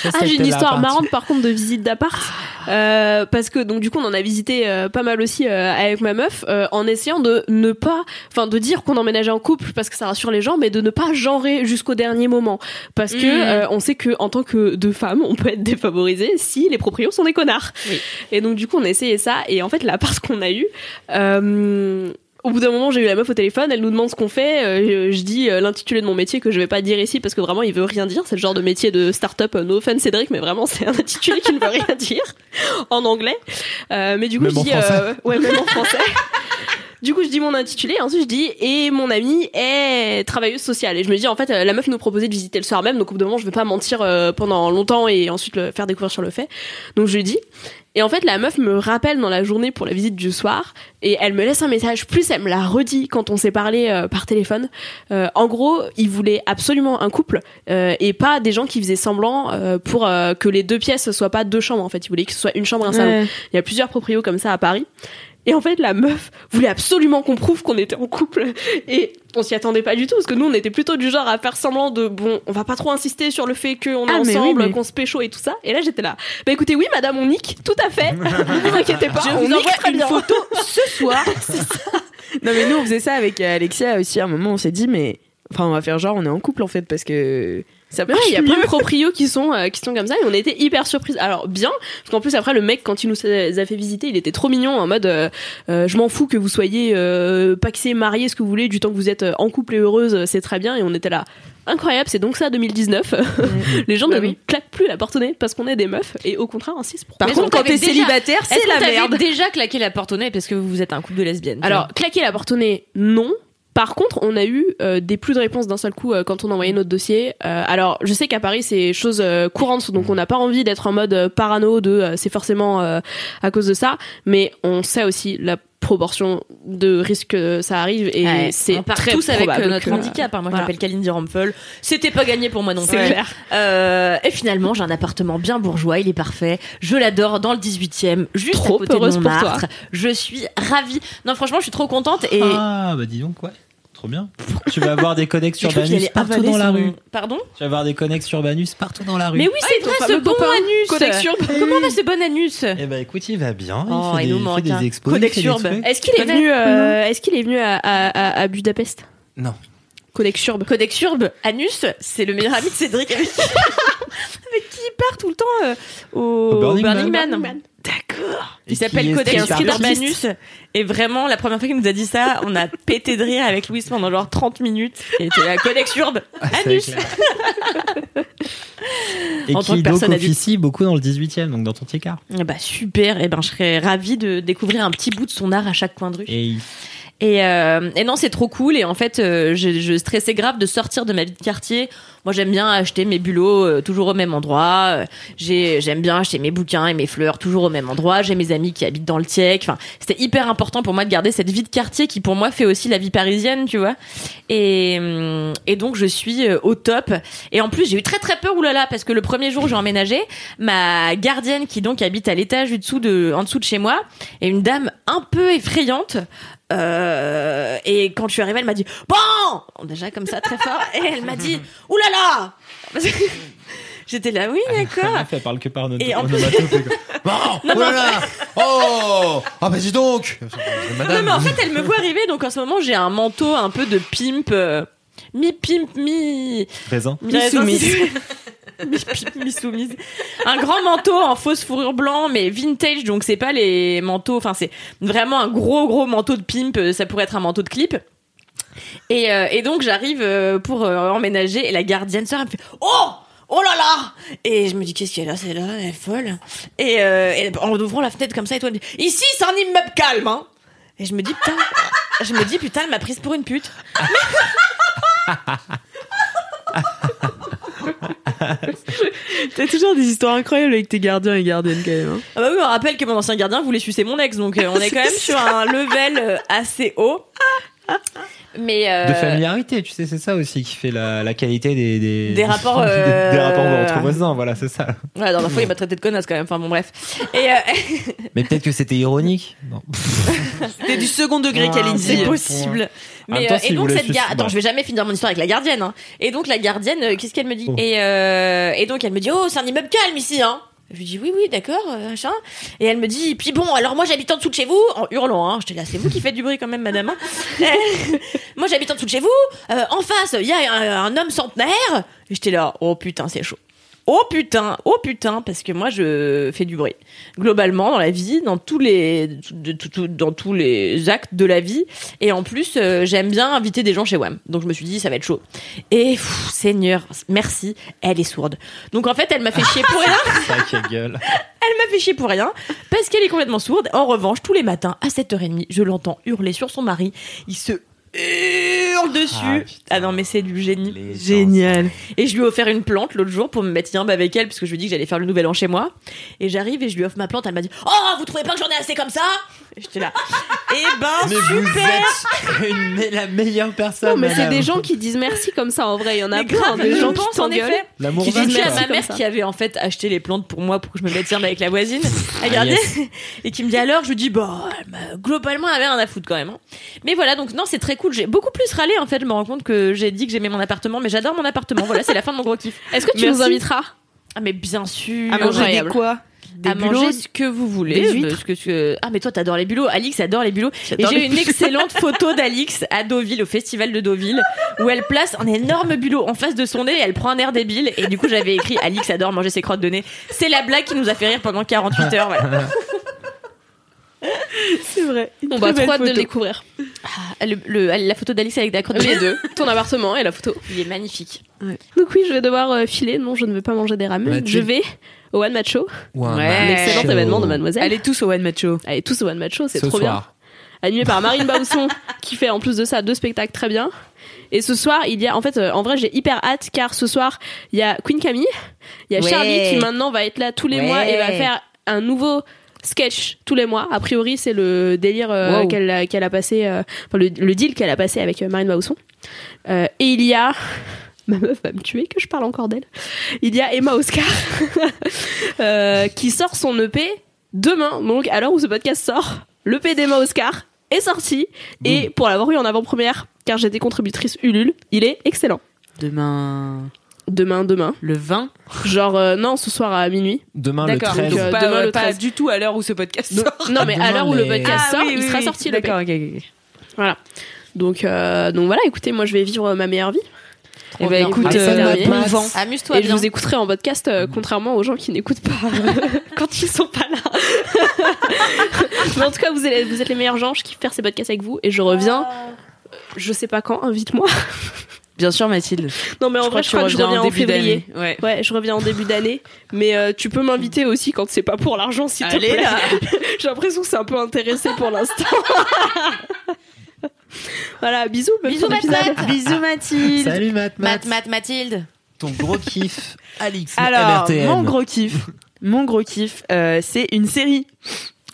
Ça, Ah, j'ai une histoire partie- marrante par contre de visite d'appart. Euh, parce que donc du coup on en a visité euh, pas mal aussi euh, avec ma meuf euh, en essayant de ne pas, enfin de dire qu'on emménageait en couple parce que ça rassure les gens, mais de ne pas genrer jusqu'au dernier moment. Parce que euh, on sait que en tant que deux femmes, on peut être défavorisé si les proprios sont des connards. Oui. Et donc du coup on a essayé ça et en fait l'appart qu'on a eu. Au bout d'un moment, j'ai eu la meuf au téléphone, elle nous demande ce qu'on fait. euh, je dis euh, l'intitulé de mon métier que je vais pas dire ici parce que vraiment il veut rien dire. C'est le genre de métier de start-up, euh, no offense Cédric, mais vraiment c'est un intitulé qui ne veut rien dire en anglais. Euh, mais du coup, Même je dis euh, ouais, même en français. Du coup, je dis mon intitulé, ensuite je dis et mon amie est travailleuse sociale. Et je me dis en fait, la meuf nous proposait de visiter le soir même, donc au bout d'un moment, je vais pas mentir pendant longtemps et ensuite le faire découvrir sur le fait. Donc je lui dis. Et en fait, la meuf me rappelle dans la journée pour la visite du soir et elle me laisse un message. Plus elle me l'a redit quand on s'est parlé euh, par téléphone. Euh, en gros, il voulait absolument un couple euh, et pas des gens qui faisaient semblant euh, pour que les deux pièces soient pas deux chambres. En fait, il voulait que ce soit une chambre un salon. Ouais. Il y a plusieurs proprios comme ça à Paris. Et en fait, la meuf voulait absolument qu'on prouve qu'on était en couple. Et on s'y attendait pas du tout, parce que nous, on était plutôt du genre à faire semblant de, bon, on va pas trop insister sur le fait qu'on est Ah, oui, ensemble, mais- qu'on se pécho et tout ça. Et là, j'étais là. Bah écoutez, oui, madame, on nique, tout à fait. ne vous inquiétez pas, Je on vous nique envoie très une bien. photo ce soir. Non mais nous on faisait ça avec Alexia aussi. À un moment on s'est dit mais enfin on va faire genre on est en couple en fait parce que ça ouais, il y a plein de proprios qui sont euh, qui sont comme ça et on était hyper surprises. Alors bien, parce qu'en plus après le mec quand il nous a fait visiter, il était trop mignon en mode euh, euh, je m'en fous que vous soyez paxé, marié, ce que vous voulez, du temps que vous êtes en couple et heureuse, c'est très bien et on était là. Incroyable, c'est donc ça 2019. Les gens Bah ne oui. claquent plus la porte au nez parce qu'on est des meufs et au contraire insistent pour Par contre quand t'es célibataire c'est la merde. déjà claqué la porte au nez parce que vous êtes un couple de lesbiennes Alors, claquer la porte au nez, non. Par contre, on a eu euh, des plus de réponses d'un seul coup euh, quand on envoyait notre dossier. Euh, alors, je sais qu'à Paris, c'est chose euh, courante, donc on n'a pas envie d'être en mode euh, parano de euh, c'est forcément euh, à cause de ça, mais on sait aussi la proportion de risques que ça arrive et Ouais, c'est très tous avec euh, notre que- handicap. hein. Moi, Voilà. je m'appelle Kalindi Rampel. C'était pas gagné pour moi non C'est plus. clair. Euh, et finalement, j'ai un appartement bien bourgeois. Il est parfait. Je l'adore dans le 18e, juste Trop à côté heureuse de Montmartre. Je suis ravie. Non, franchement, je suis trop contente. Et Ah, bah dis donc, ouais. Trop bien. Tu vas avoir des connexes urbanus partout dans la son- rue. Pardon? Tu vas avoir des connexes urbanus partout dans la rue. Mais oui, c'est ton vrai, ce bon copain. anus. Codex Urbe. Comment va ce bon anus? Eh ben écoute, il va bien. Oh, il fait il des, nous fait manque, des expos. fait. Est-ce qu'il est venu euh, Est-ce qu'il est venu à, à, à, à Budapest? Non. Codex Urbe. Codex Urbe, Anus, c'est le meilleur ami de Cédric avec qui, avec qui il part tout le temps euh, au, Au Burning Burning Man. Man. Il s'appelle qui est Codex. Urbanus. Et vraiment, la première fois qu'il nous a dit ça, on a pété de rire avec Louis pendant genre 30 minutes. Et c'était la Codex Urbe, C'est Anus. Et En tant qui que donc adulte. officie beaucoup dans le 18e, donc dans ton petit quart. Eh Bah super, et ben je serais ravie de découvrir un petit bout de son art à chaque coin de rue. Et Et, euh, et non, c'est trop cool. Et en fait, euh, je, je stressais grave de sortir de ma vie de quartier. Moi, j'aime bien acheter mes bulots euh, toujours au même endroit. Euh, J'ai, j'aime bien acheter mes bouquins et mes fleurs toujours au même endroit. J'ai mes amis qui habitent dans le Tiec. Enfin, c'était hyper important pour moi de garder cette vie de quartier qui, pour moi, fait aussi la vie parisienne, tu vois. Et, hum, et donc, je suis euh, au top. Et en plus, j'ai eu très très peur, oulala, parce que le premier jour où j'ai emménagé, ma gardienne qui donc habite à l'étage du dessous de, en dessous de chez moi, est une dame un peu effrayante. Euh, et quand je suis arrivée, elle m'a dit bon, déjà comme ça très fort, et elle m'a dit oulala. J'étais là, oui, la d'accord. elle parle que par notre Et en plus-. Bon, oh là là Oh Ah bah dis donc Non, mais en fait, elle me voit arriver, donc en ce moment, j'ai un manteau un peu de pimp, euh, mi-pimp, mi. Présent. mi-soumise. mi-pimp, mi-soumise. Un grand manteau en fausse fourrure blanc, mais vintage, donc c'est pas les manteaux, enfin, c'est vraiment un gros, gros manteau de pimp, euh, ça pourrait être un manteau de clip. Et, euh, donc, j'arrive euh, pour emménager, et la gardienne sort, elle me fait Oh Oh là là Et je me dis qu'est-ce qu'elle a celle-là? Elle est folle. Et, et en ouvrant la fenêtre comme ça, et toi, elle me dit ici c'est un immeuble calme, hein. Et je me dis putain, je me dis putain, elle m'a prise pour une pute. T'as toujours des histoires incroyables avec tes gardiens et gardiennes quand même. hein. Ah bah oui, on rappelle que mon ancien gardien voulait sucer mon ex, donc euh, on est quand même sur un level euh, assez haut. Mais euh, De familiarité, tu sais, c'est ça aussi qui fait la, la qualité des, des, Des rapports, des- euh, des, rapports entre voisins, voilà, c'est ça. Ouais, dans la fois, il m'a traité de connasse quand même. Enfin bon, bref. Et euh, Mais peut-être que c'était ironique. T'es du second degré, Ah, Kalindi. c'est Ouais. possible. Mais temps, euh, et donc cette gardienne, attends, je vais jamais finir mon histoire avec la gardienne. Hein. Et donc la gardienne, euh, qu'est-ce qu'elle me dit? Oh. Et euh, et donc elle me dit, oh, c'est un immeuble calme ici, hein. Je lui dis oui oui d'accord euh, machin. Et elle me dit puis bon alors moi j'habite en dessous de chez vous en hurlant hein. J'étais là c'est vous qui faites du bruit quand même madame hein. Moi j'habite en dessous de chez vous euh, en face il y a un, un homme centenaire. J'étais là oh putain c'est chaud oh putain oh putain parce que moi je fais du bruit globalement dans la vie dans tous les de- tout- tout- dans tous les actes de la vie et en plus euh, j'aime bien inviter des gens chez WAM donc je me suis dit ça va être chaud et pff, Seigneur merci elle est sourde donc en fait elle m'a fait chier pour rien. Elle m'a fait chier pour rien parce qu'elle est complètement sourde. En revanche, tous les matins à 7h30, je l'entends hurler sur son mari. Il se hurle dessus. Ah, Ah, non, mais c'est du génie. Les Génial. Et je lui ai offert une plante l'autre jour pour me mettre bien avec elle parce que je lui ai dit que j'allais faire le nouvel an chez moi. Et j'arrive et je lui offre ma plante. Elle m'a dit Oh, vous trouvez pas que j'en ai assez comme ça? J'étais là. Eh ben, Mais vous super êtes une- la meilleure personne. Non, mais c'est des gens qui disent merci comme ça en vrai. Il y en a Mais plein grave, des gens qui pense, en effet. L'amour Qui dit à ma mère qui avait en fait acheté les plantes pour moi pour que je me mette bien avec la voisine à Ah, garder yes. et qui me dit alors je lui dis bah globalement elle avait rien à foutre quand même hein. mais voilà donc non c'est très cool j'ai beaucoup plus râlé en fait je me rends compte que j'ai dit que j'aimais mon appartement mais j'adore mon appartement voilà c'est la fin de mon gros kiff Est-ce que tu Merci. nous inviteras? Ah mais bien sûr À manger Incroyable. des quoi? Des à bulots manger ce que vous voulez parce que que- ah mais toi t'adores les bulots Alix adore les bulots et j'ai une excellente photo d'Alix à Deauville au festival de Deauville où elle place un énorme bulot en face de son nez et elle prend un air débile et du coup j'avais écrit Alix adore manger ses crottes de nez c'est la blague qui nous a fait rire pendant 48 heures voilà. C'est vrai. On va belle trop hâte de le photo. découvrir. Ah, le- le- la photo d'Alix avec la crotte de Les nez deux. Ton appartement et la photo. il est magnifique Donc oui, je vais devoir euh, filer. Non, je ne vais pas manger des ramen. Mathilde. Je vais au One Match Show. Ouais. Un excellent événement de Mademoiselle. Allez tous au One Match Show. Allez, tous au One Match Show, c'est Ce trop bien. Animé par Marine Bausson, qui fait en plus de ça deux spectacles très bien. Et ce soir, il y a, en fait, euh, en vrai, j'ai hyper hâte car ce soir, il y a Queen Camille, il y a Ouais. Charlie qui maintenant va être là tous les Ouais. mois et va faire un nouveau sketch tous les mois. A priori, c'est le délire euh, Wow. qu'elle a, passé, euh, enfin, le, le deal qu'elle a passé avec Marine Bausson. Euh, et il y a, ma meuf va me tuer que je parle encore d'elle. Il y a Emma Oscar euh, qui sort son EP demain. Donc, à l'heure où ce podcast sort, l'EP d'Emma Oscar est sorti. Et pour l'avoir eu en avant-première, car j'étais contributrice Ulule, il est excellent. Demain, Demain, demain. le 20. Genre, euh, non, ce soir à minuit. Demain le D'accord. 13. donc, euh, pas, demain, le pas 13. du tout à l'heure où ce podcast sort. Non, mais à l'heure où le les- podcast Ah sort, oui, il oui, sera oui. sorti le D'accord, ok, ok, ok. Voilà. Donc, euh, donc voilà, écoutez, moi je vais vivre ma meilleure vie. Eh ben, bien. écoute, Ah, euh, amuse-toi Et je vous écouterai en podcast, euh, contrairement aux gens qui n'écoutent pas quand ils sont pas là. Mais en tout cas, vous êtes, vous êtes les meilleurs gens. Je kiffe faire ces podcasts avec vous. Et je reviens, euh, je sais pas quand, invite-moi. Bien sûr, Mathilde. Non, mais en vrai, je crois que je reviens en début février. Ouais. Ouais, je reviens en début d'année. Mais euh, tu peux m'inviter aussi quand c'est pas pour l'argent, s'il te plaît. J'ai l'impression que c'est un peu intéressé pour l'instant. Voilà, bisous. Bisous. Matt. Bisous, Mathilde. Salut Matt, Mat Matt. Mat Mathilde Ton gros kiff, Alix. Alors, mon gros kiff, mon gros kiff, euh, c'est une série.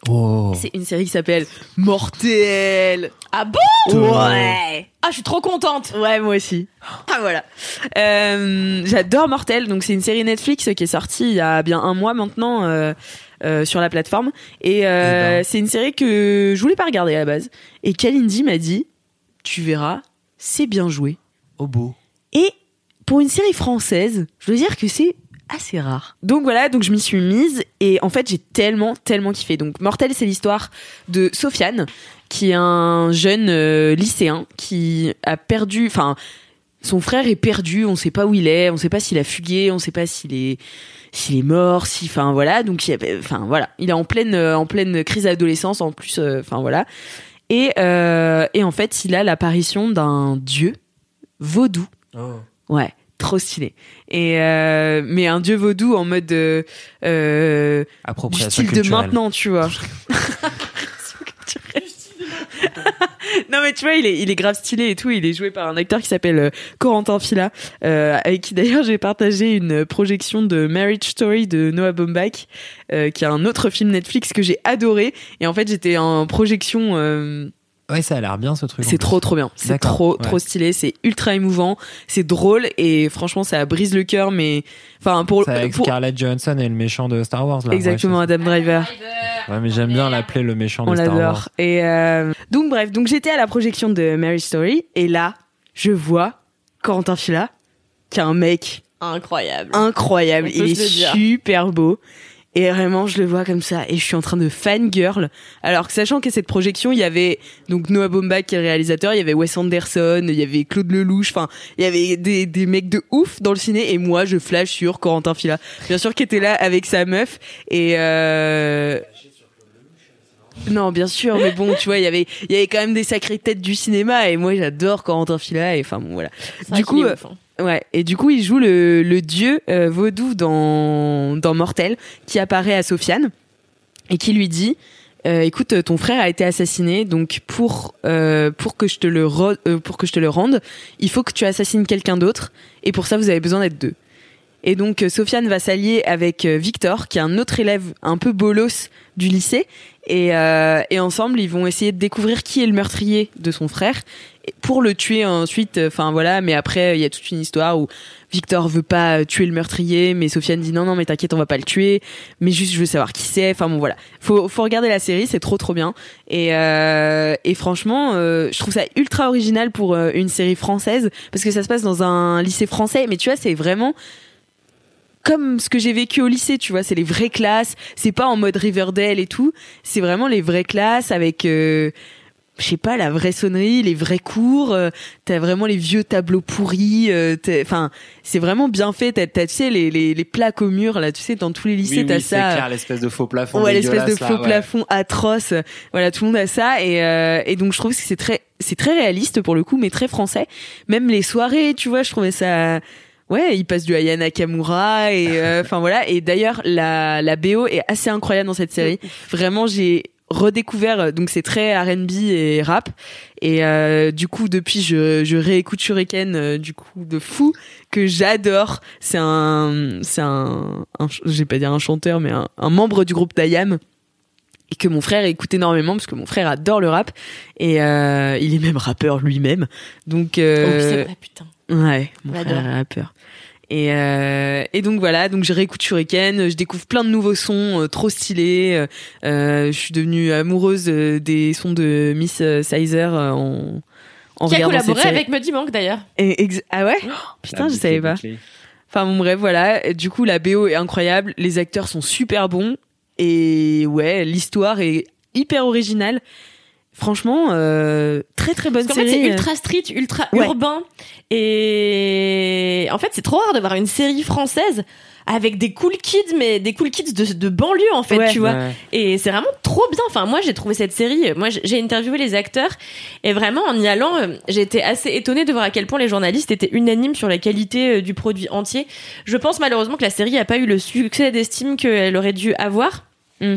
Oh. C'est une série qui s'appelle Mortel. ah bon? Ouais. ah je suis trop contente Ouais, moi aussi. Ah voilà. Euh, J'adore Mortel. Donc c'est une série Netflix qui est sortie il y a bien un mois maintenant euh, euh, sur la plateforme. Et euh, Eh ben. c'est une série que je voulais pas regarder à la base. Et Kalindi m'a dit, tu verras, c'est bien joué. Au beau. Et pour une série française, je dois dire que c'est assez rare. Donc voilà, donc je m'y suis mise et en fait j'ai tellement, tellement kiffé. Donc Mortel, c'est l'histoire de Sofiane, qui est un jeune euh, lycéen qui a perdu, enfin son frère est perdu, on sait pas où il est, on sait pas s'il a fugué, on sait pas s'il est s'il est mort, si, enfin voilà, donc il enfin voilà, il est en pleine, euh, en pleine crise d'adolescence en plus, euh, enfin voilà, et euh, et en fait il a l'apparition d'un dieu vaudou Oh. Ouais, trop stylé. Et euh, mais un dieu vaudou en mode euh, euh, du style de maintenant, tu vois. non mais tu vois, il est, il est grave stylé et tout. Il est joué par un acteur qui s'appelle euh, Corentin Fila, euh, avec qui d'ailleurs j'ai partagé une projection de Marriage Story de Noah Baumbach, euh, qui est un autre film Netflix que j'ai adoré. Et en fait, j'étais en projection. euh, Ouais, ça a l'air bien ce truc. c'est trop trop bien. C'est trop ouais. trop stylé. C'est ultra émouvant. C'est drôle et franchement ça brise le cœur. Mais enfin pour, C'est avec pour- Scarlett Johansson et le méchant de Star Wars là. exactement Ouais, Adam Driver. Ouais, mais j'aime bien l'appeler le méchant On de Star Wars. l'adore. Et euh, donc bref, donc j'étais à la projection de Mary Story et là je vois Corentin Fila qui est un mec incroyable incroyable. On Il est super beau. Et vraiment, je le vois comme ça, et je suis en train de fangirl. Alors que sachant qu'à cette projection, il y avait donc Noah Baumbach qui est le réalisateur, il y avait Wes Anderson, il y avait Claude Lelouch, enfin, il y avait des, des mecs de ouf dans le ciné, et moi, je flash sur Corentin Fila. Bien sûr qui était là avec sa meuf, et euh... Non, bien sûr, mais bon, tu vois, il y avait, il y avait quand même des sacrées têtes du cinéma, et moi, j'adore Corentin Fila, et enfin, bon, voilà. Du coup, ouf, hein. Et du coup, il joue le, dieu euh, vaudou dans, Mortel, qui apparaît à Sofiane, et qui lui dit euh, Écoute, ton frère a été assassiné, donc pour, euh, pour, que je te le pour que je te le rende, il faut que tu assassines quelqu'un d'autre, et pour ça, vous avez besoin d'être deux. Et donc, Sofiane va s'allier avec Victor, qui est un autre élève un peu bolos du lycée, et, ensemble, ils vont essayer de découvrir qui est le meurtrier de son frère pour le tuer ensuite. Enfin voilà, mais après, il y a toute une histoire où Victor veut pas euh, tuer le meurtrier, mais Sofiane dit non, non, mais t'inquiète, on va pas le tuer. Mais juste, je veux savoir qui c'est. Enfin bon, voilà. Faut, faut regarder la série, c'est trop, trop bien. Et, euh, et franchement, euh, je trouve ça ultra original pour euh, une série française parce que ça se passe dans un lycée français. Mais tu vois, c'est vraiment comme ce que j'ai vécu au lycée, tu vois, c'est les vraies classes, c'est pas en mode Riverdale et tout, c'est vraiment les vraies classes avec euh, je sais pas, la vraie sonnerie, les vrais cours, euh, t'as vraiment les vieux tableaux pourris, euh, enfin, c'est vraiment bien fait, t'as, tu sais, les, les, les plaques au mur, là, tu sais, dans tous les lycées, Oui, t'as oui, ça. clair, l'espèce de faux plafond. Ouais, l'espèce de faux là, ouais. plafond atroce. Voilà, tout le monde a ça et euh, et donc je trouve que c'est très c'est très réaliste pour le coup, mais très français. Même les soirées, tu vois, je trouvais ça. Ouais, il passe du Aya Nakamura et euh, enfin voilà. Et d'ailleurs, la la BO est assez incroyable dans cette série. Vraiment, j'ai redécouvert euh, donc c'est très R&B et rap. Et euh, du coup depuis je je réécoute Shuriken euh, du coup de fou que j'adore. C'est un c'est un, un vais pas dire un chanteur mais un, un membre du groupe d'Ayam et que mon frère écoute énormément parce que mon frère adore le rap. Et euh, il est même rappeur lui-même. Donc Oh, c'est vrai, putain. Ouais, mon On frère est rappeur. Et, euh, et donc voilà, donc je réécoute Shuriken, je découvre plein de nouveaux sons euh, trop stylés. euh, je suis devenue amoureuse des sons de Miss Sizer en, en Qui a collaboré avec Muddy Monk d'ailleurs. Ah ouais? Putain, je savais pas. Enfin bon bref, voilà. Du coup, la BO est incroyable, les acteurs sont super bons et ouais, l'histoire est hyper originale. Franchement, euh, très très bonne Parce qu'en fait, série. c'est ultra street, ultra Ouais. urbain. Et en fait, c'est trop rare de voir une série française avec des cool kids, mais des cool kids de, de banlieue, en fait, Ouais. tu vois. Ouais. Et c'est vraiment trop bien. Enfin, moi, j'ai trouvé cette série. Moi, j'ai interviewé les acteurs. Et vraiment, en y allant, euh, j'ai été assez étonnée de voir à quel point les journalistes étaient unanimes sur la qualité euh, du produit entier. Je pense malheureusement que la série a pas eu le succès d'estime qu'elle aurait dû avoir. Mm.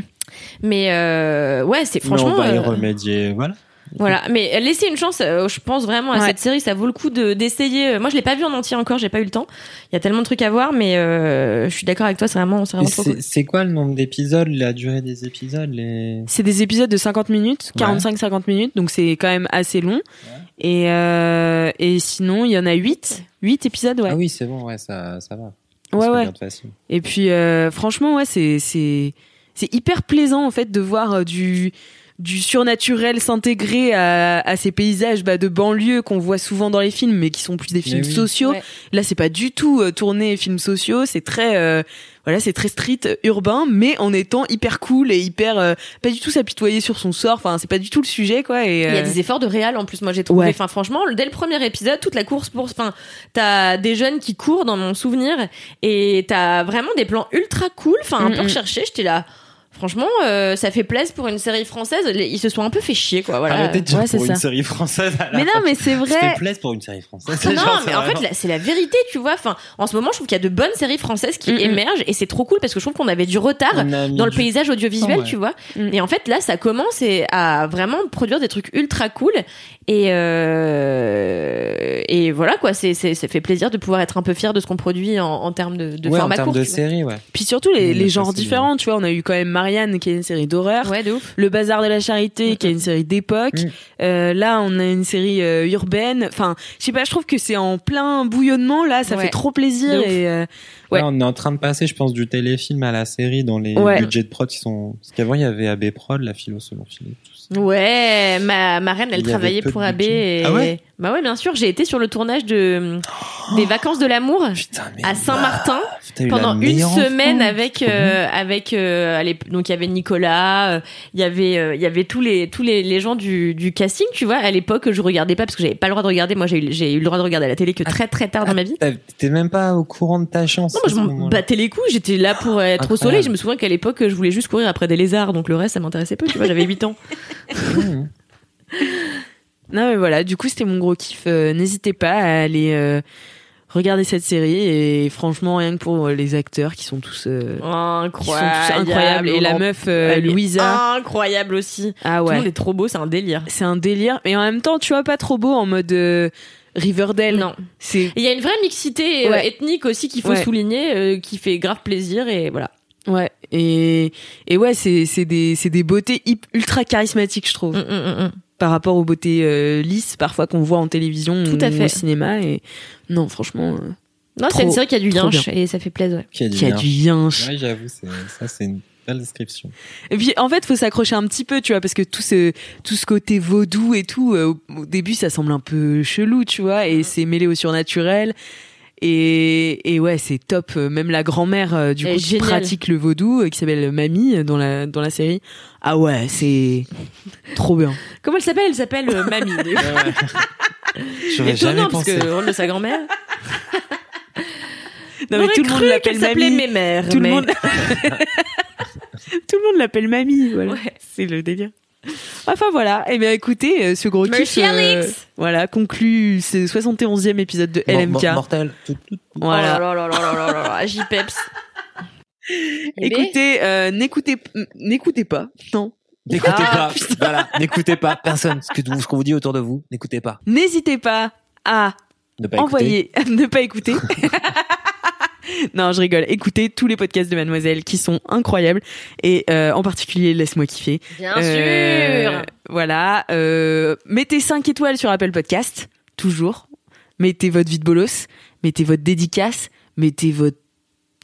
Mais euh, ouais, c'est Mais franchement. on va y euh, remédier. Voilà. voilà, mais laissez une chance, euh, je pense vraiment à Ouais. cette série, ça vaut le coup de d'essayer. Moi, je l'ai pas vu en entier encore, j'ai pas eu le temps. Il y a tellement de trucs à voir, mais euh, je suis d'accord avec toi, c'est vraiment, c'est C'est cool. c'est quoi le nombre d'épisodes, la durée des épisodes les... C'est des épisodes de 50 minutes, 45-50 minutes, donc c'est quand même assez long. Et, euh, et sinon, il y en a 8. 8 épisodes, ouais. Ah oui, c'est bon, ouais, ça, ça va. Ouais, ouais. Et puis, euh, franchement, ouais, c'est, c'est, hyper plaisant, en fait, de voir euh, du, du surnaturel s'intégrer à, à ces paysages bah, de banlieue qu'on voit souvent dans les films, mais qui sont plus des films oui. sociaux. Ouais. Là, c'est pas du tout euh, tourné films sociaux, c'est très, euh, voilà, c'est très street euh, urbain, mais en étant hyper cool et hyper, euh, pas du tout s'apitoyer sur son sort. Enfin, c'est pas du tout le sujet, quoi. Et, Il y a des efforts de réal en plus, moi j'ai trouvé. Ouais. Enfin, franchement, dès le premier épisode, toute la course pour. Enfin, t'as des jeunes qui courent dans mon souvenir et t'as vraiment des plans ultra cool, enfin, un Mm, peu mm. recherchés. J'étais là. Franchement, euh, ça fait plaisir pour une série française. Ils se sont un peu fait chier, quoi. Voilà. Arrêtez de dire ouais, c'est pour ça. une série française. Mais non, mais c'est Ça vrai. fait plaisir pour une série française. Non, Genre, mais en fait, vraiment- là, c'est la vérité, tu vois. Enfin, en ce moment, je trouve qu'il y a de bonnes séries françaises qui Mm, mm. émergent et c'est trop cool parce que je trouve qu'on avait du retard dans le du- paysage audiovisuel, Ouais. tu vois. Mm. Et en fait, là, ça commence et à vraiment produire des trucs ultra cool. Et euh, et voilà quoi, c'est c'est ça fait plaisir de pouvoir être un peu fier de ce qu'on produit en, en termes de, de ouais, en termes court. de série, ouais. Puis surtout les, les genres différents, tu vois. On a eu quand même Marianne qui est une série d'horreur. Ouais, de ouf. Le Bazar de la Charité, qui est une série d'époque. Mm. Euh, là, on a une série euh, urbaine. Enfin, je sais pas, je trouve que c'est en plein bouillonnement. Là, ça Ouais. fait trop plaisir. Et, euh, Ouais. Là, on est en train de passer, je pense, du téléfilm à la série dans les Ouais. budgets de prod qui sont. Parce qu'avant, il y avait AB Prod, la philo selon Philippe. Ouais, ma, ma reine, elle travaillait pour AB. budget. Et... Ah ouais? Bah ouais, bien sûr. J'ai été sur le tournage de des Vacances de l'amour à Saint-Martin. Pendant une semaine avec euh, avec euh, donc il y avait Nicolas euh, il y avait euh, il y avait tous les tous les, les gens du, du casting tu vois à l'époque je regardais pas parce que j'avais pas le droit de regarder moi j'ai eu j'ai eu le droit de regarder à la télé que très très tard dans ma vie. T'étais même pas au courant de ta chance. non moi je m'en battais les couilles j'étais là pour être au soleil je me souviens qu'à l'époque je voulais juste courir après des lézards donc le reste ça m'intéressait peu tu vois j'avais 8 ans. Non, mais voilà. Du coup, c'était mon gros kiff. Euh, N'hésitez pas à aller euh, regardez cette série et franchement rien que pour les acteurs qui sont tous euh, qui sont tous incroyables et la meuf euh, Louisa Incroyable aussi. ah Tout le ouais monde est trop beau, c'est un délire. c'est un délire mais en même temps tu vois pas trop beau en mode euh, Riverdale Non. c'est Il y a une vraie mixité euh, Ouais. ethnique aussi qu'il faut Ouais. souligner, euh, qui fait grave plaisir et voilà. ouais et et ouais c'est c'est des c'est des beautés ultra charismatiques je trouve mm, mm, mm. Par rapport aux beautés euh, lisses parfois qu'on voit en télévision Tout ou à fait. au cinéma et non franchement euh, Non, c'est une série qui a du yinche et ça fait plaisir. ouais. Qui a du yinche Ouais, j'avoue, c'est- ça c'est une belle description. Et puis en fait, faut s'accrocher un petit peu, tu vois, parce que tout ce tout ce côté vaudou et tout, euh, au, au début, ça semble un peu chelou, tu vois, et c'est mêlé au surnaturel. Et, et ouais, c'est top. Même la grand-mère euh, du coup qui pratique le vaudou, euh, qui s'appelle Mamie euh, dans la dans la série. Ah ouais, c'est trop bien. Comment elle s'appelle? Elle s'appelle euh, Mamie. J'aurais jamais Étonnant parce pensé. que le rôle de sa grand-mère. Non, mais tout le monde l'appelle Mamie. Mémère. Tout le mais- monde. tout le monde l'appelle Mamie. Voilà. Ouais. C'est le délire. Enfin voilà, et eh bien écoutez, euh, ce gros kiff euh, voilà, conclut ce 71e épisode de LMK. mortel. Voilà. Oh là là là là J-Peps. Eh écoutez, euh, n'écoutez pas. Non. N'écoutez ah, pas. Voilà, n'écoutez pas personne ce qu'on vous dit autour de vous, n'écoutez pas. N'hésitez pas à envoyer, ne pas écouter. non, je rigole. Écoutez tous les podcasts de Mademoiselle qui sont incroyables et euh, en particulier Laisse-moi kiffer. Bien Euh, sûr. Voilà. Euh, mettez 5 étoiles sur Apple Podcast, toujours. Mettez votre vie de bolos, mettez votre dédicace, mettez votre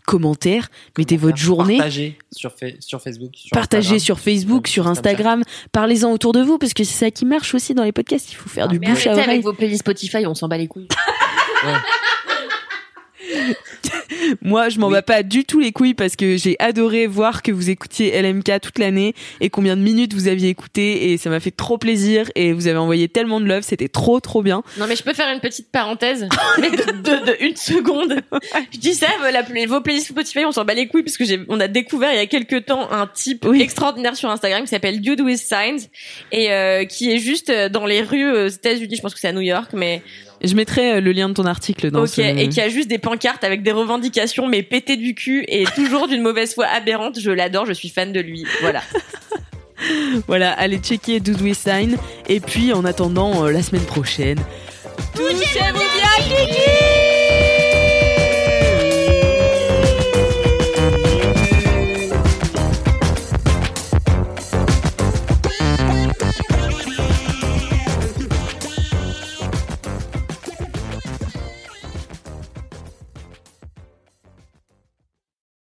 commentaire, mettez votre journée. Partagez sur, fa- sur Facebook. Sur Partagez Instagram. sur Facebook, sur Instagram, parlez-en autour de vous parce que c'est ça qui marche aussi dans les podcasts. Il faut faire du Mais bouche à oreille. avec vos playlists Spotify, on s'en bat les couilles. Moi, je m'en bats pas du tout les couilles parce que j'ai adoré voir que vous écoutiez LMK toute l'année et combien de minutes vous aviez écouté et ça m'a fait trop plaisir et vous avez envoyé tellement de love, c'était trop trop bien. Non, mais je peux faire une petite parenthèse, mais de, de, de une seconde. Je dis ça, la, vos playlists Spotify, on s'en bat les couilles parce que j'ai, on a découvert il y a quelques temps un type Oui. extraordinaire sur Instagram qui s'appelle Dude with Signs et euh, qui est juste dans les rues aux États-Unis. Je pense que c'est à New York, mais Je mettrai euh, le lien de ton article dans ok, ce... et qui a juste des pancartes avec des revendications mais pétées du cul et toujours d'une mauvaise foi aberrante. Je l'adore, je suis fan de lui. Voilà. Voilà, allez checker Dude with Sign et puis en attendant euh, la semaine prochaine, Touchez-vous bien, Kiki